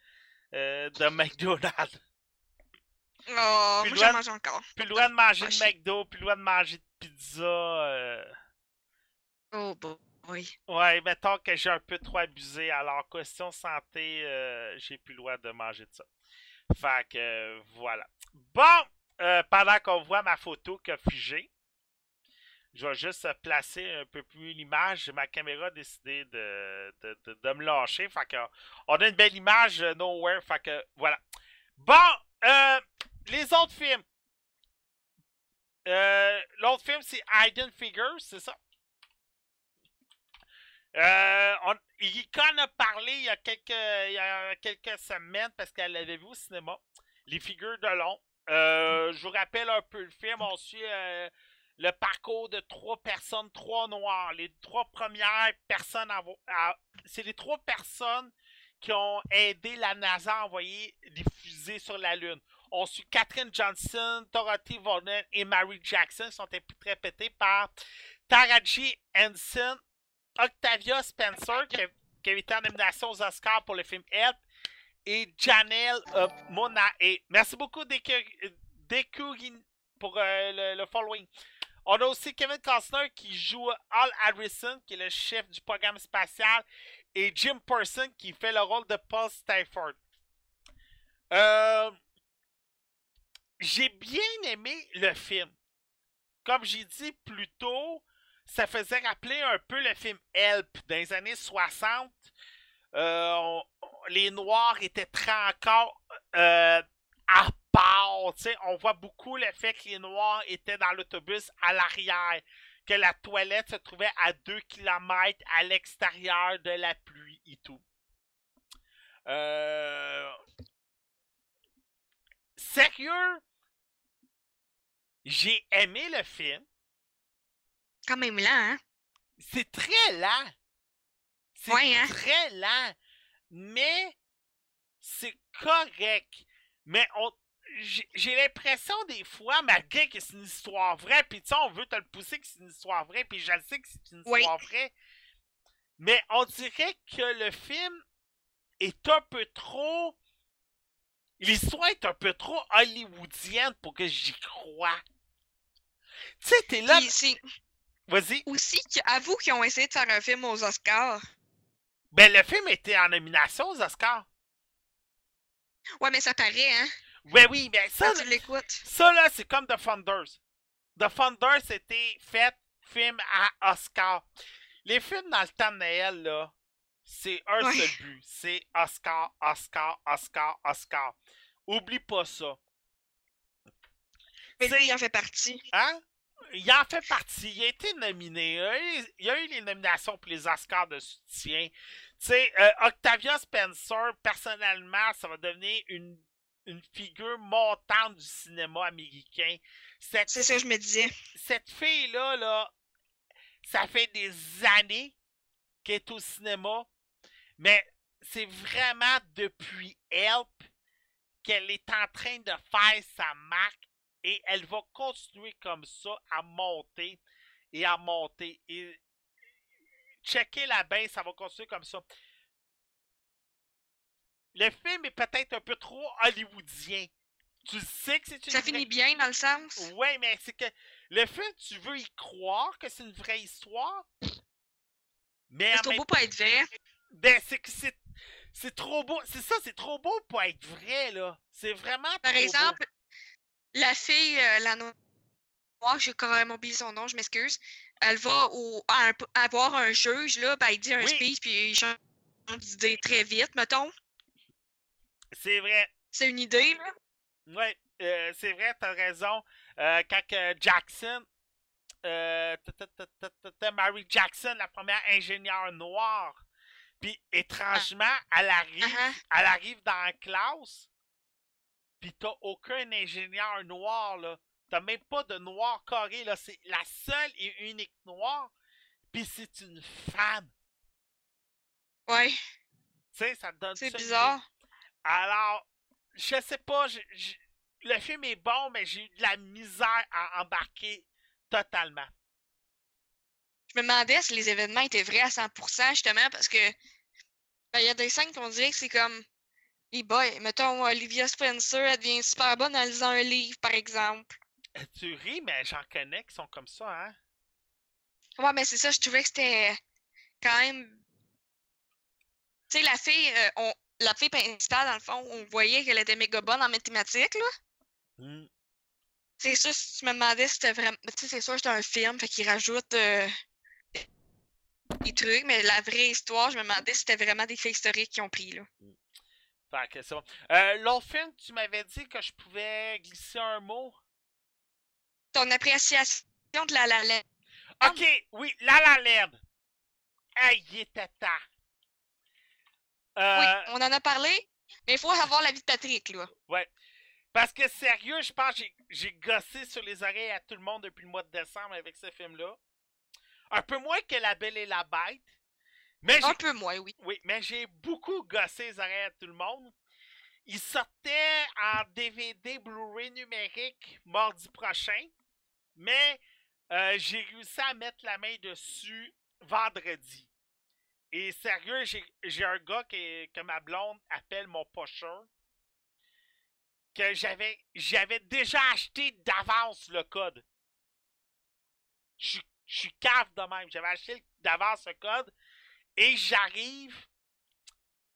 euh, de McDonald's. Oh, Puis moi, j'en mange encore. Plus le droit de manger de. McDo, plus le droit de manger de pizza. euh, Oh boy. Ouais, mettons que j'ai un peu trop abusé. Alors, question santé, euh, j'ai plus le droit de manger de ça. Fait que, euh, voilà. Bon, pendant qu'on voit ma photo qui a figé, je vais juste placer un peu plus l'image. Ma caméra a décidé de, de, de- me lâcher. Fait que, on a une belle image euh, nowhere. Fait que, voilà. Bon, euh, les autres films. Euh, L'autre film, c'est Hidden Figures, c'est ça? Euh, on, en a parlé il y a quelques, il y a quelques semaines parce qu'elle l'avait vu au cinéma. Les figures de long. Euh, je vous rappelle un peu le film. On suit le parcours de trois personnes, trois noirs. Les trois premières personnes à, c'est les trois personnes qui ont aidé la NASA à envoyer des fusées sur la Lune. On suit Catherine Johnson, Dorothy Vaughan et Mary Jackson, qui sont interprétées par Taraji Henson, Octavia Spencer, qui, qui avait été en nomination aux Oscars pour le film Help, et Janelle euh, Monae. Merci beaucoup, Deku, pour euh, le following. On a aussi Kevin Costner qui joue Al Harrison, qui est le chef du programme spatial, et Jim Person qui fait le rôle de Paul Stafford. Euh, J'ai bien aimé le film. Comme j'ai dit plus tôt, ça faisait rappeler un peu le film Help dans les années 60. Euh, les Noirs étaient très encore euh, à part. On voit beaucoup le fait que les Noirs étaient dans l'autobus à l'arrière, que la toilette se trouvait à 2 km à l'extérieur de la pluie et tout. Euh... Sérieux, j'ai aimé le film. Quand même là, hein? C'est très lent. C'est Ouais, hein? très lent. Mais c'est correct. Mais on. J'ai l'impression des fois, malgré que c'est une histoire vraie, puis tu sais, on veut te le pousser que c'est une histoire vraie, puis je le sais que c'est une Oui. histoire vraie. Mais on dirait que le film est un peu trop. L'histoire est un peu trop hollywoodienne pour que j'y croie. Tu sais, t'es là. Vas-y. aussi qu'avoue qu'ils ont essayé de faire un film aux Oscars. Ben, le film était en nomination aux Oscars. Ouais, mais ça paraît, hein? Ben oui, mais ça, Quand tu l'écoutes. ça là, c'est comme The Funders. The Funders, c'était fait film à Oscar. Les films dans le temps de Noël, là, c'est un Ouais. seul but. C'est Oscar, Oscar, Oscar, Oscar. Oublie pas ça. Mais lui, il en fait partie. Hein? Il en fait partie. Il a été nominé. Il y a eu, il a eu les nominations pour les Oscars de soutien. Tu sais, euh, Octavia Spencer, personnellement, ça va devenir une, une figure montante du cinéma américain. Cette, C'est ça que je me disais. cette fille-là, là, ça fait des années qu'elle est au cinéma, mais c'est vraiment depuis Help qu'elle est en train de faire sa marque et elle va continuer comme ça à monter. et à monter. Et checker la bain, ça va continuer comme ça. Le film est peut-être un peu trop hollywoodien. Tu sais que c'est une Ça vraie- finit bien dans le sens? Ouais, mais c'est que le film, tu veux y croire que c'est une vraie histoire? Mais C'est trop même beau pour être vrai. ben, c'est que c'est. C'est trop beau. C'est ça, c'est trop beau pour être vrai, là. C'est vraiment Par trop beau. exemple, la fille, euh, la noire, j'ai carrément oublié son nom, je m'excuse. Elle va au, à un- à voir un juge, là, ben, il dit un Oui. speech, puis il change d'idée très vite, mettons. C'est vrai. C'est une idée, là? Ouais, euh, c'est vrai, t'as raison. Euh, quand Jackson. Euh, Mary Jackson, la première ingénieure noire. Puis étrangement, elle arrive, Uh-huh. elle arrive dans la classe. Puis t'as aucun ingénieur noir, là. T'as même pas de noir carré, là. C'est la seule et unique noire. Puis c'est une femme. Ouais, Tu sais, ça te donne c'est bizarre. Alors, je sais pas, je- je- le film est bon, mais j'ai eu de la misère à embarquer totalement. Je me demandais si les événements étaient vrais à 100%, justement, parce que ben, il y a des scènes qu'on dirait que c'est comme. Et boy, mettons, Olivia Spencer, elle devient super bonne en lisant un livre, par exemple. Euh, Tu ris, mais j'en connais qui sont comme ça, hein? Ouais, mais c'est ça, je trouvais que c'était quand même. Tu sais, la fille, euh, on... la fille principale, dans le fond, on voyait qu'elle était méga bonne en mathématiques, là. Hmm. C'est sûr, si tu me demandais si c'était vraiment. Tu sais, c'est sûr, c'était un film, fait qu'il rajoute euh, des trucs, mais la vraie histoire, je me demandais si c'était vraiment des faits historiques qu'ils ont pris, là. Fait que c'est bon. Euh, L'autre film, tu m'avais dit que je pouvais glisser un mot? Ton appréciation de la la Land. Ok, oui, La La Land. Hey, il était temps. Oui, Euh, on en a parlé, mais il faut avoir l'avis de Patrick, là. Parce que sérieux, je pense que j'ai- gossé sur les oreilles à tout le monde depuis le mois de décembre avec ce film-là. Un peu moins que La Belle et la Bête. Mais Un peu moins, oui. Oui, mais j'ai beaucoup gossé les oreilles à tout le monde. Il sortait en DVD Blu-ray numérique mardi prochain, mais euh, j'ai réussi à mettre la main dessus vendredi. Et sérieux, j'ai un gars que ma blonde appelle mon pocheur, que j'avais j'avais déjà acheté d'avance le code. Je suis- cave de même. J'avais acheté d'avance le code et j'arrive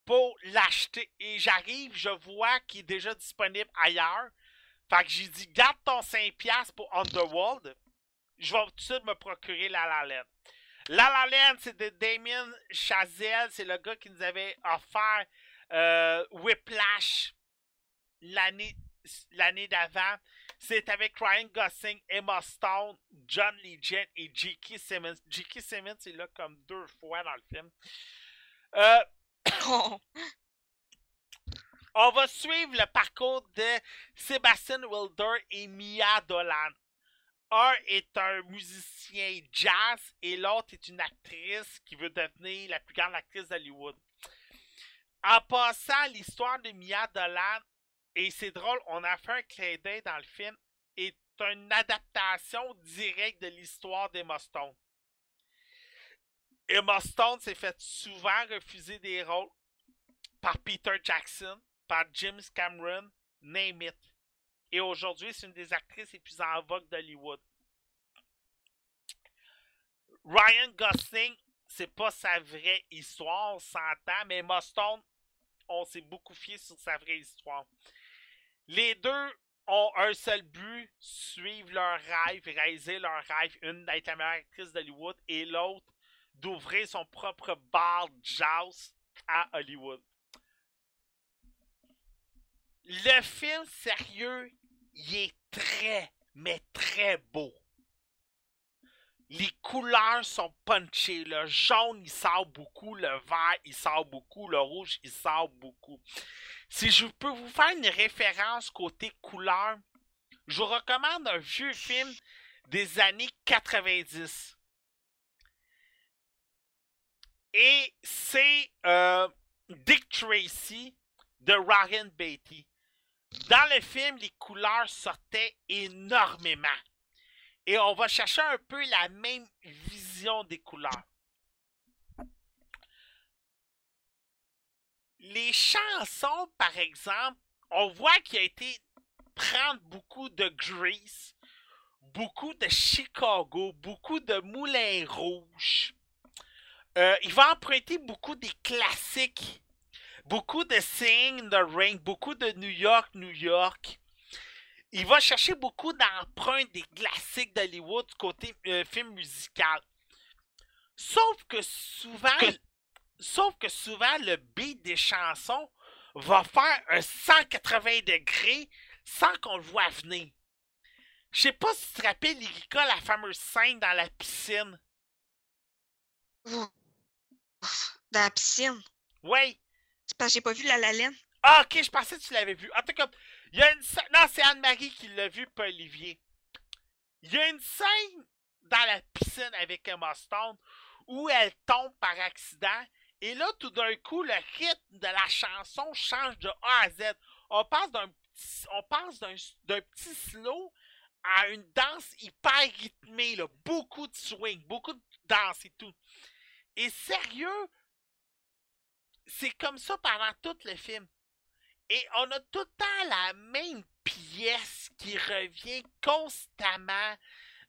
pour l'acheter. Et j'arrive, je vois qu'il est déjà disponible ailleurs. Fait que j'ai dit, garde ton 5$ pour Underworld. Je vais tout de suite me procurer La La Land. La La Land, c'est de Damien Chazelle. C'est le gars qui nous avait offert euh, Whiplash l'année l'année d'avant. C'est avec Ryan Gosling, Emma Stone, John Legend et J.K. Simmons. J.K. Simmons est là comme deux fois dans le film. Euh, on va suivre le parcours de Sébastien Wilder et Mia Dolan. Un est un musicien jazz et l'autre est une actrice qui veut devenir la plus grande actrice d'Hollywood. En passant, l'histoire de Mia Dolan, et c'est drôle, on a fait un clin dans le film, est une adaptation directe de l'histoire d'Emma Stone. Emma Stone s'est fait souvent refuser des rôles par Peter Jackson, par James Cameron, name it. Et aujourd'hui, c'est une des actrices les plus en vogue d'Hollywood. Ryan Gosling, c'est pas sa vraie histoire, on s'entend, mais Emma Stone, on s'est beaucoup fié sur sa vraie histoire. Les deux ont un seul but, suivre leur rêve, réaliser leur rêve, une d'être la meilleure actrice d'Hollywood et l'autre d'ouvrir son propre bar de jazz à Hollywood. Le film, sérieux, il est très, mais très beau. Les couleurs sont punchées. Le jaune, il sort beaucoup. Le vert, il sort beaucoup. Le rouge, il sort beaucoup. Si je peux vous faire une référence côté couleur, je vous recommande un vieux film des années 90. Et c'est euh, Dick Tracy de Ryan Beatty. Dans le film, les couleurs sortaient énormément. Et on va chercher un peu la même vision des couleurs. Les chansons, par exemple, on voit qu'il a été prendre beaucoup de Grease, beaucoup de Chicago, beaucoup de Moulin Rouge. Euh, il va emprunter beaucoup des classiques, beaucoup de Sing in the Rain, beaucoup de New York, New York. Il va chercher beaucoup d'emprunts des classiques d'Hollywood du côté euh, film musical. Sauf que souvent, sauf que souvent le beat des chansons va faire un 180 degrés sans qu'on le voit venir. Je sais pas si tu te rappelles, Erika, la fameuse scène dans la piscine. Dans la piscine. Oui. Parce que j'ai pas vu la laine. Ah, ok, je pensais que tu l'avais vu. En tout cas, il y a une scène. Non, c'est Anne-Marie qui l'a vu, pas Olivier. Il y a une scène dans la piscine avec Emma Stone où elle tombe par accident. Et là, tout d'un coup, le rythme de la chanson change de A à Z. On passe d'un petit, on passe d'un petit slow à une danse hyper rythmée, là. beaucoup de swing, beaucoup de danse et tout. Et sérieux, c'est comme ça pendant tout le film. Et on a tout le temps la même pièce qui revient constamment.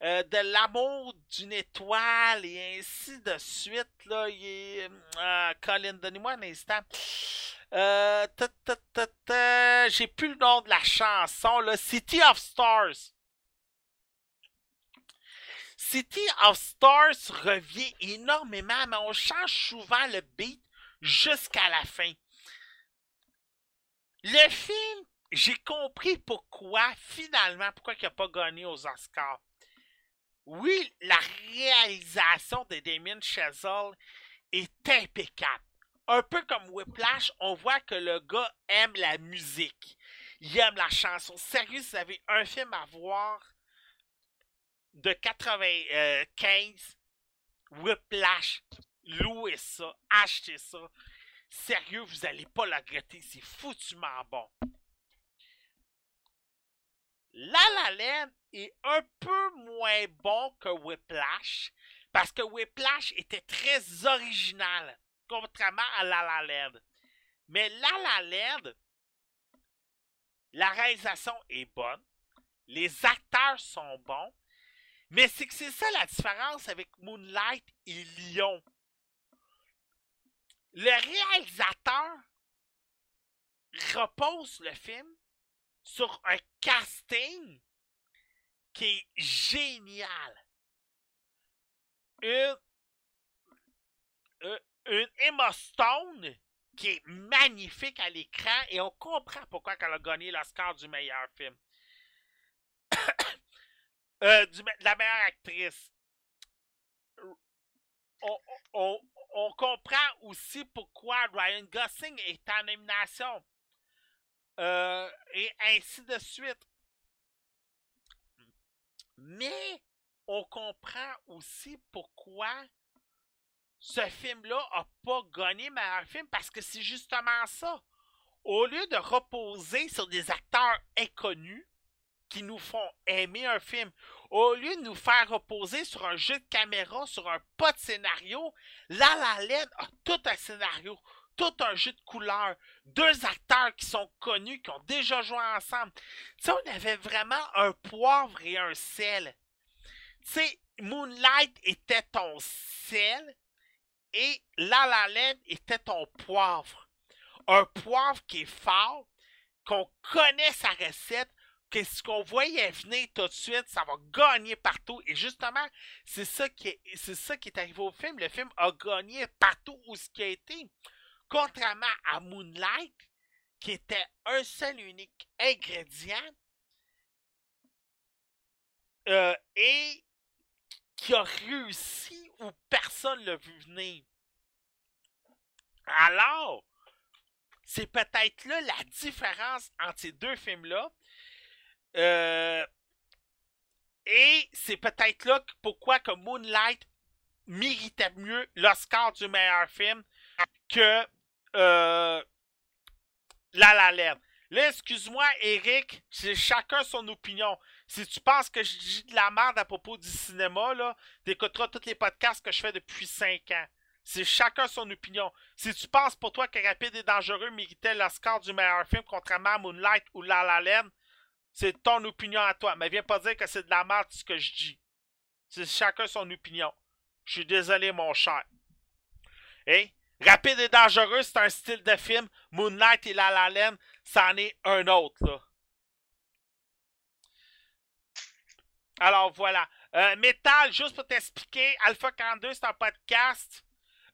euh, de l'amour d'une étoile et ainsi de suite. Là, est... euh, Colin, donnez-moi un instant. Euh, J'ai plus le nom de la chanson. Là. City of Stars. City of Stars revient énormément, mais on change souvent le beat jusqu'à la fin. Le film, j'ai compris pourquoi, finalement, pourquoi il n'a pas gagné aux Oscars. Oui, la réalisation de Damien Chazelle est impeccable. Un peu comme Whiplash, on voit que le gars aime la musique. Il aime la chanson. Sérieux, si vous avez un film à voir de 95, Whiplash, louez ça, achetez ça. Sérieux, vous n'allez pas le regretter, c'est foutument bon. La La Land est un peu moins bon que Whiplash, parce que Whiplash était très original, contrairement à La La Land. Mais La La Land, la réalisation est bonne, les acteurs sont bons, mais c'est que c'est ça la différence avec Moonlight et Lyon. Le réalisateur repose le film sur un casting qui est génial. Une, une Emma Stone qui est magnifique à l'écran et on comprend pourquoi elle a gagné l'Oscar du meilleur film. Euh, de la meilleure actrice. On, on comprend aussi pourquoi Ryan Gosling est en nomination. Euh, et ainsi de suite. Mais on comprend aussi pourquoi ce film-là n'a pas gagné meilleur film parce que c'est justement ça. Au lieu de reposer sur des acteurs inconnus qui nous font aimer un film, au lieu de nous faire reposer sur un jeu de caméra, sur un pas de scénario, La La Land a tout un scénario, tout un jeu de couleurs, deux acteurs qui sont connus, qui ont déjà joué ensemble. Tu on avait vraiment un poivre et un sel. Tu Moonlight était ton sel et La La Land était ton poivre. Un poivre qui est fort, qu'on connaît sa recette, que ce qu'on voyait venir tout de suite, ça va gagner partout. Et justement, c'est ça qui est, arrivé au film. Le film a gagné partout où ce qui a été. Contrairement à Moonlight, qui était un seul unique ingrédient, euh, et qui a réussi où personne l'a vu venir. Alors, c'est peut-être là la différence entre ces deux films-là. Euh, et c'est peut-être là pourquoi que Moonlight méritait mieux l'Oscar du meilleur film que euh, La La Land. Là, excuse-moi, Eric, c'est chacun son opinion. Si tu penses que je dis de la merde à propos du cinéma, là, t'écouteras tous les podcasts que je fais depuis 5 ans. C'est chacun son opinion. Si tu penses pour toi que Rapide et Dangereux méritait l'Oscar du meilleur film contrairement à Moonlight ou La La c'est ton opinion à toi. Mais viens pas dire que c'est de la merde ce que je dis. C'est chacun son opinion. Je suis désolé, mon cher. Hein? Rapide et dangereux, c'est un style de film. Moonlight et La La Land, c'en est un autre, là. Alors voilà. Euh, Metal, juste pour t'expliquer, Alpha 42, c'est un podcast.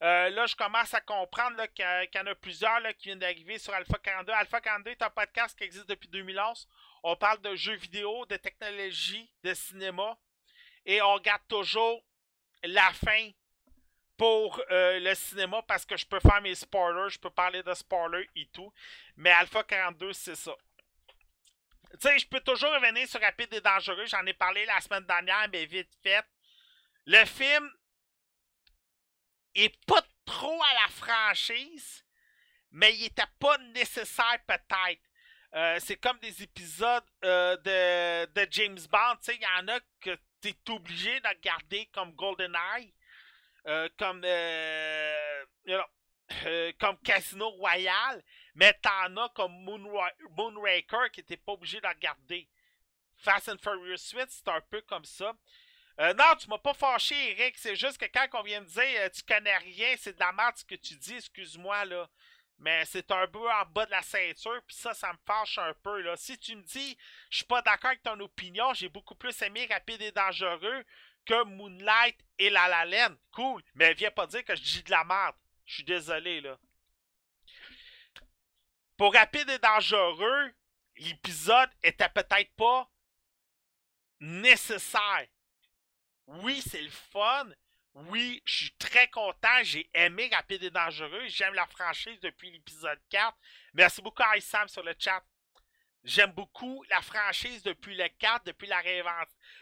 Euh, là, je commence à comprendre qu'il y en a plusieurs qui viennent d'arriver sur Alpha 42. Alpha 42 est un podcast qui existe depuis 2011. On parle de jeux vidéo, de technologie, de cinéma. Et on regarde toujours la fin pour euh, le cinéma parce que je peux faire mes spoilers, je peux parler de spoilers et tout. Mais Alpha 42, c'est ça. Tu sais, je peux toujours revenir sur Rapide et Dangereux. J'en ai parlé la semaine dernière, mais vite fait. Le film est pas trop à la franchise, mais il était pas nécessaire peut-être. Euh, c'est comme des épisodes euh, de, de, James Bond. Il y en a que tu es obligé de regarder comme GoldenEye, euh, comme, comme Casino Royale, mais t'en as comme Moonraker qui n'était pas obligé de regarder. Fast and Furious 8, c'est un peu comme ça. Non, tu m'as pas fâché, Eric. C'est juste que quand on vient me dire tu connais rien, c'est de la merde ce que tu dis, excuse-moi, là. Mais c'est un peu en bas de la ceinture, puis ça, ça me fâche un peu, là. Si tu me dis je suis pas d'accord avec ton opinion, j'ai beaucoup plus aimé Rapide et Dangereux que Moonlight et La La Land. Cool. Mais viens pas dire que je dis de la merde. Je suis désolé, là. Pour Rapide et Dangereux, l'épisode était peut-être pas nécessaire. Oui, c'est le fun. Oui, je suis très content. J'ai aimé Rapide et Dangereux. J'aime la franchise depuis l'épisode 4. Merci beaucoup à Sam sur le chat. J'aime beaucoup la franchise depuis le 4, depuis la.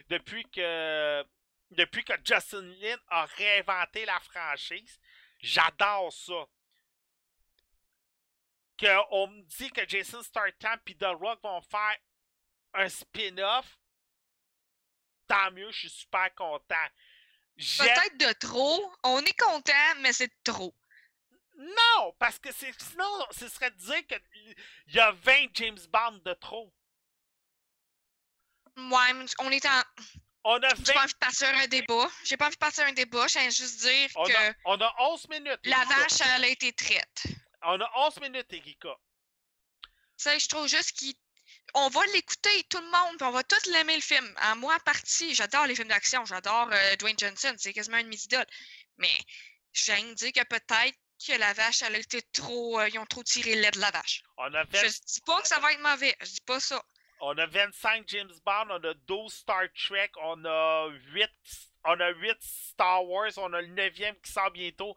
Depuis que. Depuis que Justin Lin a réinventé la franchise. J'adore ça. Qu'on me dit que Jason Statham et The Rock vont faire un spin-off tant mieux, je suis super content. Peut-être de trop. On est content, mais c'est trop. Non, parce que c'est sinon, ce serait de dire qu'il y a 20 James Bond de trop. Ouais, on est en. On a 20... J'ai pas envie de passer un débat. J'ai pas envie de passer un débat. Je viens juste dire on que. A, on a 11 minutes. La vache, elle a été traite. On a 11 minutes, Erika. Ça, je trouve juste qu'il on va l'écouter, tout le monde, on va tous l'aimer le film. À moi, partie, j'adore les films d'action, j'adore euh, Dwayne Johnson, c'est quasiment une idoles. Mais je viens de dire que peut-être que la vache, elle a été trop. Euh, ils ont trop tiré le lait de la vache. On a Je dis pas que ça va être mauvais, je dis pas ça. On a 25 James Bond, on a 12 Star Trek, on a 8 on a 8 Star Wars, on a le 9e qui sort bientôt.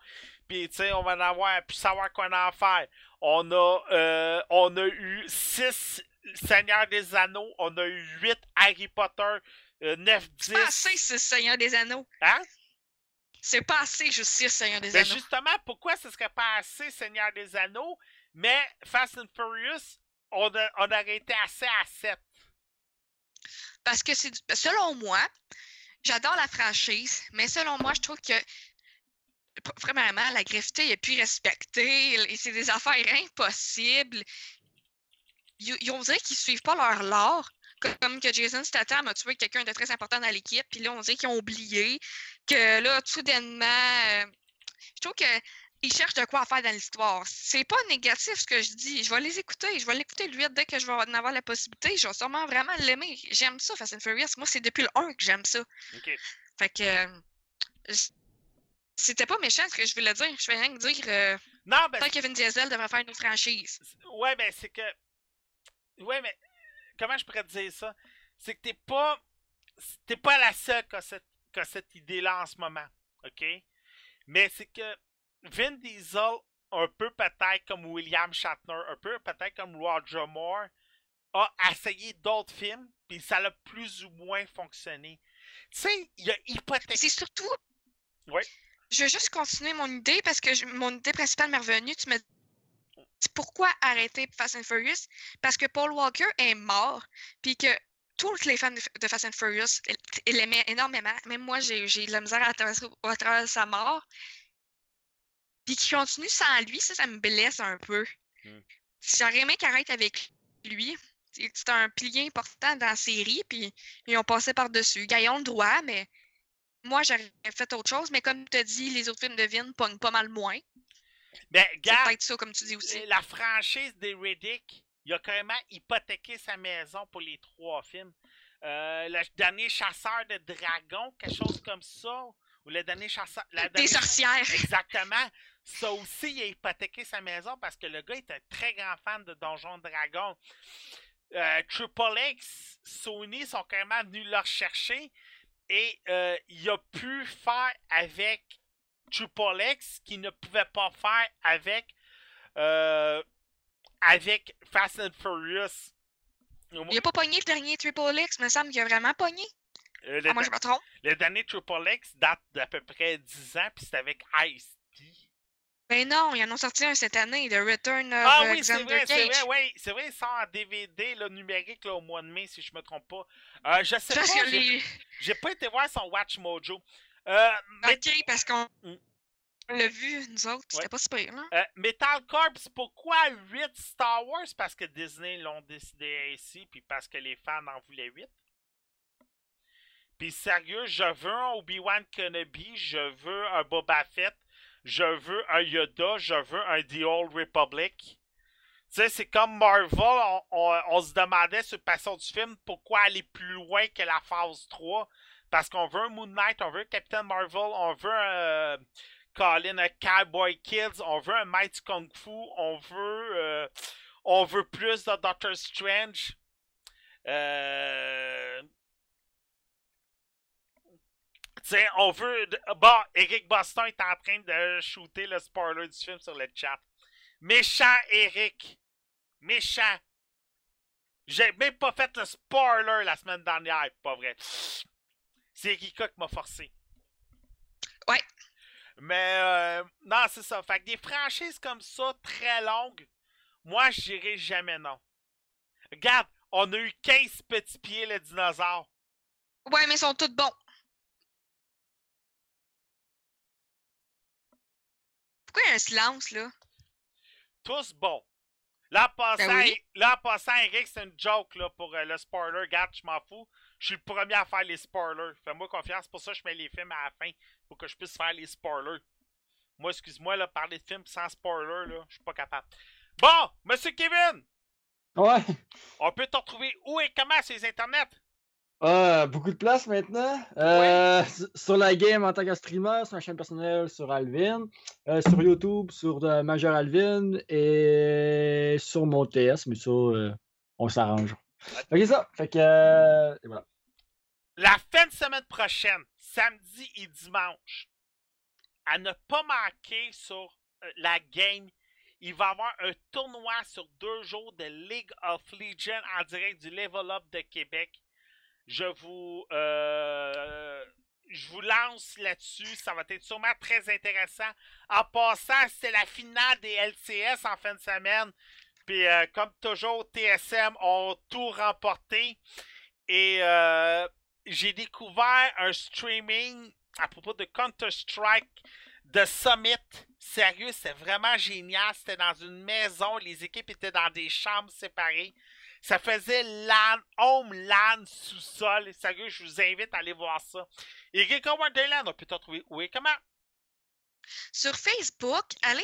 Puis, tu sais, on va en avoir, puis savoir quoi en faire. On a, euh, on a eu 6 Seigneur des Anneaux, on a eu 8 Harry Potter, 9, 10. C'est pas assez, 6 Seigneur des Anneaux. Hein? C'est pas assez, juste 6 Seigneur des Mais Anneaux. justement, pourquoi ce serait pas assez Seigneur des Anneaux, mais Fast and Furious, on, a, on aurait été assez à 7? Parce que c'est selon moi, j'adore la franchise, mais selon moi, je trouve que premièrement, la gravité est plus respectée. C'est des affaires impossibles ils, on dirait qu'ils suivent pas leur lore. Comme que Jason Statham a tué quelqu'un de très important dans l'équipe, puis là, on dirait qu'ils ont oublié que là, soudainement, euh, je trouve qu'ils cherchent de quoi faire dans l'histoire. C'est pas négatif ce que je dis. Je vais les écouter. Je vais l'écouter lui dès que je vais en avoir la possibilité. Je vais sûrement vraiment l'aimer. J'aime ça, Fast and Furious. Moi, c'est depuis le 1 que j'aime ça. Fait que. Euh, c'était pas méchant ce que je voulais dire. Je vais rien dire. Euh, non, ben. Kevin Diesel devrait faire une franchise. Ouais, ben, c'est que Ouais, mais comment je pourrais te dire ça? C'est que t'es pas. T'es pas la seule qui a cette, cette idée-là en ce moment. OK? Mais c'est que Vin Diesel, un peu peut-être comme William Shatner, un peu peut-être comme Roger Moore, a essayé d'autres films, puis ça a plus ou moins fonctionné. Tu sais, il a hypothéqué. C'est surtout. Oui. Je veux juste continuer mon idée parce que mon idée principale m'est revenue. Tu me pourquoi arrêter Fast and Furious? Parce que Paul Walker est mort, puis que tous les fans de, Fast and Furious l'aimaient énormément. Même moi, j'ai j'ai de la misère à travers, à travers sa mort. Puis qu'il continue sans lui, ça, ça me blesse un peu. Hmm. J'aurais aimé qu'il arrête avec lui. C'est c'est un pilier important dans la série, puis ils ont passé par-dessus. Gaillon le droit, mais moi, j'aurais fait autre chose. Mais comme tu as dit, les autres films de Vin pognent pas mal moins. Ben, C'est regarde, peut-être ça, comme tu dis aussi. la franchise des Riddick, il a carrément hypothéqué sa maison pour les trois films. Euh, le dernier chasseur de dragons, quelque chose comme ça. Ou le dernier chasseur. la Des sorcières. Exactement. Ça aussi, il a hypothéqué sa maison parce que le gars est un très grand fan de Donjons Dragons. Euh, Triple X, Sony sont carrément venus le rechercher et euh, il a pu faire avec Triple X ce qu'il ne pouvait pas faire avec euh, avec Fast and Furious. Il a pas pogné le dernier Triple X, me semble qu'il a vraiment pogné. Euh, Ah, moi, je me trompe. le dernier Triple X date d'à peu près 10 ans, puis c'est avec Ice-T. Ben non, ils en ont sorti un cette année, The Return of Ah euh, oui, c'est vrai, c'est vrai, oui, c'est vrai, il sort en DVD là, numérique là, au mois de mai, si je me trompe pas. Euh, je sais Parce pas, que j'ai les... j'ai pas été voir son Watch Mojo. Euh, mais- Ok, parce qu'on Mm. l'a vu, nous autres, Ouais. c'était pas super, là. euh, Metal Corps, pourquoi 8 Star Wars? Parce que Disney l'ont décidé ainsi, puis parce que les fans en voulaient 8. Puis sérieux, je veux un Obi-Wan Kenobi, je veux un Boba Fett, je veux un Yoda, je veux un The Old Republic. Tu sais, c'est comme Marvel, on, on- on se demandait sur le passion du film pourquoi aller plus loin que la phase 3. Parce qu'on veut Moon Knight, on veut Captain Marvel, on veut euh, Colin, un Cowboy Kids, on veut un Mighty Kung Fu, on veut, euh, on veut plus de Doctor Strange. Euh, tu sais, on veut. Bon, Eric Boston est en train de shooter le spoiler du film sur le chat. Méchant Eric. Méchant. J'ai même pas fait le spoiler la semaine dernière, pas vrai. C'est Erika qui m'a forcé. Ouais. Mais euh, non, c'est ça. Fait que des franchises comme ça, très longues, moi je dirais jamais non. Regarde, on a eu 15 petits pieds le dinosaure. Ouais, mais ils sont tous bons. Pourquoi il y a un silence, là? tous bons. Là, en passant, Ben oui. là, en passant, Eric, c'est une joke là, pour euh, le spoiler. Regarde, je m'en fous. Je suis le premier à faire les spoilers. Fais-moi confiance, c'est pour ça que je mets les films à la fin. Pour que je puisse faire les spoilers. Moi, excuse-moi, là, parler de films sans spoiler, là, je suis pas capable. Bon, Monsieur Kevin, Ouais. on peut te retrouver où et comment sur les internets? Ah, beaucoup de place maintenant. Euh, Sur la game en tant que streamer, sur ma chaîne personnelle sur Alvin, euh, sur YouTube sur euh, Major Alvin et sur mon TS, mais ça, euh, on s'arrange. Fait que c'est ça. Fait que. euh, et voilà. La fin de semaine prochaine, samedi et dimanche, à ne pas manquer sur euh, la game, il va y avoir un tournoi sur deux jours de League of Legends en direct du Level Up de Québec. Je vous, euh, lance là-dessus. Ça va être sûrement très intéressant. En passant, c'est la finale des LCS en fin de semaine. Puis, euh, comme toujours, TSM ont tout remporté. Et j'ai découvert un streaming à propos de Counter-Strike de Summit. Sérieux, c'est vraiment génial. C'était dans une maison. Les équipes étaient dans des chambres séparées. Ça faisait LAN, home LAN, sous-sol. Sérieux, je vous invite à aller voir ça. Eric Wonderland, on peut te retrouver où et comment? Sur Facebook, allez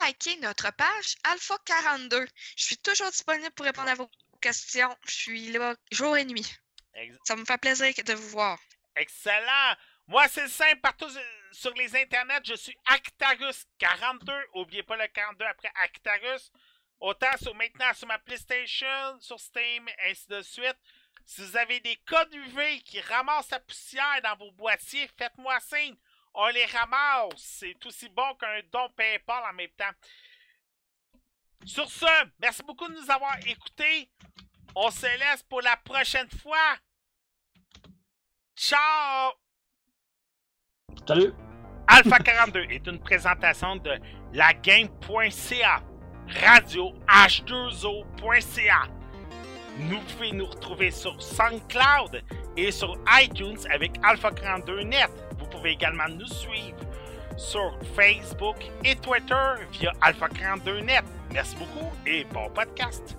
liker notre page Alpha42. Je suis toujours disponible pour répondre à vos questions. Je suis là jour et nuit. Ex- Ça me fait plaisir de vous voir. Excellent. Moi, c'est simple. Partout sur les internets, je suis Actarus42. Oubliez pas le 42 après Actarus. Autant sur maintenant sur ma PlayStation, sur Steam, ainsi de suite. Si vous avez des codes UV qui ramassent la poussière dans vos boîtiers, faites-moi signe. On les ramasse. C'est aussi bon qu'un don PayPal en même temps. Sur ce, merci beaucoup de nous avoir écoutés. On se laisse pour la prochaine fois. Ciao! Salut! Alpha 42 est une présentation de lagame.ca. radioh2o.ca. Nous pouvez nous retrouver sur SoundCloud et sur iTunes avec Alpha 42 Net. Vous pouvez également nous suivre sur Facebook et Twitter via Alpha 42 Net. Merci beaucoup et bon podcast.